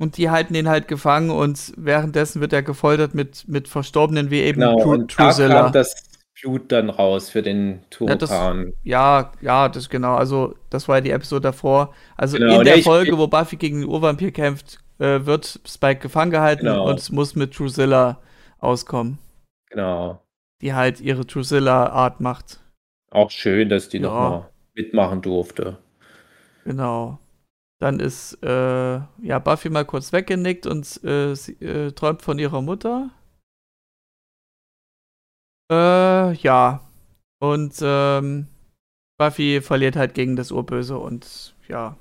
Und die halten ihn halt gefangen und währenddessen wird er gefoltert mit, mit Verstorbenen wie eben Genau, Tru- und da kam das Blut dann raus für den Ja, das- Turokan. Ja, ja, das genau. Also, das war ja die Episode davor. Also Genau, in der nee, ich- Folge, wo Buffy gegen den Urvampir kämpft, äh, wird Spike gefangen gehalten Genau. und muss mit Drusilla auskommen, Genau. die halt ihre Drusilla-Art macht. Auch schön, dass die Ja. nochmal mitmachen durfte. Genau. Dann ist äh, ja Buffy mal kurz weggenickt und äh, sie äh, träumt von ihrer Mutter. Äh, ja. Und ähm, Buffy verliert halt gegen das Urböse und ja.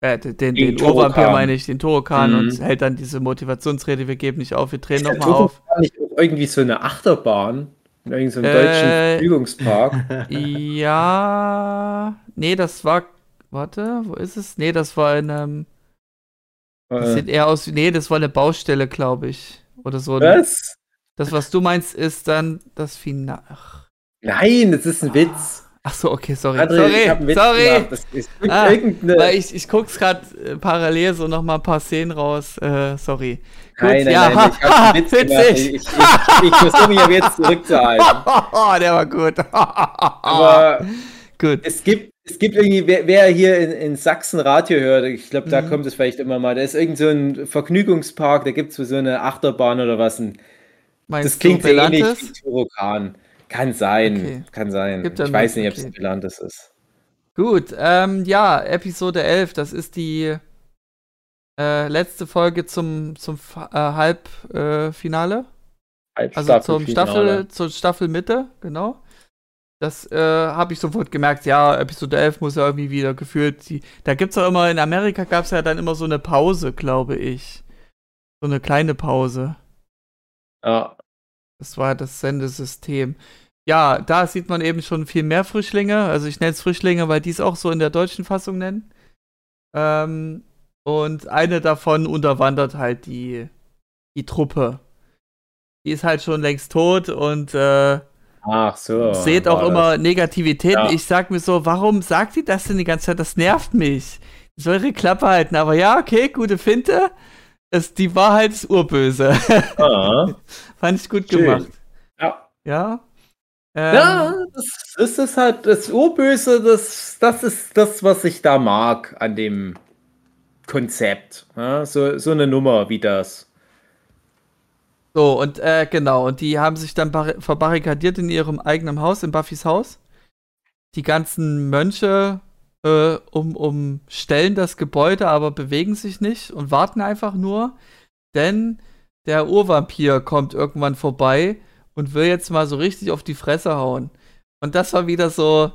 Äh, den, den, den Urvampir meine ich, den Torokan Mhm. und hält dann diese Motivationsrede, wir geben nicht auf, wir drehen nochmal auf. Nicht irgendwie so eine Achterbahn in irgendeinem Äh, deutschen Vergnügungspark? [laughs] Ja. Nee, das war. Warte, wo ist es? Nee, das war in einem. Das Äh, sieht eher aus wie. Nee, das war eine Baustelle, glaube ich. Oder so. was? Das, was du meinst, ist dann das Finale. Ach. Nein, das ist ein Witz. Ach so, okay, sorry. André, sorry, sorry. Ah. Weil ich, ich guck's gerade äh, parallel so noch mal ein paar Szenen raus. Äh, sorry. Gut, nein, nein, ja, nein, ha, ich Witz witzig. Ich, ich, ich, ich versuche mich aber jetzt zurückzuhalten. [laughs] der war gut. [laughs] Aber gut. es gibt, es gibt irgendwie, wer, wer hier in, in Sachsen Radio hört, ich glaube, da Mhm. kommt es vielleicht immer mal, da ist irgend so ein Vergnügungspark, da gibt es so eine Achterbahn oder was. Ein, Meinst das klingt du ähnlich wie Turokan. Kann sein, Okay. kann sein. Gibt ich weiß nicht, ob es okay. Belantes ist. Gut, ähm, ja, Episode 11, das ist die äh, letzte Folge zum, zum äh, Halbfinale. Äh, also zum Staffel, zur Staffelmitte, genau. Das äh, habe ich sofort gemerkt, ja, Episode 11 muss ja irgendwie wieder gefühlt, die, da gibt's ja immer, in Amerika gab es ja dann immer so eine Pause, glaube ich. So eine kleine Pause. Ja, Das war das Sendesystem. Ja, da sieht man eben schon viel mehr Frischlinge. Also ich nenne es Frischlinge, weil die es auch so in der deutschen Fassung nennen. Ähm, und eine davon unterwandert halt die, die Truppe. Die ist halt schon längst tot und äh, ach so. seht auch immer Negativitäten. Ja. Ich sag mir so, warum sagt die das denn die ganze Zeit? Das nervt mich. Die soll ihre Klappe halten. Aber ja, okay, gute Finte. Es, die Wahrheit ist urböse. Ah. [laughs] Fand ich gut Schön. gemacht. Ja. Ja. Ähm, Ja, das, das ist halt das Urböse, das, das ist das, was ich da mag an dem Konzept. Ja, so, so eine Nummer wie das. So, und äh, genau, und die haben sich dann bar- verbarrikadiert in ihrem eigenen Haus, in Buffys Haus. Die ganzen Mönche äh, um, umstellen das Gebäude, aber bewegen sich nicht und warten einfach nur, denn der Urvampir kommt irgendwann vorbei und will jetzt mal so richtig auf die Fresse hauen. Und das war wieder so,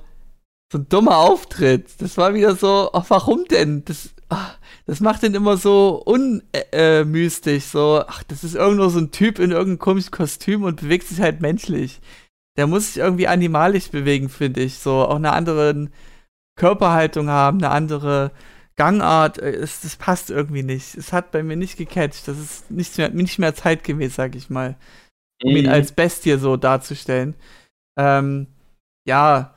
so ein dummer Auftritt. Das war wieder so, ach, warum denn? Das, ach, das macht den immer so unmystisch. Äh, mystisch, so, ach, das ist irgendwo so ein Typ in irgendeinem komischen Kostüm und bewegt sich halt menschlich. Der muss sich irgendwie animalisch bewegen, finde ich. So auch eine andere Körperhaltung haben, eine andere Gangart. Äh, Es, das passt irgendwie nicht. Es hat bei mir nicht gecatcht. Das ist nicht mehr, nicht mehr zeitgemäß, sag ich mal um ihn Mhm. als Bestie so darzustellen. Ähm, ja,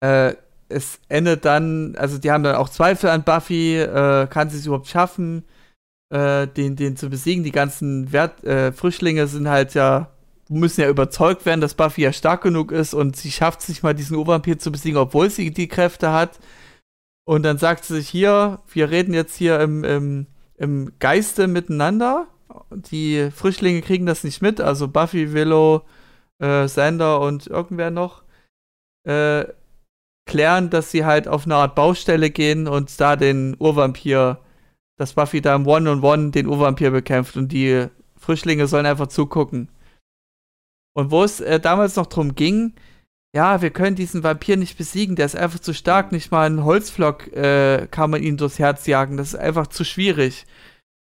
äh, es endet dann, also die haben dann auch Zweifel an Buffy, äh, kann sie es überhaupt schaffen, äh, den, den zu besiegen. Die ganzen Wert, äh, Frischlinge sind halt ja, müssen ja überzeugt werden, dass Buffy ja stark genug ist und sie schafft es nicht mal, diesen Urvampir zu besiegen, obwohl sie die Kräfte hat. Und dann sagt sie sich hier, wir reden jetzt hier im, im, im Geiste miteinander. Die Frischlinge kriegen das nicht mit, also Buffy, Willow, äh, Sander und irgendwer noch äh, klären, dass sie halt auf eine Art Baustelle gehen und da den Urvampir, dass Buffy da im One-on-One den Urvampir bekämpft und die Frischlinge sollen einfach zugucken. Und wo es äh, damals noch drum ging, ja, wir können diesen Vampir nicht besiegen, der ist einfach zu stark, nicht mal einen Holzflock äh, kann man ihm durchs Herz jagen, das ist einfach zu schwierig.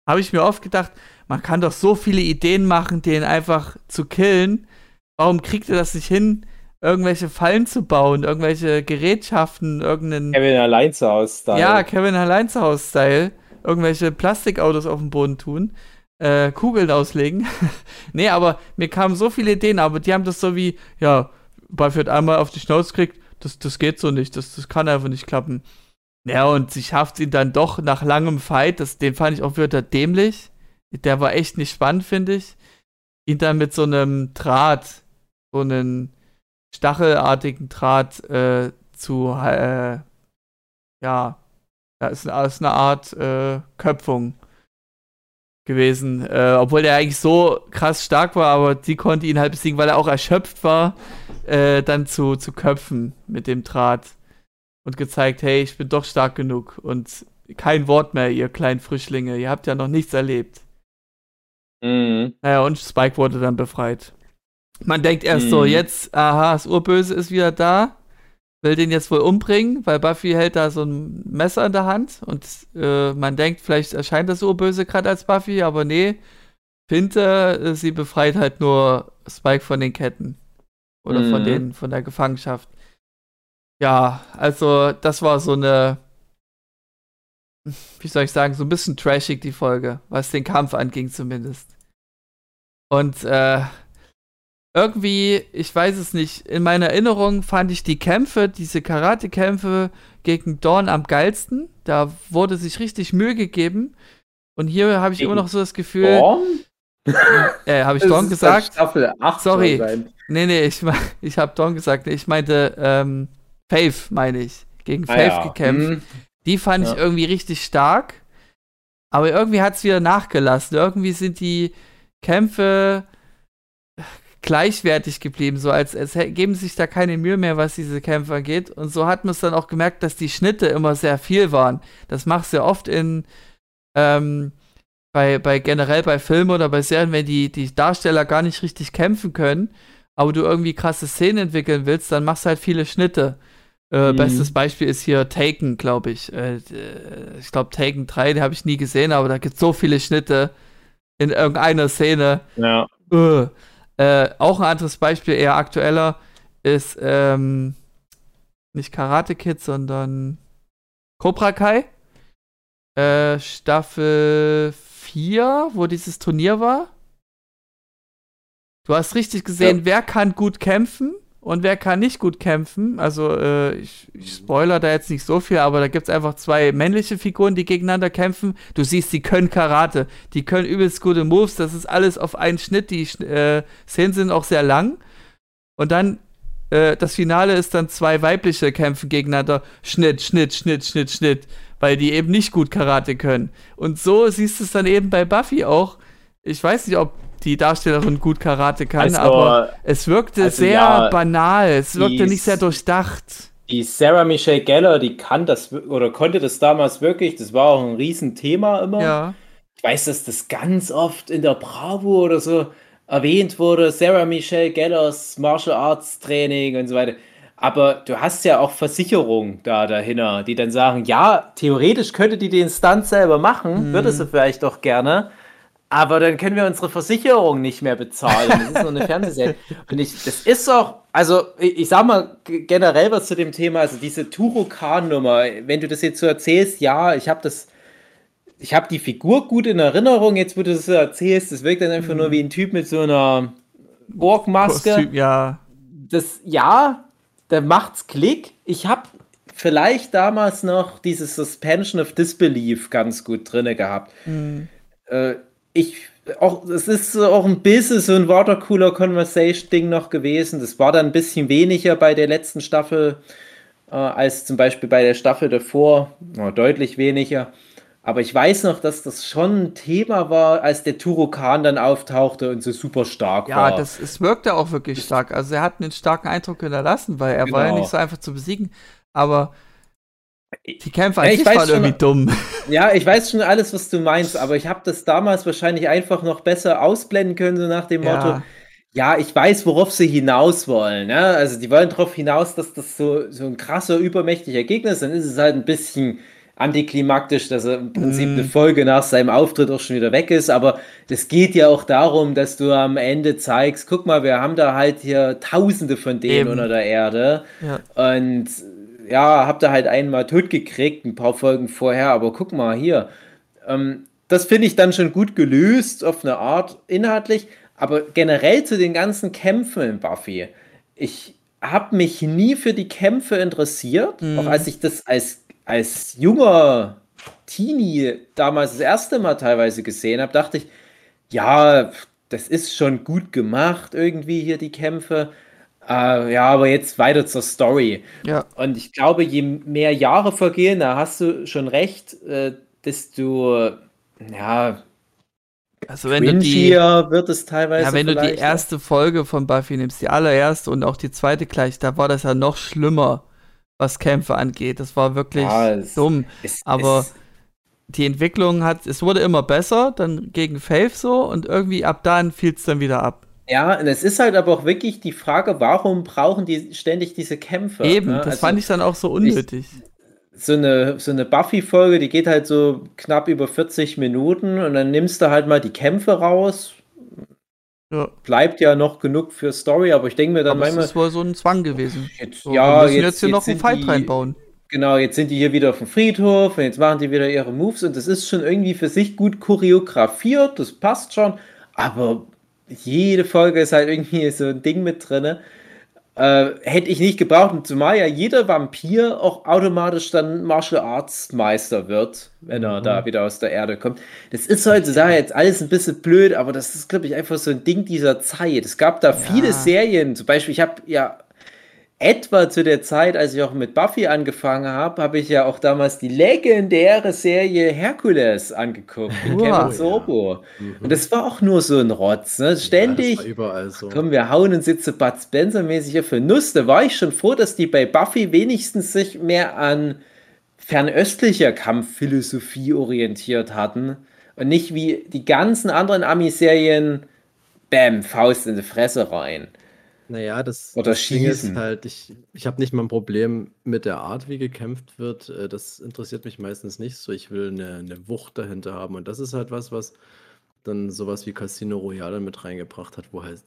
Habe ich mir oft gedacht, man kann doch so viele Ideen machen, den einfach zu killen. Warum kriegt er das nicht hin, irgendwelche Fallen zu bauen, irgendwelche Gerätschaften, irgendeinen. Kevin allein zu Hause. Ja, Kevin allein zu Hause-Style. Irgendwelche Plastikautos auf den Boden tun. Äh, Kugeln auslegen. [laughs] nee, aber mir kamen so viele Ideen, aber die haben das so wie, ja, Buffy hat einmal auf die Schnauze gekriegt, das, das geht so nicht, das, das kann einfach nicht klappen. Ja, und sie schafft ihn dann doch nach langem Fight, das, den fand ich auch wieder dämlich. Der war echt nicht spannend, finde ich. Ihn dann mit so einem Draht, so einen stachelartigen Draht äh, zu, äh, ja, da ist, ist eine Art äh, Köpfung gewesen. Äh, obwohl der eigentlich so krass stark war, aber die konnte ihn halt besiegen, weil er auch erschöpft war, äh, dann zu, zu köpfen mit dem Draht. Und gezeigt, hey, ich bin doch stark genug. Und kein Wort mehr, ihr kleinen Frischlinge. Ihr habt ja noch nichts erlebt. Mhm. Naja, und Spike wurde dann befreit. Man denkt erst so, Mhm. jetzt, aha, das Urböse ist wieder da, will den jetzt wohl umbringen, weil Buffy hält da so ein Messer in der Hand und äh, man denkt, vielleicht erscheint das Urböse gerade als Buffy, aber nee, Pinte, äh, sie befreit halt nur Spike von den Ketten. Oder von Mhm. den, von der Gefangenschaft. Ja, also das war so eine, wie soll ich sagen, so ein bisschen trashig die Folge, was den Kampf anging zumindest. Und äh, irgendwie, ich weiß es nicht, in meiner Erinnerung fand ich die Kämpfe, diese Karate-Kämpfe gegen Dawn am geilsten. Da wurde sich richtig Mühe gegeben. Und hier habe ich immer noch so das Gefühl, Dorn? [laughs] äh, habe ich Dawn gesagt? Staffel 8 Sorry. Nee, nee, ich, [laughs] ich habe Dawn gesagt. Ich meinte, ähm, Faith, meine ich. Gegen Ah, Faith ja. gekämpft. Mhm. Die fand Ja. ich irgendwie richtig stark. Aber irgendwie hat es wieder nachgelassen. Irgendwie sind die Kämpfe gleichwertig geblieben, so als, hä- geben sich da keine Mühe mehr, was diese Kämpfe angeht. Und so hat man es dann auch gemerkt, dass die Schnitte immer sehr viel waren. Das machst du ja oft in ähm, bei, bei generell bei Filmen oder bei Serien, wenn die, die Darsteller gar nicht richtig kämpfen können, aber du irgendwie krasse Szenen entwickeln willst, dann machst du halt viele Schnitte. Äh, Mhm. Bestes Beispiel ist hier Taken, glaube ich. Äh, äh, ich glaube Taken 3, den habe ich nie gesehen, aber da gibt es so viele Schnitte in irgendeiner Szene. Ja. Äh. Äh, auch ein anderes Beispiel, eher aktueller, ist ähm, nicht Karate Kid, sondern Cobra Kai. Äh, Staffel 4, wo dieses Turnier war. Du hast richtig gesehen, wer kann gut kämpfen und wer kann nicht gut kämpfen. Also, äh, ich, ich spoiler da jetzt nicht so viel, aber da gibt es einfach zwei männliche Figuren, die gegeneinander kämpfen. Du siehst, die können Karate, die können übelst gute Moves, das ist alles auf einen Schnitt. Die äh, Szenen sind auch sehr lang. Und dann, äh, das Finale ist dann zwei weibliche kämpfen gegeneinander. Schnitt, Schnitt, Schnitt, Schnitt, Schnitt. Weil die eben nicht gut Karate können. Und so siehst du es dann eben bei Buffy auch. Ich weiß nicht, ob die Darstellerin gut Karate kann, Also, aber es wirkte also sehr ja, banal. Es wirkte nicht sehr durchdacht. Die Sarah Michelle Geller, die kann das oder konnte das damals wirklich, das war auch ein Riesenthema immer. Ja. Ich weiß, dass das ganz oft in der Bravo oder so erwähnt wurde, Sarah Michelle Gellers Martial Arts Training und so weiter. Aber du hast ja auch Versicherungen da dahinter, die dann sagen, ja, theoretisch könnte die den Stunt selber machen, Mhm. würde sie vielleicht doch gerne, aber dann können wir unsere Versicherung nicht mehr bezahlen. Das ist nur eine Fernsehserie. [laughs] Und ich, das ist auch, also ich, ich sag mal generell was zu dem Thema, also diese Turokan-Nummer, wenn du das jetzt so erzählst, ja, ich habe das ich habe die Figur gut in Erinnerung, jetzt wo du das so erzählst, das wirkt dann einfach nur wie ein Typ mit so einer Borgmaske. Kostüm, ja. Das, ja, da macht's Klick. Ich habe vielleicht damals noch dieses Suspension of Disbelief ganz gut drinne gehabt. Hm. Äh, ich, auch, es ist auch ein bisschen so ein Watercooler Conversation Ding noch gewesen. Das war dann ein bisschen weniger bei der letzten Staffel äh, als zum Beispiel bei der Staffel davor. Ja, deutlich weniger. Aber ich weiß noch, dass das schon ein Thema war, als der Turokan dann auftauchte und so super stark Ja, war. das, es wirkte auch wirklich stark. Also er hat einen starken Eindruck hinterlassen, weil er war ja Genau. nicht so einfach zu besiegen. Aber die Kämpfe an Ja, ich sich waren irgendwie dumm. [laughs] Ja, ich weiß schon alles, was du meinst, aber ich habe das damals wahrscheinlich einfach noch besser ausblenden können, so nach dem Ja. Motto, ja, ich weiß, worauf sie hinaus wollen. Ne? Also die wollen darauf hinaus, dass das so, so ein krasser, übermächtiger Gegner ist. Dann ist es halt ein bisschen antiklimaktisch, dass er im Prinzip Mhm. eine Folge nach seinem Auftritt auch schon wieder weg ist. Aber das geht ja auch darum, dass du am Ende zeigst, guck mal, wir haben da halt hier Tausende von denen Eben. unter der Erde. Ja. Und ja, habt ihr halt einmal tot gekriegt, ein paar Folgen vorher, aber guck mal hier. Ähm, das finde ich dann schon gut gelöst, auf eine Art inhaltlich, aber generell zu den ganzen Kämpfen in Buffy. Ich habe mich nie für die Kämpfe interessiert, Mhm. auch als ich das als als junger Teenie damals das erste Mal teilweise gesehen habe, dachte ich, ja, das ist schon gut gemacht, irgendwie hier die Kämpfe. Äh, ja, aber jetzt weiter zur Story. Ja. Und ich glaube, je mehr Jahre vergehen, da hast du schon recht, äh, desto, ja, Also wenn du die, wird es teilweise. ja, wenn du die vielleicht. erste Folge von Buffy nimmst, die allererste und auch die zweite gleich, da war das ja noch schlimmer, was Kämpfe angeht. Das war wirklich Ja, es- dumm. Es- aber- es- Die Entwicklung hat, es wurde immer besser, dann gegen Faith so und irgendwie ab dann fiel es dann wieder ab. Ja, und es ist halt aber auch wirklich die Frage, warum brauchen die ständig diese Kämpfe? Eben, ne? das Also fand ich dann auch so unnötig. so eine, so eine Buffy-Folge, die geht halt so knapp über 40 Minuten und dann nimmst du halt mal die Kämpfe raus. ja. Bleibt ja noch genug für Story, aber ich denke mir dann Aber manchmal, ist wohl so ein Zwang gewesen. jetzt, So, ja, wir müssen jetzt, hier noch einen Fight die, reinbauen. Genau, jetzt sind die hier wieder auf dem Friedhof und jetzt machen die wieder ihre Moves und das ist schon irgendwie für sich gut choreografiert, das passt schon, aber jede Folge ist halt irgendwie so ein Ding mit drin. Äh, hätte ich nicht gebraucht, und zumal ja jeder Vampir auch automatisch dann Martial Arts Meister wird, wenn er da wieder aus der Erde kommt. Das ist heutzutage jetzt alles ein bisschen blöd, aber das ist, glaube ich, einfach so ein Ding dieser Zeit. Es gab da viele Serien, zum Beispiel, ich habe ja etwa zu der Zeit, als ich auch mit Buffy angefangen habe, habe ich ja auch damals die legendäre Serie Hercules angeguckt mit Uah. Kevin Sorbo. Und das war auch nur so ein Rotz, ne? Ständig. Ja, überall so. Komm, wir hauen jetzt so Bud Spencer-mäßig hier für Nuss. Da war ich schon froh, dass die bei Buffy wenigstens sich mehr an fernöstlicher Kampfphilosophie orientiert hatten und nicht wie die ganzen anderen Ami-Serien, bam, Faust in die Fresse rein. Naja, das, Oder das Ding ist schießen. halt, ich, ich habe nicht mal ein Problem mit der Art, wie gekämpft wird. Äh, Das interessiert mich meistens nicht so. Ich will eine, eine Wucht dahinter haben. Und das ist halt was, was dann sowas wie Casino Royale mit reingebracht hat, wo halt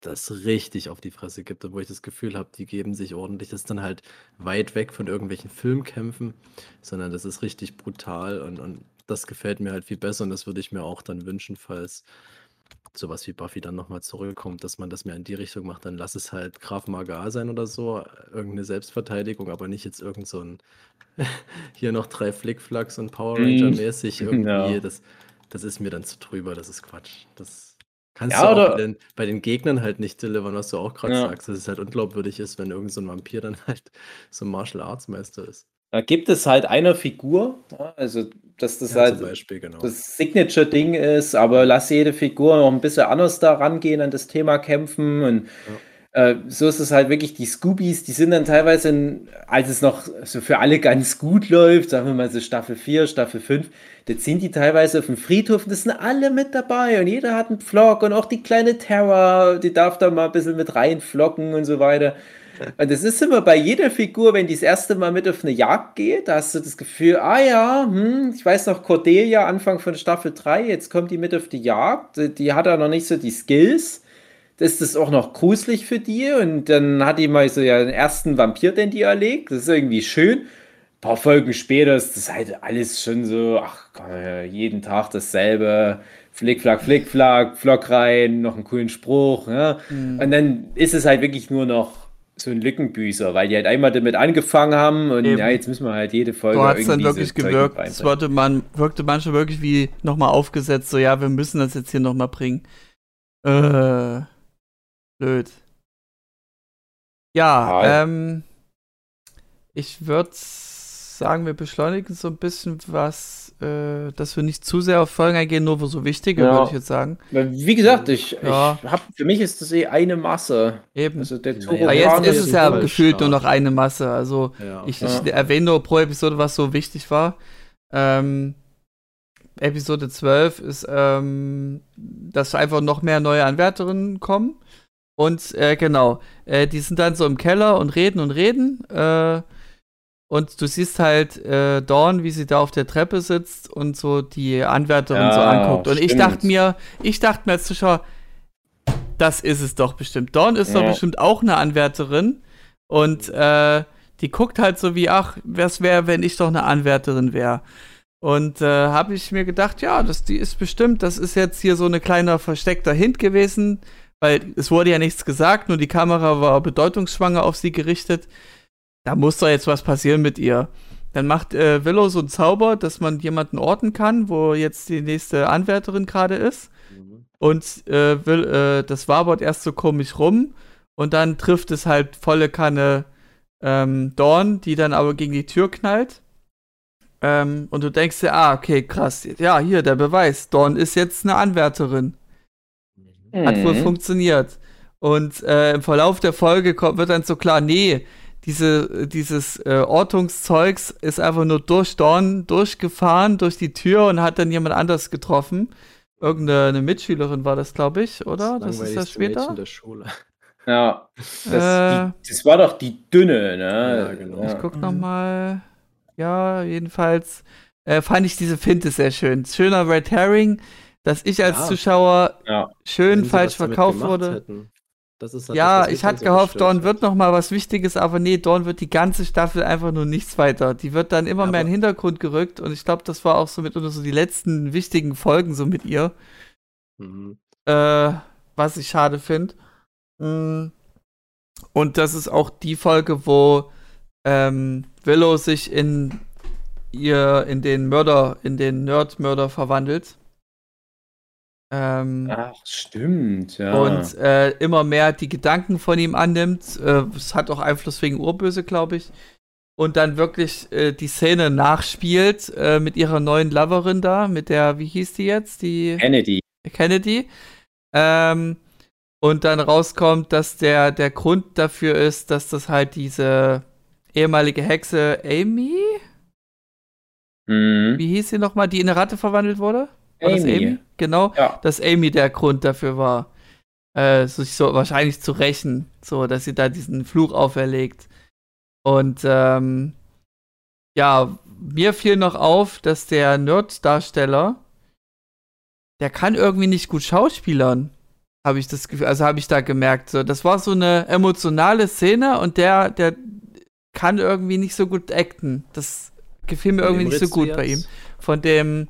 das richtig auf die Fresse gibt und wo ich das Gefühl habe, die geben sich ordentlich. Das ist dann halt weit weg von irgendwelchen Filmkämpfen, sondern das ist richtig brutal und, und das gefällt mir halt viel besser und das würde ich mir auch dann wünschen, falls sowas wie Buffy dann nochmal zurückkommt, dass man das mehr in die Richtung macht, dann lass es halt Graf Magar sein oder so, irgendeine Selbstverteidigung, aber nicht jetzt irgend so ein [laughs] hier noch drei Flickflacks und Power Mm. Ranger-mäßig [laughs] irgendwie. Ja. Das, das ist mir dann zu drüber, das ist Quatsch. Das kannst Ja, du auch bei den, bei den Gegnern halt nicht delivern, was du auch gerade Ja. sagst, dass es halt unglaubwürdig ist, wenn irgend so ein Vampir dann [laughs] halt so ein Martial Arts Meister ist. Da gibt es halt eine Figur, ja, also dass das Ja, halt Beispiel, genau. das Signature-Ding ist, aber lass jede Figur noch ein bisschen anders da rangehen an das Thema Kämpfen und äh, so ist es halt wirklich, die Scoobies, die sind dann teilweise, in, als es noch so für alle ganz gut läuft, sagen wir mal so Staffel 4, Staffel 5, da sind die teilweise auf dem Friedhof und das sind alle mit dabei und jeder hat einen Pflock und auch die kleine Terra, die darf da mal ein bisschen mit reinflocken und so weiter. Und das ist immer bei jeder Figur, wenn die das erste Mal mit auf eine Jagd geht, da hast du das Gefühl, ah ja, hm, ich weiß noch, Cordelia, Anfang von Staffel 3, jetzt kommt die mit auf die Jagd, die- hat ja noch nicht so die Skills. Das ist auch noch gruselig für die und dann hat die mal so ja den ersten Vampir, den die erlegt. Das ist irgendwie schön. Ein paar Folgen später ist das halt alles schon so, ach, äh, jeden Tag dasselbe. Flick, flack, flick, flack, Flock rein, noch einen coolen Spruch. Ja. Und dann ist es halt wirklich nur noch so ein Lückenbüßer, weil die halt einmal damit angefangen haben und Eben. ja, jetzt müssen wir halt jede Folge So hat es dann wirklich gewirkt. Es wirkte, man, wirkte manchmal wirklich wie nochmal aufgesetzt, so ja, wir müssen das jetzt hier nochmal bringen. Äh, blöd. Ja, Ja. ähm, ich würde sagen, wir beschleunigen so ein bisschen was, äh, dass wir nicht zu sehr auf Folgen eingehen, nur wo so wichtige, Ja. würde ich jetzt sagen. Wie gesagt, ich, Ja. ich hab, für mich ist das eh eine Masse. Eben. Also der Naja, Aber jetzt ist ist es ja gefühlt nur noch stark. eine Masse. Also Ja, ich, Ja. ich erwähne nur pro Episode, was so wichtig war. Ähm, Episode 12 ist, ähm, dass einfach noch mehr neue Anwärterinnen kommen. Und äh, genau, äh, die sind dann so im Keller und reden und reden. Äh, und du siehst halt äh, Dawn, wie sie da auf der Treppe sitzt und so die Anwärterin so Ja, anguckt. Und ich stimmt. dachte mir, ich dachte mir als Zuschauer, das ist es doch bestimmt. Dawn ist doch Ja. bestimmt auch eine Anwärterin. Und äh, die guckt halt so wie, ach, was wäre, wenn ich doch eine Anwärterin wäre. Und äh, habe ich mir gedacht, ja, das, die ist bestimmt, das ist jetzt hier so eine kleiner versteckter Hint gewesen, weil es wurde ja nichts gesagt, nur die Kamera war bedeutungsschwanger auf sie gerichtet. Da muss doch jetzt was passieren mit ihr. dann macht äh, Willow so einen Zauber, dass man jemanden orten kann, wo jetzt die nächste Anwärterin gerade ist. Mhm. Und äh, will, äh, das wabert erst so komisch rum. Und dann trifft es halt volle Kanne ähm, Dawn, die dann aber gegen die Tür knallt. Ähm, und du denkst dir, ah, okay, krass. Ja, hier, der Beweis. Dawn ist jetzt eine Anwärterin. Hat wohl Mhm. funktioniert. Und äh, im Verlauf der Folge kommt, wird dann so klar, nee, diese, dieses äh, Ortungszeugs ist einfach nur durch Dawn durchgefahren, durch die Tür und hat dann jemand anders getroffen. Irgendeine eine Mitschülerin war das, glaube ich, oder? Das, ist ja langweiligste Mädchen später. der Schule. [laughs] Ja. Das, Äh. die, das war doch die dünne, ne? Ja, genau. Ich guck noch mal. Ja, jedenfalls äh, fand ich diese Finte sehr schön. Schöner Red Herring, dass ich als Ja. Zuschauer Ja. schön Wenn falsch verkauft wurde. hätten. Halt Ja, das, ich hatte gehofft, gestört Dawn wird noch mal was Wichtiges, aber nee, Dawn wird die ganze Staffel einfach nur nichts weiter. Die wird dann immer Ja, mehr in den aber- Hintergrund gerückt und ich glaube, das war auch so mit unter so die letzten wichtigen Folgen so mit ihr, Mhm. äh, was ich schade finde. Und das ist auch die Folge, wo ähm, Willow sich in ihr in den Mörder, in den Nerd-Mörder verwandelt. Ähm, Ach, stimmt, ja. und äh, immer mehr die Gedanken von ihm annimmt. Äh, Es hat auch Einfluss wegen Urböse, glaube ich. Und dann wirklich äh, die Szene nachspielt äh, mit ihrer neuen Loverin da, mit der, wie hieß die jetzt? Die Kennedy. Kennedy. Ähm, und dann rauskommt, dass der, der Grund dafür ist, dass das halt diese ehemalige Hexe Amy, Mhm. wie hieß sie nochmal, die in eine Ratte verwandelt wurde? War das Amy. Amy? Genau Ja. dass Amy der Grund dafür war, äh, sich so wahrscheinlich zu rächen, so dass sie da diesen Fluch auferlegt. Und ähm, ja, mir fiel noch auf, dass der Nerd-Darsteller, der kann irgendwie nicht gut schauspielern. Habe ich das Gefühl, also habe ich da gemerkt. So, das war so eine emotionale Szene und der, der kann irgendwie nicht so gut acten. Das gefiel mir irgendwie nicht so gut bei ihm. Von dem,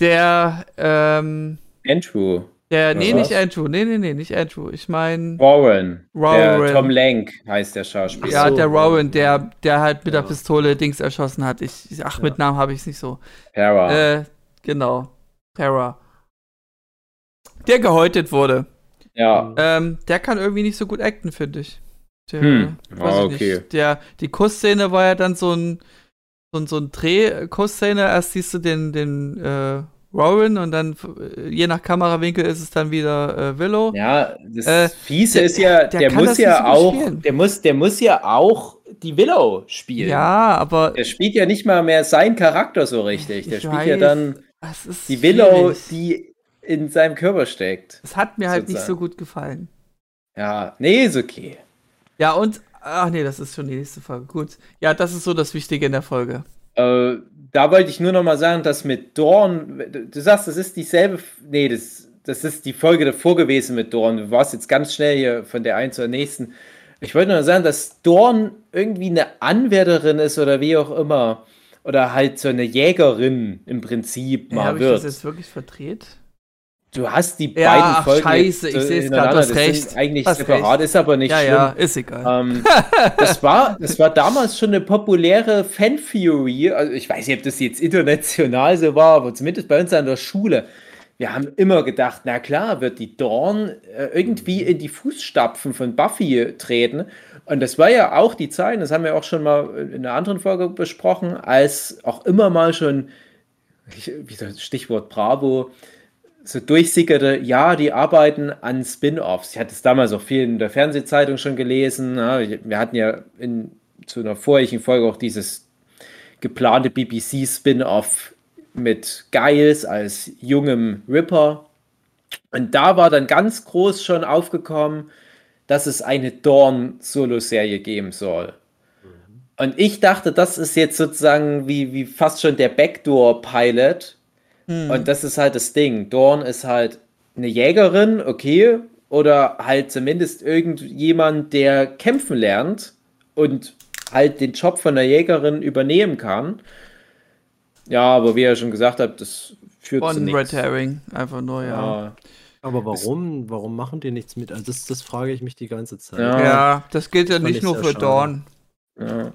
der, ähm, Andrew. der, nee, was? nicht Andrew, nee, nee, nee, nicht Andrew. Ich meine, Warren. Warren. Der Tom Lank heißt der Schauspieler. ja, so, der Rowan, ja. der, der halt mit Ja. der Pistole Dings erschossen hat. Ich, ich- ach, Ja. mit Namen habe ich es nicht so. Para. Äh, genau. Terra. Der gehäutet wurde. ja. Ähm, der kann irgendwie nicht so gut acten, finde ich. Der, Hm. weiß Ah, ich okay. Nicht. Der, die Kussszene war ja dann so ein, so ein, so ein Dreh-Kussszene. Erst siehst du den, den äh, Rowan und dann äh, je nach Kamerawinkel ist es dann wieder äh, Willow. Ja, das Äh, Fiese ist ja, der der, das muss ja auch, spielen. der muss, der muss ja auch die Willow spielen. Ja, aber Der spielt ja nicht mal mehr seinen Charakter so richtig. Der spielt ja weiß. dann das ist die Willow, schwierig. die in seinem Körper steckt. Es hat mir halt nicht so gut gefallen. Ja, nee, ist okay. Ja, und, ach nee, das ist schon die nächste Folge. Gut. Ja, das ist so das Wichtige in der Folge. Äh, da wollte ich nur noch mal sagen, dass mit Dorn, du sagst, das ist dieselbe, nee, das, das ist die Folge davor gewesen mit Dorn. Du warst jetzt ganz schnell hier von der einen zur nächsten. Ich wollte nur sagen, dass Dorn irgendwie eine Anwärterin ist oder wie auch immer. Oder halt so eine Jägerin im Prinzip Ja, mal Habe ich wird. das jetzt wirklich verdreht? Du hast die Ja, beiden ach, Folgen. scheiße, ich seh's grad, hintereinander. du hast recht. Eigentlich Hast separat, ist aber nicht ja, schlimm. ja, ist egal. Ähm, [laughs] das, war, das war damals schon eine populäre Fan-Theory. Also ich weiß nicht, ob das jetzt international so war, aber zumindest bei uns an der Schule. Wir haben immer gedacht, na klar, wird die Dawn äh, irgendwie in die Fußstapfen von Buffy treten. Und das war ja auch die Zeit, das haben wir auch schon mal in einer anderen Folge besprochen, als auch immer mal schon, ich- wie das Stichwort Bravo, so durchsickerte, ja, die arbeiten an Spin-offs. Ich hatte es damals auch viel in der Fernsehzeitung schon gelesen. Ja, wir hatten ja in zu einer vorigen Folge auch dieses geplante BBC-Spin-off mit Giles als jungem Ripper. Und da war dann ganz groß schon aufgekommen, dass es eine Dawn-Solo-Serie geben soll. Und ich dachte, das ist jetzt sozusagen wie, wie fast schon der Backdoor-Pilot. Hm. Und das ist halt das Ding. Dawn ist halt eine Jägerin, okay, oder halt zumindest irgendjemand, der kämpfen lernt und halt den Job von der Jägerin übernehmen kann. Ja, aber wie ihr schon gesagt habt, das führt zu Von Red nichts. Herring. Einfach nur, ja. Ja, Aber warum? Warum machen die nichts mit? Also das, das frage ich mich die ganze Zeit. Ja. Ja, das gilt ja nicht ich nur für. Dawn. ja.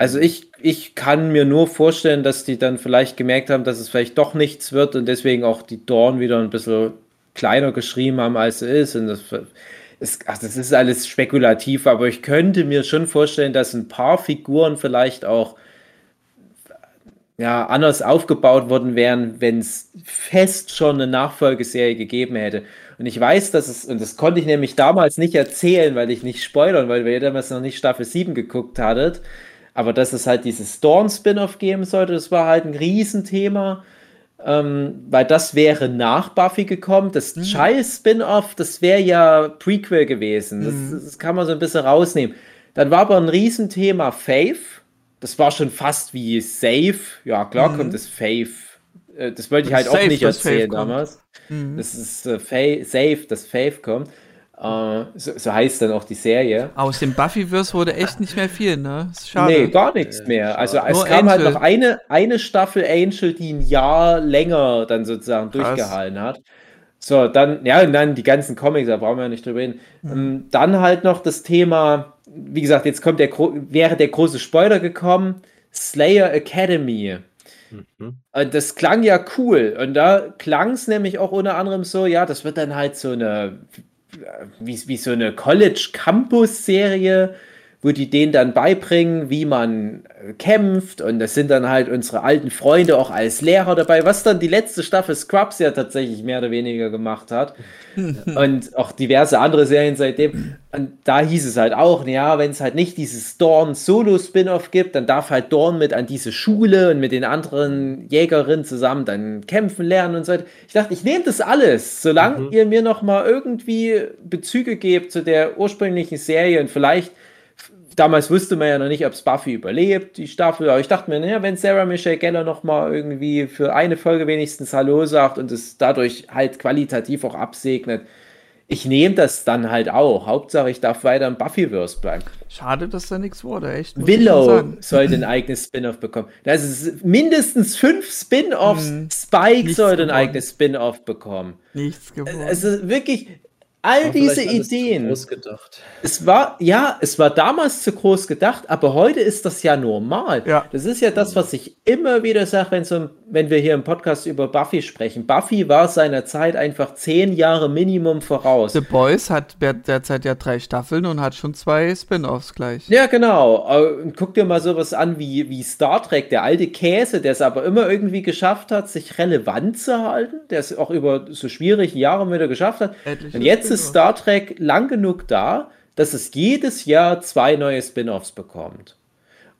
Also ich, ich kann mir nur vorstellen, dass die dann vielleicht gemerkt haben, dass es vielleicht doch nichts wird und deswegen auch die Dorn wieder ein bisschen kleiner geschrieben haben, als sie ist. Und das, ist, ach, das ist alles spekulativ, aber ich könnte mir schon vorstellen, dass ein paar Figuren vielleicht auch ja, anders aufgebaut worden wären, wenn es fest schon eine Nachfolgeserie gegeben hätte. Und ich weiß, dass es, und das konnte ich nämlich damals nicht erzählen, weil ich nicht spoilern, weil wir damals noch nicht Staffel 7 geguckt hattet. Aber dass es halt dieses Dawn-Spin-Off geben sollte, das war halt ein Riesenthema. Ähm, weil das wäre nach Buffy gekommen. Das mhm. Child-Spin-Off, das wäre ja Prequel gewesen. Das, mhm. das, kann man so ein bisschen rausnehmen. Dann war aber ein Riesenthema Faith. Das war schon fast wie Safe. Ja, klar mhm. kommt das Faith. Äh, das wollte ich halt Safe, auch nicht erzählen damals. Mhm. Das ist äh, Safe, dass Faith kommt. Uh, so, so, heißt dann auch die Serie. Aus dem Buffyverse wurde echt nicht mehr viel, ne? schade. Nee, gar nichts mehr. Also es Nur kam Angel. halt noch eine, eine Staffel Angel, die ein Jahr länger dann sozusagen Krass. durchgehalten hat. So, dann, ja, und dann die ganzen Comics, da brauchen wir ja nicht drüber reden. Mhm. Dann halt noch das Thema, wie gesagt, jetzt kommt der, wäre der große Spoiler gekommen, Slayer Academy. Mhm. Und das klang ja cool. Und da klang es nämlich auch unter anderem so, ja, das wird dann halt so eine wie, wie so eine College-Campus-Serie, wo die denen dann beibringen, wie man äh, kämpft. Und das sind dann halt unsere alten Freunde auch als Lehrer dabei, was dann die letzte Staffel Scrubs ja tatsächlich mehr oder weniger gemacht hat. [laughs] und auch diverse andere Serien seitdem. Und da hieß es halt auch, ja, wenn es halt nicht dieses Dorn-Solo-Spin-Off gibt, dann darf halt Dorn mit an diese Schule und mit den anderen Jägerinnen zusammen dann kämpfen lernen und so weiter. Ich dachte, ich nehme das alles, solange mhm. ihr mir noch mal irgendwie Bezüge gebt zu der ursprünglichen Serie und vielleicht damals wusste man ja noch nicht, ob es Buffy überlebt, die Staffel. Aber ich dachte mir, naja, wenn Sarah Michelle Geller noch mal irgendwie für eine Folge wenigstens Hallo sagt und es dadurch halt qualitativ auch absegnet, ich nehme das dann halt auch. Hauptsache, ich darf weiter im Buffyverse bleiben. Schade, dass da nichts wurde, echt. Willow sollte ein eigenes Spin-off bekommen. Das ist mindestens fünf Spin-offs. Hm, Spike sollte ein eigenes Spin-off bekommen. Nichts geworden. Also wirklich, All diese Ideen. Es war, ja, es war damals zu groß gedacht, aber heute ist das ja normal. Ja. Das ist ja das, was ich immer wieder sage, wenn, so, wenn wir hier im Podcast über Buffy sprechen. Buffy war seiner Zeit einfach zehn Jahre Minimum voraus. The Boys hat derzeit ja drei Staffeln und hat schon zwei Spin-offs gleich. Ja, genau. Und guck dir mal sowas an wie, wie Star Trek, der alte Käse, der es aber immer irgendwie geschafft hat, sich relevant zu halten, der es auch über so schwierige Jahre wieder geschafft hat. Etliche und jetzt ist Star Trek lang genug da, dass es jedes Jahr zwei neue Spin-offs bekommt.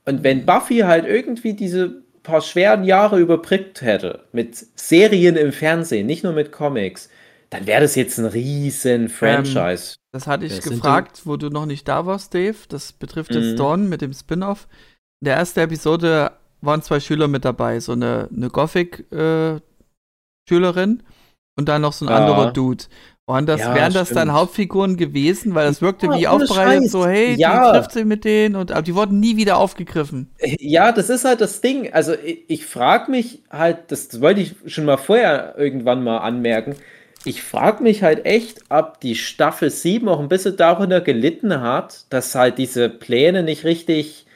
Und wenn Buffy halt irgendwie diese paar schweren Jahre überbrückt hätte mit Serien im Fernsehen, nicht nur mit Comics, dann wäre das jetzt ein riesen Franchise. Ähm, das hatte ich gefragt, wo du noch nicht da warst, Dave. Das betrifft jetzt mhm. Dawn mit dem Spin-off. In der ersten Episode waren zwei Schüler mit dabei, so eine, eine Gothic-Schülerin äh, und dann noch so ein ja. anderer Dude. Und das ja, wären das stimmt. dann Hauptfiguren gewesen, weil das wirkte ja, wie aufbereitet, Scheiß. so, hey, ja. die trifft sich mit denen und aber die wurden nie wieder aufgegriffen. Ja, das ist halt das Ding. Also ich, ich frage mich halt, das, das wollte ich schon mal vorher irgendwann mal anmerken. Ich frage mich halt echt, ob die Staffel 7 auch ein bisschen darunter gelitten hat, dass halt diese Pläne nicht richtig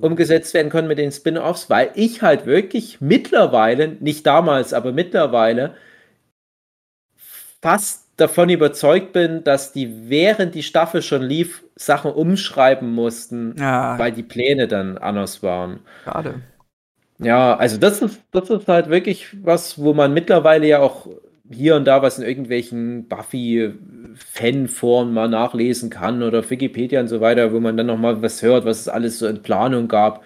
umgesetzt werden können mit den Spin-offs, weil ich halt wirklich mittlerweile, nicht damals, aber mittlerweile fast davon überzeugt bin, dass die während die Staffel schon lief, Sachen umschreiben mussten, ja. weil die Pläne dann anders waren. Schade. Ja, also das ist, das ist halt wirklich was, wo man mittlerweile ja auch hier und da was in irgendwelchen Buffy-Fanforen mal nachlesen kann oder Wikipedia und so weiter, wo man dann nochmal was hört, was es alles so in Planung gab.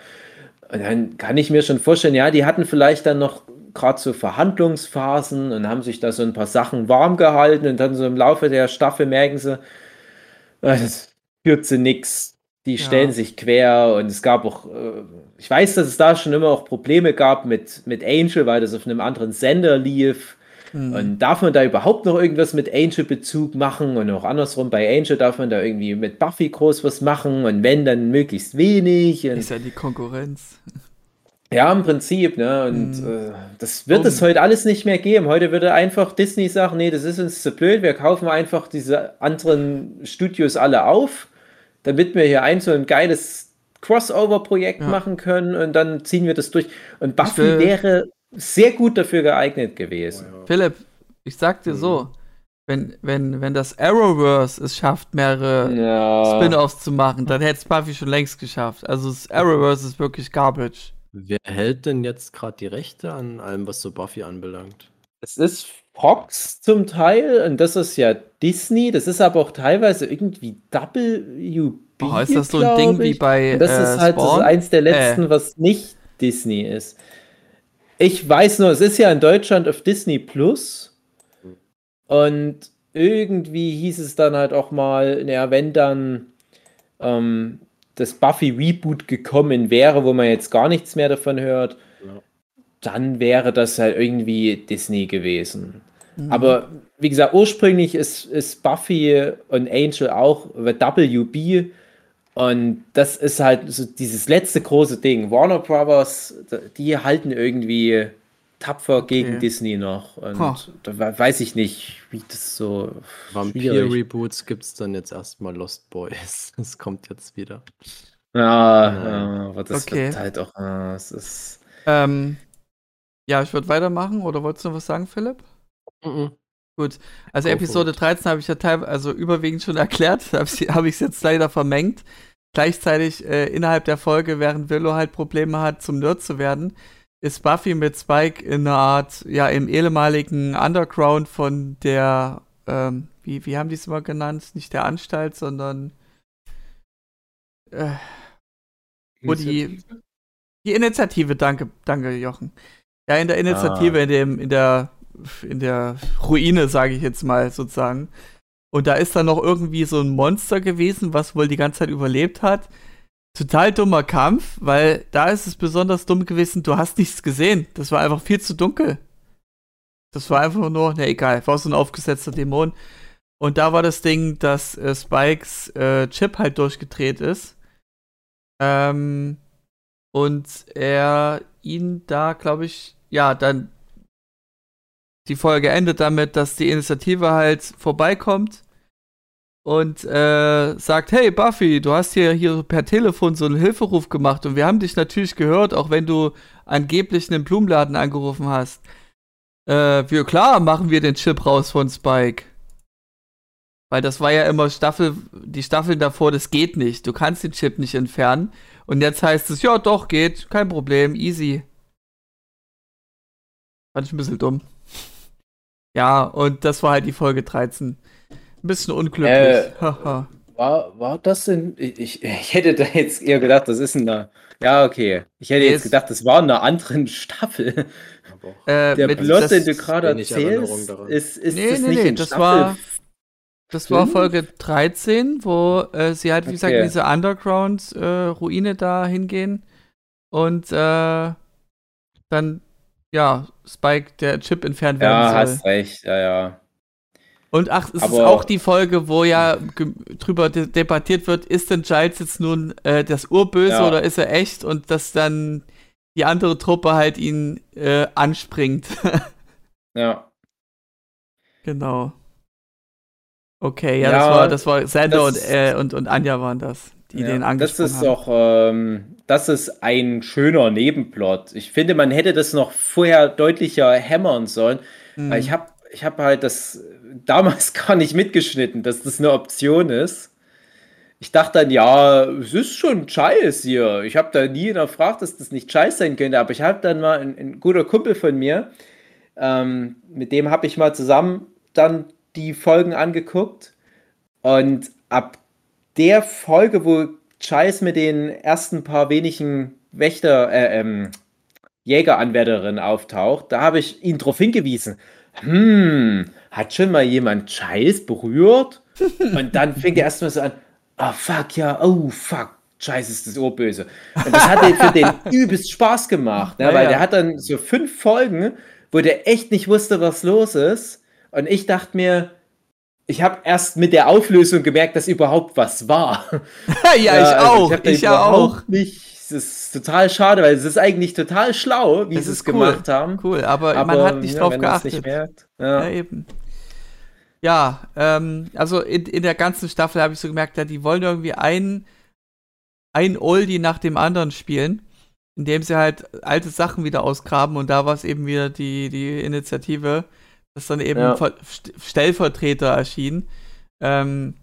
Und dann kann ich mir schon vorstellen, ja, die hatten vielleicht dann noch gerade so Verhandlungsphasen und haben sich da so ein paar Sachen warm gehalten und dann so im Laufe der Staffel merken sie, äh, das führt zu nichts. Die ja. stellen sich quer und es gab auch, äh, ich weiß, dass es da schon immer auch Probleme gab mit, mit Angel, weil das auf einem anderen Sender lief. Mhm. Und darf man da überhaupt noch irgendwas mit Angel-Bezug machen? Und auch andersrum, bei Angel darf man da irgendwie mit Buffy groß was machen und wenn, dann möglichst wenig. ist ja die Konkurrenz. Ja, im Prinzip, ne? Und mhm. äh, das wird es heute alles nicht mehr geben. Heute würde einfach Disney sagen, nee, das ist uns zu blöd, wir kaufen einfach diese anderen Studios alle auf, damit wir hier ein so ein geiles Crossover-Projekt Ja. machen können und dann ziehen wir das durch. Und Buffy will- wäre sehr gut dafür geeignet gewesen. Philipp, ich sag dir so, wenn, wenn, wenn das Arrowverse es schafft, mehrere Ja. Spin-offs zu machen, dann hätte es Buffy schon längst geschafft. Also das Arrowverse ist wirklich Garbage. Wer hält denn jetzt gerade die Rechte an allem, was so Buffy anbelangt? Es ist Fox zum Teil und das ist ja Disney. Das ist aber auch teilweise irgendwie WB. Oh, ist das so ein Ding wie ich. bei Und das äh, ist halt das ist Spawn? eins der letzten, was nicht Disney ist. Ich weiß nur, es ist ja in Deutschland auf Disney Plus. Und irgendwie hieß es dann halt auch mal, naja, wenn dann ähm, das Buffy Reboot gekommen wäre, wo man jetzt gar nichts mehr davon hört, Ja. dann wäre das halt irgendwie Disney gewesen. Mhm. Aber wie gesagt, ursprünglich ist, ist Buffy und Angel auch WB und das ist halt so dieses letzte große Ding. Warner Brothers, die halten irgendwie tapfer gegen Okay. Disney noch. Und Ha. da we- weiß ich nicht, wie das so. Vampir-Reboots gibt es dann jetzt erstmal Lost Boys. [laughs] Das kommt jetzt wieder. Ja, Nein. ja, aber das Okay. wird halt auch. äh, es ist, Ähm, ja, ich würde weitermachen. Oder wolltest du noch was sagen, Philipp? Mhm. Gut, also Go Episode it. 13 habe ich ja teilweise, also überwiegend schon [laughs] erklärt, habe ich es jetzt leider vermengt. Gleichzeitig äh, innerhalb der Folge, während Willow halt Probleme hat, zum Nerd zu werden, ist Buffy mit Spike in einer Art, ja, im ehemaligen Underground von der, ähm, wie, wie haben die es mal genannt? Nicht der Anstalt, sondern äh, wo die, die Initiative, danke, danke, Jochen. Ja, in der Initiative, Ah. in dem, in der, in der Ruine, sage ich jetzt mal sozusagen. Und da ist dann noch irgendwie so ein Monster gewesen, was wohl die ganze Zeit überlebt hat. Total dummer Kampf, weil da ist es besonders dumm gewesen, du hast nichts gesehen. Das war einfach viel zu dunkel. Das war einfach nur, ne, egal, war so ein aufgesetzter Dämon. Und da war das Ding, dass äh, Spikes äh, Chip halt durchgedreht ist. Ähm, und er ihn da, glaube ich, ja, dann die Folge endet damit, dass die Initiative halt vorbeikommt und äh, sagt, hey Buffy, du hast hier, hier per Telefon so einen Hilferuf gemacht und wir haben dich natürlich gehört, auch wenn du angeblich einen Blumenladen angerufen hast. Äh, wir, klar, machen wir den Chip raus von Spike. Weil das war ja immer Staffel, die Staffeln davor, das geht nicht. Du kannst den Chip nicht entfernen. Und jetzt heißt es, ja, doch, geht, kein Problem, easy. Fand ich ein bisschen dumm. Ja, und das war halt die Folge 13. Ein bisschen unglücklich. Äh. War, war das denn? Ich, ich hätte da jetzt eher gedacht, das ist in der. Ja, okay. Ich hätte jetzt es- gedacht, das war in einer anderen Staffel. Äh, Der mit- Plot, den du gerade erzählst, daran. ist, ist Nee, das nee, nicht nee, in das Staffel war- das war? Folge 13, wo äh, sie halt, wie gesagt, in Okay. diese Underground-Ruine da hingehen. Und äh, dann, ja, Spike der Chip entfernt werden Ja, soll. hast recht, ja, ja. Und ach, es ist Aber- auch die Folge, wo ja drüber de debattiert wird, ist denn Giles jetzt nun äh, das Urböse Ja. oder ist er echt? Und dass dann die andere Truppe halt ihn äh, anspringt. [laughs] Ja. genau. Okay, ja, Ja, das war, das war Sander das und, ist- äh, und, und Anja waren das, die den ja. Das angesprochen ist haben. doch, ähm, das ist ein schöner Nebenplot. Ich finde, man hätte das noch vorher deutlicher hämmern sollen. Mhm. Weil ich habe ich hab halt das damals [laughs] gar nicht mitgeschnitten, dass das eine Option ist. Ich dachte dann, ja, es ist schon Scheiß hier. Ich habe da nie hinterfragt, dass das nicht Scheiß sein könnte. Aber ich habe dann mal ein, ein guter Kumpel von mir, ähm, mit dem habe ich mal zusammen dann die Folgen angeguckt. Und ab der Folge, wo Scheiß mit den ersten paar wenigen Wächter, äh, ähm, Jägeranwärterinnen auftaucht, da habe ich ihn darauf hingewiesen. Hm, hat schon mal jemand Scheiß berührt? [laughs] Und dann fing er erstmal so an, ah fuck, ja, oh fuck, Scheiß ist das Urböse. Und das hat für den [laughs] übelst Spaß gemacht, ne? Ja, weil ja. der hat dann so fünf Folgen, wo der echt nicht wusste, was los ist. Und ich dachte mir, ich habe erst mit der Auflösung gemerkt, dass überhaupt was war. [laughs] ja, ich also auch, da ich ja auch. Nicht, es ist total schade, weil es ist eigentlich total schlau, wie Das sie es cool. gemacht haben. Cool, aber, Aber man hat nicht ja, drauf geachtet. Nicht merkt, Ja, ja. eben. Ja, ähm, also in, in der ganzen Staffel habe ich so gemerkt, ja, die wollen irgendwie einen ein Oldie nach dem anderen spielen, indem sie halt alte Sachen wieder ausgraben und da war es eben wieder die, die Initiative, dass dann eben Ja. Ver St- Stellvertreter erschien. Ähm,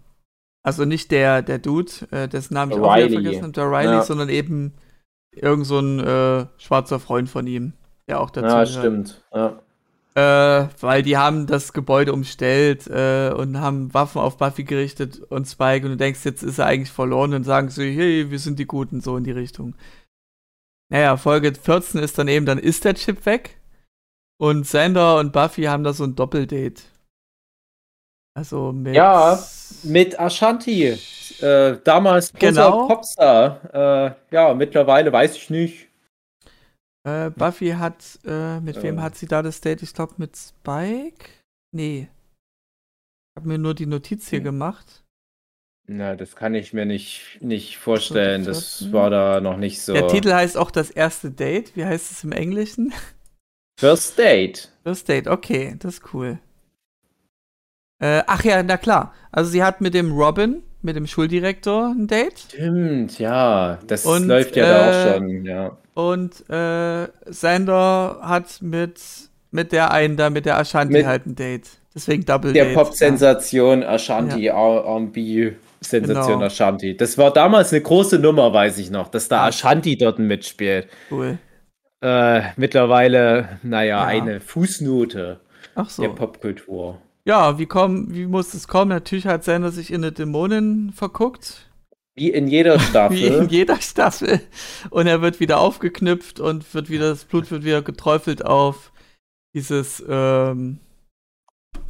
also nicht der, der Dude, äh, dessen Namen ich auch wieder vergessen habe, der Riley, Ja. sondern eben irgend so ein äh, schwarzer Freund von ihm, der auch dazu Ja, gehört. stimmt. Ja. Äh, weil die haben das Gebäude umstellt äh, und haben Waffen auf Buffy gerichtet und Spike und du denkst, jetzt ist er eigentlich verloren und sagen sie, hey, wir sind die Guten, so in die Richtung. Naja, Folge 14 ist dann eben, dann ist der Chip weg und Sander und Buffy haben da so ein Doppeldate. Also mit... Ja, Mit Ashanti. Äh, damals Genau. Popstar. Äh, ja, mittlerweile weiß ich nicht. Äh, Buffy hat, äh, mit wem Äh. hat sie da das Date? Ich glaube mit Spike? Nee. Ich habe mir nur die Notiz hier Hm. gemacht. Na, das kann ich mir nicht, nicht vorstellen. Das 14. war da noch nicht so. Der Titel heißt auch das erste Date. Wie heißt es im Englischen? First Date. First Date, okay, das ist cool. Äh, ach ja, na klar. Also sie hat mit dem Robin, mit dem Schuldirektor ein Date. Stimmt, ja. Das Und, läuft ja da äh, auch schon, ja. Und äh, Sander hat mit, mit der einen da, mit der Ashanti Mit- halt ein Date. Deswegen Double Der Date. Pop-Sensation Ashanti, R&B-Sensation Genau. Ashanti. Das war damals eine große Nummer, weiß ich noch, dass da Ah. Ashanti dort mitspielt. Ja, cool. Äh, mittlerweile, naja, Ja. eine Fußnote Ach so. der Popkultur. Ja, wie, komm, wie muss es kommen? Natürlich hat Sander sich in eine Dämonin verguckt. Wie in jeder [laughs] Staffel. Wie in jeder Staffel. Und er wird wieder aufgeknüpft und wird wieder, das Blut wird wieder geträufelt auf dieses ähm,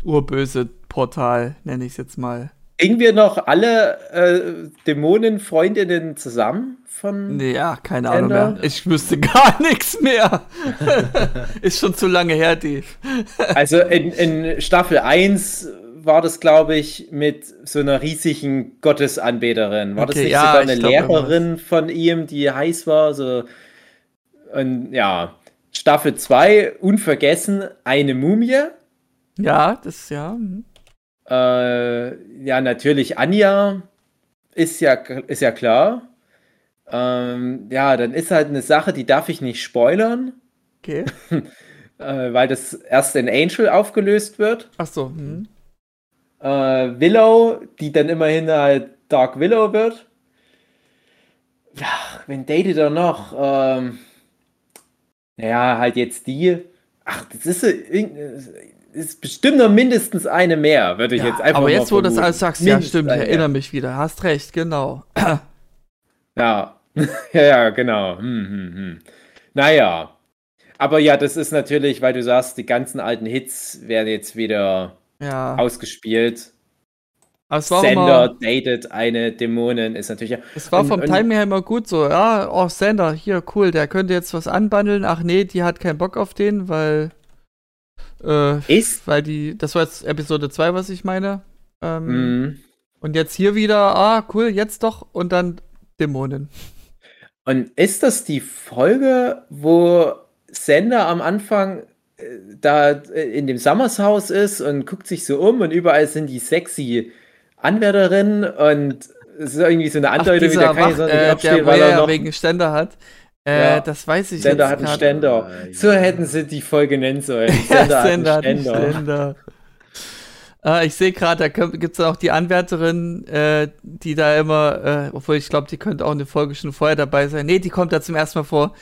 urböse Portal, nenne ich es jetzt mal. Bringen wir noch alle äh, Dämonen-Freundinnen zusammen von. Ja, keine Ahnung mehr. Ich wüsste [laughs] gar nichts mehr. [laughs] Ist schon zu lange her, Dave. [laughs] Also in, in Staffel 1 war das, glaube ich, mit so einer riesigen Gottesanbeterin. War das Okay, nicht ja, sogar eine Lehrerin von ihm, die heiß war? So, und ja, Staffel 2, unvergessen, eine Mumie. Ja, das, ja. mhm. Äh, ja, natürlich Anja ist ja, ist ja klar. Ähm, ja, dann ist halt eine Sache, die darf ich nicht spoilern, Okay. [laughs] äh, weil das erst in Angel aufgelöst wird. Ach so. hm. Äh, Willow, die dann immerhin halt Dark Willow wird. Ja, wen datet er noch? Ähm, naja, halt jetzt die. Ach, das ist, ist bestimmt noch mindestens eine mehr, würde ich Ja, jetzt einfach aber mal jetzt, wo du das alles sagst, ja, Mindestens stimmt, ich erinnere mich wieder. Hast recht, genau. [clears throat] Ja, [laughs] ja, ja, genau. Hm, hm, hm. Naja. Aber ja, das ist natürlich, weil du sagst, die ganzen alten Hits werden jetzt wieder Ja. ausgespielt. Aber Sender immer, datet eine Dämonin, ist natürlich. es war und- vom und- Timing her immer gut so. Ja, oh, Sander, hier, cool, der könnte jetzt was anbandeln. Ach nee, die hat keinen Bock auf den, weil. Äh, Ist. weil die. Das war jetzt Episode 2, was ich meine. Ähm, Mhm. Und jetzt hier wieder, ah, cool, jetzt doch. Und dann Dämonen. Und ist das die Folge, wo Sender am Anfang äh, da äh, in dem Summers-Haus ist und guckt sich so um und überall sind die sexy Anwärterinnen und es ist irgendwie so eine Ach, Andeutung, wie dieser der noch nicht äh, der, weil er ja noch wegen Ständer hat. Äh, Ja. das weiß ich Sender jetzt hat einen. Ständer. So hätten sie die Folge nennen sollen. Ja, [laughs] Sender hat Sender einen hat einen Ständer. Ständer. Äh, ich sehe gerade, da gibt es auch die Anwärterin, äh, die da immer, äh, obwohl ich glaube, die könnte auch eine Folge schon vorher dabei sein. Nee, die kommt da zum ersten Mal vor.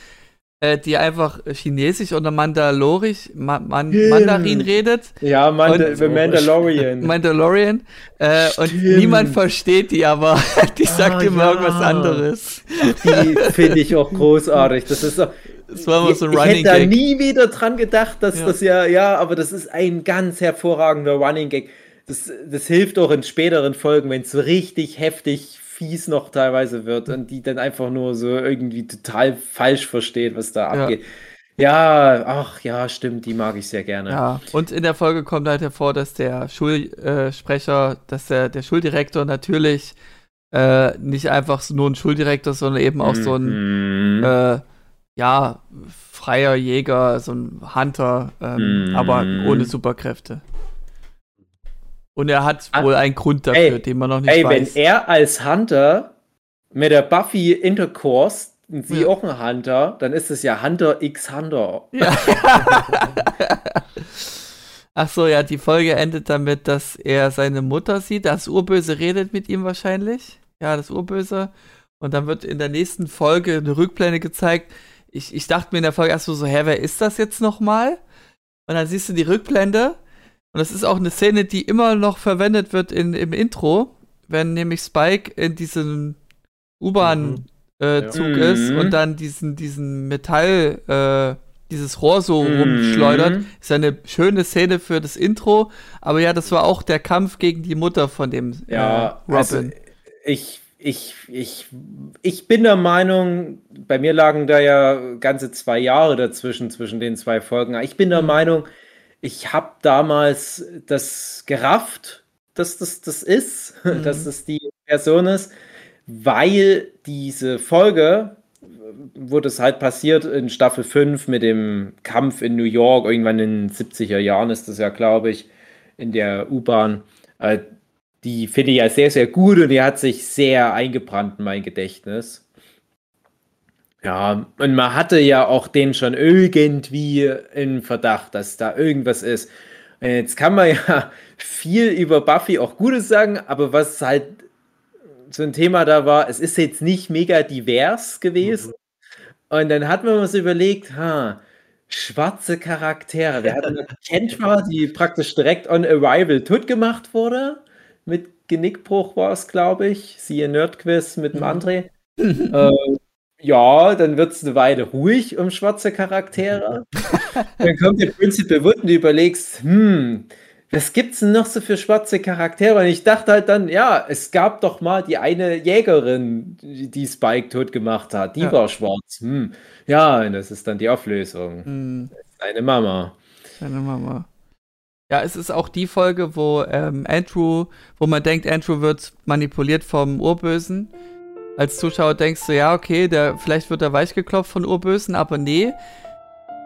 Äh, die einfach Chinesisch oder Mandalorisch, Ma Man Stimmt. Mandarin redet. Ja, Manda Und- The Mandalorian. [laughs] Mandalorian. Äh, und niemand versteht die, aber [laughs] die sagt Ah, immer ja. irgendwas anderes. Die finde ich auch großartig. Das ist so, Das war immer so ein ich Running hätte da nie wieder dran gedacht, dass Ja. das ja, ja, aber das ist ein ganz hervorragender Running Gag. Das, das hilft auch in späteren Folgen, wenn es so richtig heftig fies noch teilweise wird und die dann einfach nur so irgendwie total falsch versteht, was da Ja. abgeht. Ja, ach ja, stimmt, die mag ich sehr gerne. Ja, und in der Folge kommt halt hervor, dass der Schulsprecher, dass der, der Schuldirektor natürlich äh, nicht einfach nur ein Schuldirektor, sondern eben auch so ein Mhm. äh, ja, freier Jäger, so ein Hunter, ähm, Mhm. aber ohne Superkräfte. Und er hat Ah, wohl einen Grund dafür, ey, den man noch nicht Ey, wenn weiß. er als Hunter mit der Buffy Intercourse, und sie Ja. auch ein Hunter, dann ist es ja Hunter x Hunter. Ja. [laughs] Ach so, ja, die Folge endet damit, dass er seine Mutter sieht. Das Urböse redet mit ihm wahrscheinlich. Ja, das Urböse. Und dann wird in der nächsten Folge eine Rückblende gezeigt. Ich, ich dachte mir in der Folge erst so, so, hä, wer ist das jetzt nochmal? Und dann siehst du die Rückblende. Und das ist auch eine Szene, die immer noch verwendet wird in, im Intro, wenn nämlich Spike in diesem U-Bahn-Zug Ja. ist Mhm. und dann diesen, diesen Metall, äh, dieses Rohr so Mhm. rumschleudert. Ist ja eine schöne Szene für das Intro, aber ja, das war auch der Kampf gegen die Mutter von dem Ja, äh, also Robin. ich, ich, ich, ich bin der Meinung, bei mir lagen da ja ganze zwei Jahre dazwischen, zwischen den zwei Folgen. Ich bin der Mhm. Meinung, ich habe damals das gerafft, dass das das ist, [laughs] Mhm. dass das die Person ist, weil diese Folge, wo das halt passiert in Staffel 5 mit dem Kampf in New York, irgendwann in den 70er Jahren ist das ja, glaube ich, in der U-Bahn. Äh, die finde ich ja sehr, sehr gut und die hat sich sehr eingebrannt in mein Gedächtnis. Ja, und man hatte ja auch den schon irgendwie in Verdacht, dass da irgendwas ist. Und jetzt kann man [laughs] ja viel über Buffy auch Gutes sagen, aber was halt so ein Thema da war, es ist jetzt nicht mega divers gewesen. Und dann hat man uns überlegt, ha, schwarze Charaktere. Wir hatten [laughs] eine Kentra, die praktisch direkt on arrival tot gemacht wurde. Mit Genickbruch war es, glaube ich. Siehe Nerdquiz mit dem André. äh, [laughs] ja, dann wird es eine Weile ruhig um schwarze Charaktere. [laughs] dann kommt der Principal Wood und du überlegst, hm, was gibt's denn noch so für schwarze Charaktere? Und ich dachte halt dann, ja, es gab doch mal die eine Jägerin, die Spike tot gemacht hat. Die Ja. war schwarz. Hm. Ja, und das ist dann die Auflösung. Hm, Seine Mama. seine Mama. Ja, es ist auch die Folge, wo ähm, Andrew, wo man denkt, Andrew wird manipuliert vom Urbösen. Als Zuschauer denkst du, ja, okay, der, vielleicht wird er weichgeklopft von Urbösen, aber nee.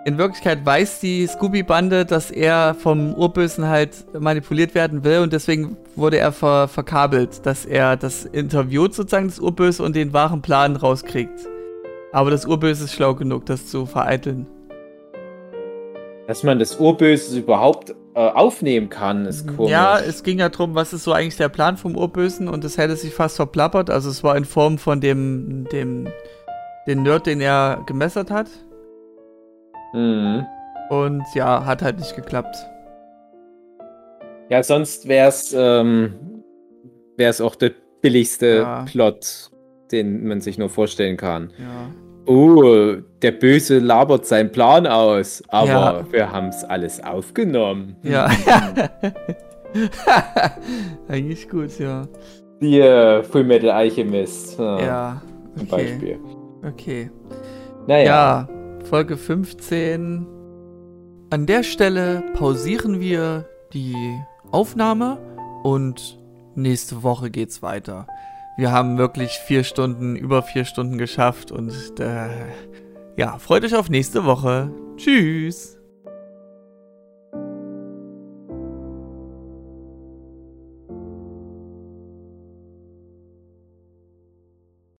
In Wirklichkeit weiß die Scooby-Bande, dass er vom Urbösen halt manipuliert werden will und deswegen wurde er ver verkabelt, dass er das interviewt sozusagen, das Urböse, und den wahren Plan rauskriegt. Aber das Urböse ist schlau genug, das zu vereiteln. Dass man das Urböses überhaupt äh, aufnehmen kann, ist komisch. Ja, es ging ja darum, was ist so eigentlich der Plan vom Urbösen und es hätte sich fast verplappert. Also es war in Form von dem, dem, den Nerd, den er gemessert hat. Mhm. Und ja, hat halt nicht geklappt. Ja, sonst wäre es ähm, wär's auch der billigste Ja. Plot, den man sich nur vorstellen kann. Ja. Oh, der Böse labert seinen Plan aus, aber Ja. wir haben es alles aufgenommen. Ja. [laughs] [laughs] Eigentlich gut, ja. Die äh, Fullmetal Alchemist äh, Ja. zum Okay. Beispiel. Okay. Naja, Ja, Folge 15. An der Stelle pausieren wir die Aufnahme und nächste Woche geht's weiter. Wir haben wirklich vier Stunden, über vier Stunden geschafft und äh, ja, freut euch auf nächste Woche. Tschüss.